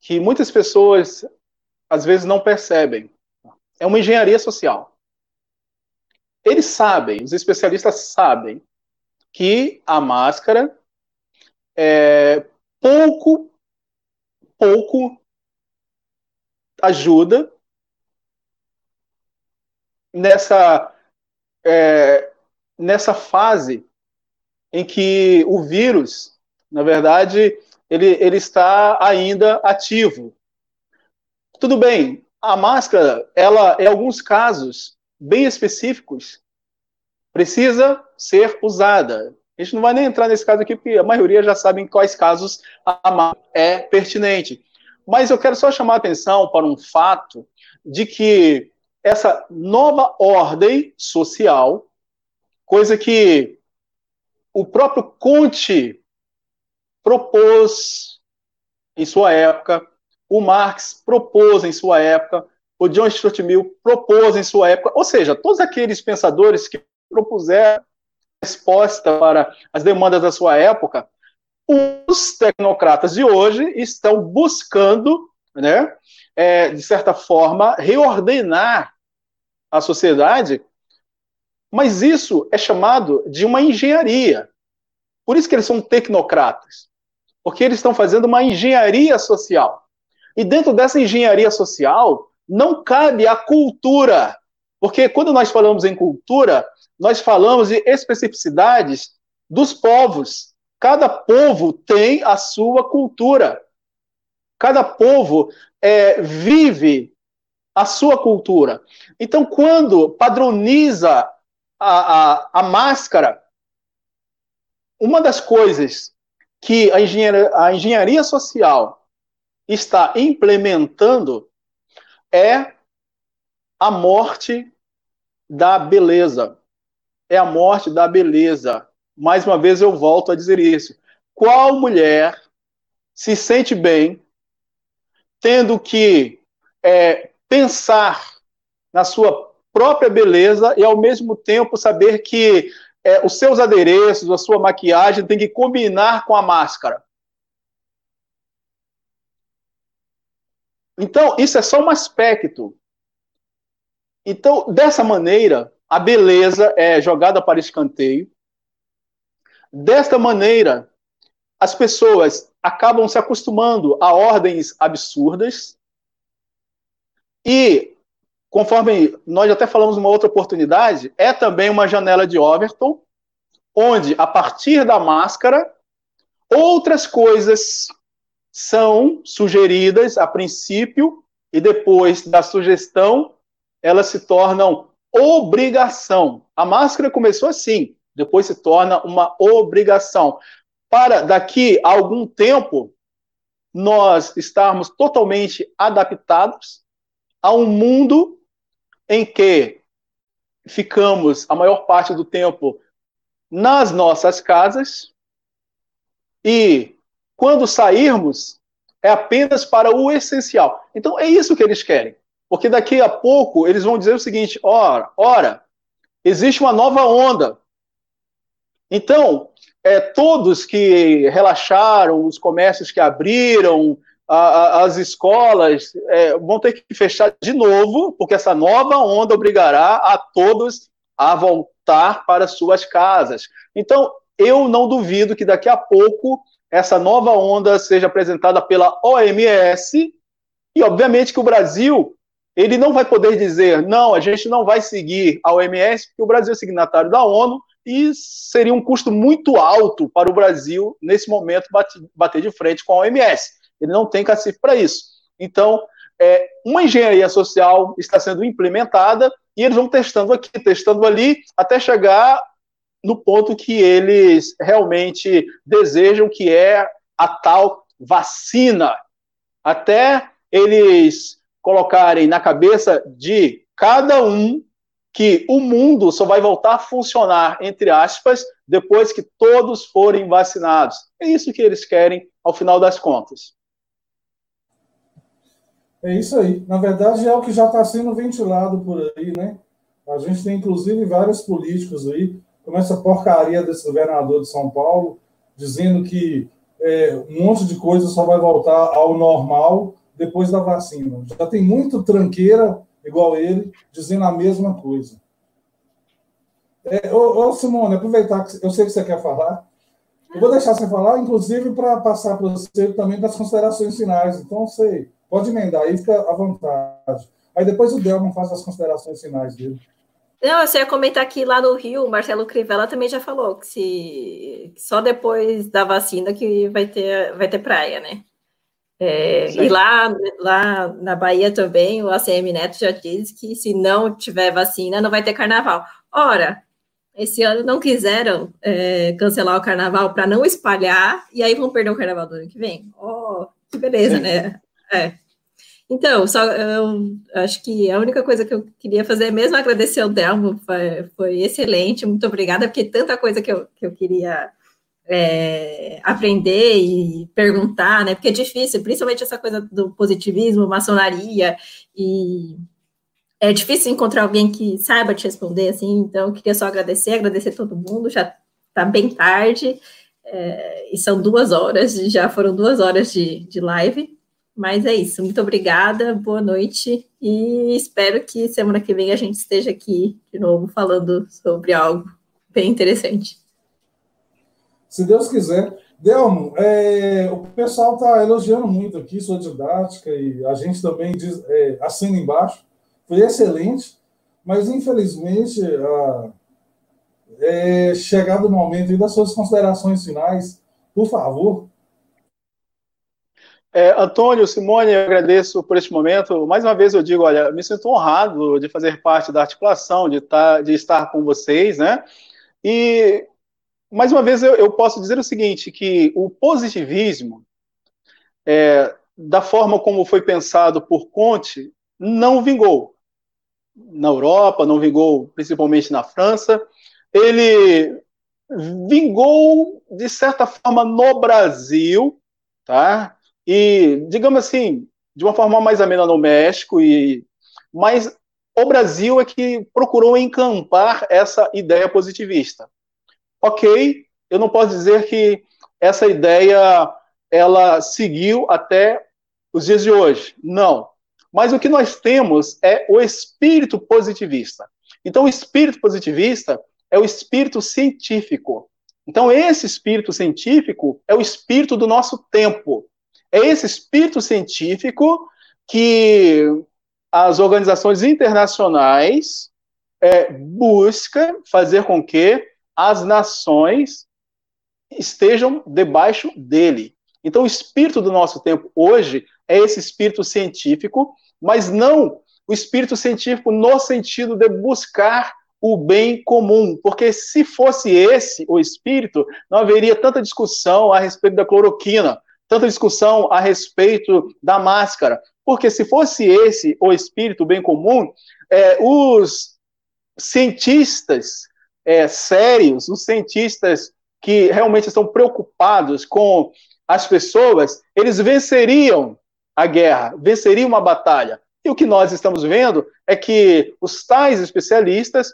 que muitas pessoas às vezes não percebem. É uma engenharia social. Eles sabem, os especialistas sabem, que a máscara é, pouco, pouco ajuda nessa, é, nessa fase em que o vírus, na verdade, ele, ele está ainda ativo. Tudo bem, a máscara, ela, em alguns casos bem específicos, precisa ser usada. A gente não vai nem entrar nesse caso aqui, porque a maioria já sabe em quais casos a máscara é pertinente. Mas eu quero só chamar a atenção para um fato de que essa nova ordem social, coisa que o próprio Conte propôs em sua época, o Marx propôs em sua época, o John Stuart Mill propôs em sua época, ou seja, todos aqueles pensadores que propuseram resposta para as demandas da sua época, os tecnocratas de hoje estão buscando, né, é, de certa forma, reordenar a sociedade, mas isso é chamado de uma engenharia. Por isso que eles são tecnocratas, porque eles estão fazendo uma engenharia social. E dentro dessa engenharia social, não cabe a cultura, porque quando nós falamos em cultura, nós falamos de especificidades dos povos. Cada povo tem a sua cultura. Cada povo é, vive a sua cultura. Então, quando padroniza a, a, a máscara, uma das coisas que a engenharia, a engenharia social está implementando é a morte da beleza. É a morte da beleza. Mais uma vez eu volto a dizer isso. Qual mulher se sente bem tendo que é, pensar na sua própria beleza e ao mesmo tempo saber que é, os seus adereços, a sua maquiagem tem que combinar com a máscara? Então, isso é só um aspecto. Então, dessa maneira, a beleza é jogada para escanteio. Desta maneira, as pessoas acabam se acostumando a ordens absurdas. E, conforme nós até falamos numa outra oportunidade, é também uma janela de Overton, onde, a partir da máscara, outras coisas são sugeridas a princípio e depois da sugestão elas se tornam obrigação. A máscara começou assim, depois se torna uma obrigação. Para daqui a algum tempo nós estarmos totalmente adaptados a um mundo em que ficamos a maior parte do tempo nas nossas casas e quando sairmos, é apenas para o essencial. Então é isso que eles querem. Porque daqui a pouco eles vão dizer o seguinte: ora, ora, existe uma nova onda. Então, é, todos que relaxaram, os comércios que abriram, a, a, as escolas é, vão ter que fechar de novo, porque essa nova onda obrigará a todos a voltar para suas casas. Então, eu não duvido que daqui a pouco essa nova onda seja apresentada pela OMS e, obviamente, que o Brasil ele não vai poder dizer não, a gente não vai seguir a OMS porque o Brasil é signatário da ONU e seria um custo muito alto para o Brasil nesse momento bater de frente com a OMS. Ele não tem cacife para isso. Então, é, uma engenharia social está sendo implementada e eles vão testando aqui, testando ali, até chegar no ponto que eles realmente desejam, que é a tal vacina. Até eles colocarem na cabeça de cada um que o mundo só vai voltar a funcionar, entre aspas, depois que todos forem vacinados. É isso que eles querem ao final das contas. É isso aí. Na verdade, é o que já está sendo ventilado por aí, né? A gente tem, inclusive, vários políticos aí como essa porcaria desse governador de São Paulo, dizendo que é, um monte de coisa só vai voltar ao normal depois da vacina. Já tem muito tranqueira, igual ele, dizendo a mesma coisa. É, ô, ô, Simone, aproveitar que eu sei que você quer falar. Eu vou deixar você falar, inclusive, para passar para você também das considerações finais. Então, você pode emendar aí, fica à vontade. Aí depois o Delman faz as considerações finais dele. Não, eu só ia comentar que lá no Rio, o Marcelo Crivella também já falou que se só depois da vacina que vai ter, vai ter praia, né? É, e lá, lá na Bahia também, o ACM Neto já disse que se não tiver vacina, não vai ter carnaval. Ora, esse ano não quiseram é, cancelar o carnaval para não espalhar, e aí vão perder o carnaval do ano que vem. Oh, que beleza, Sim. né? É. Então, só eu acho que a única coisa que eu queria fazer é mesmo agradecer ao Delmo, foi, foi excelente, muito obrigada, porque tanta coisa que eu, que eu queria é, aprender e perguntar, né? Porque é difícil, principalmente essa coisa do positivismo, maçonaria, e é difícil encontrar alguém que saiba te responder, assim, então queria só agradecer, agradecer todo mundo, já tá bem tarde, é, e são duas horas, já foram duas horas de, de live, mas é isso, muito obrigada, boa noite, e espero que semana que vem a gente esteja aqui de novo falando sobre algo bem interessante. Se Deus quiser. Delmo, é, o pessoal está elogiando muito aqui sua didática e a gente também diz, é, assina embaixo. Foi excelente, mas infelizmente a, é chegado o momento das suas considerações finais, por favor. É, Antônio, Simone, eu agradeço por este momento. Mais uma vez eu digo, olha, me sinto honrado de fazer parte da articulação, de, tá, de estar com vocês, né? E mais uma vez, eu, eu, posso dizer o seguinte, que o positivismo, é, da forma como foi pensado por Conte, não vingou. Na Europa, não vingou principalmente na França. Ele vingou, de certa forma, no Brasil, tá? E, digamos assim, de uma forma mais amena no México, e, mas o Brasil é que procurou encampar essa ideia positivista ok, eu não posso dizer que essa ideia ela seguiu até os dias de hoje. Não. Mas o que nós temos é o espírito positivista. Então, o espírito positivista é o espírito científico. Então, esse espírito científico é o espírito do nosso tempo. É esse espírito científico que as organizações internacionais é, buscam fazer com que as nações estejam debaixo dele. Então, o espírito do nosso tempo hoje é esse espírito científico, mas não o espírito científico no sentido de buscar o bem comum, porque se fosse esse o espírito, não haveria tanta discussão a respeito da cloroquina, tanta discussão a respeito da máscara, porque se fosse esse o espírito bem comum, é, os cientistas é, sérios, os cientistas que realmente estão preocupados com as pessoas, eles venceriam a guerra, venceriam uma batalha. E o que nós estamos vendo é que os tais especialistas,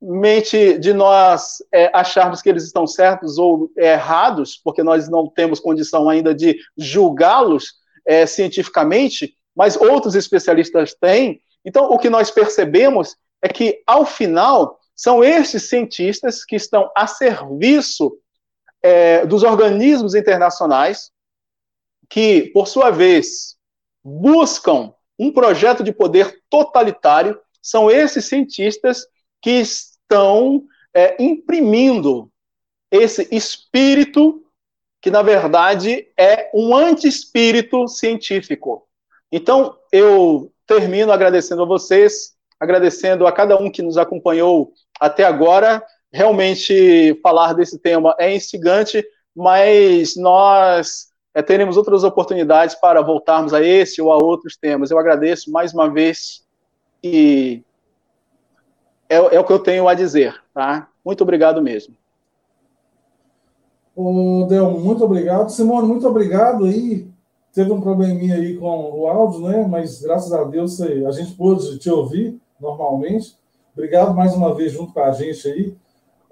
independentemente de nós é, acharmos que eles estão certos ou errados, porque nós não temos condição ainda de julgá-los é, cientificamente, mas outros especialistas têm. Então, o que nós percebemos é que, ao final, são estes cientistas que estão a serviço é, dos organismos internacionais, que, por sua vez, buscam um projeto de poder totalitário, são esses cientistas que estão é, imprimindo esse espírito que, na verdade, é um anti-espírito científico. Então, eu termino agradecendo a vocês agradecendo a cada um que nos acompanhou até agora. Realmente, falar desse tema é instigante, mas nós é, teremos outras oportunidades para voltarmos a esse ou a outros temas. Eu agradeço mais uma vez e é, é o que eu tenho a dizer. Tá? Muito obrigado mesmo. Ô, Del, muito obrigado. Simone, muito obrigado aí. Teve um probleminha aí com o áudio, né? Mas graças a Deus a gente pôde te ouvir normalmente. Obrigado mais uma vez junto com a gente aí.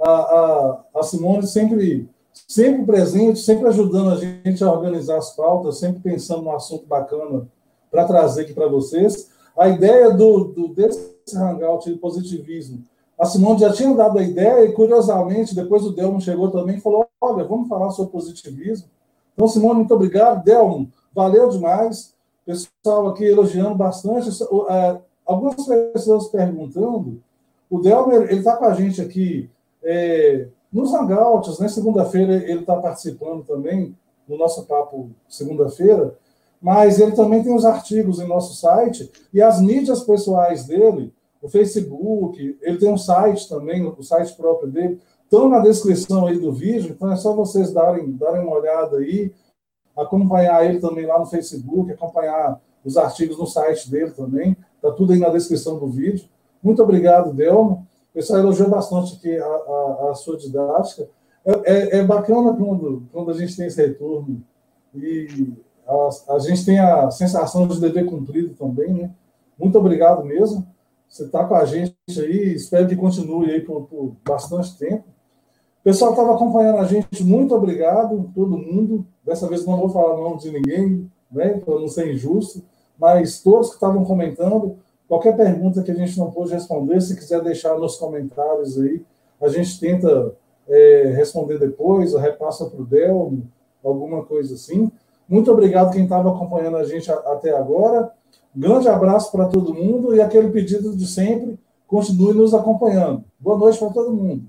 A, a, a Simone sempre, sempre presente, sempre ajudando a gente a organizar as pautas, sempre pensando num assunto bacana para trazer aqui para vocês. A ideia do, do, desse hangout de positivismo, a Simone já tinha dado a ideia e, curiosamente, depois o Delmo chegou também e falou, olha, vamos falar sobre positivismo. Então, Simone, muito obrigado. Delmo, valeu demais. Pessoal aqui elogiando bastante. É, algumas pessoas perguntando, o Delmer, ele está com a gente aqui é, nos Hangouts, né? Segunda-feira ele está participando também no nosso papo segunda-feira, mas ele também tem os artigos em nosso site e as mídias pessoais dele, o Facebook, ele tem um site também, o site próprio dele, estão na descrição aí do vídeo, então é só vocês darem, darem uma olhada aí, acompanhar ele também lá no Facebook, acompanhar os artigos no site dele também. Está tudo aí na descrição do vídeo. Muito obrigado, Delmo. O pessoal elogiou bastante aqui a, a, a sua didática. é, é, bacana quando, quando a gente tem esse retorno e a, a gente tem a sensação de dever cumprido também, né? Muito obrigado mesmo. Você está com a gente aí, espero que continue aí por, por bastante tempo. O pessoal estava acompanhando a gente, muito obrigado, todo mundo. Dessa vez não vou falar nome de ninguém, né, para não ser injusto, mas todos que estavam comentando, qualquer pergunta que a gente não pôde responder, se quiser deixar nos comentários aí, a gente tenta é, responder depois, repassa para o Delmo, alguma coisa assim. Muito obrigado quem estava acompanhando a gente até agora. Grande abraço para todo mundo e aquele pedido de sempre, continue nos acompanhando. Boa noite para todo mundo.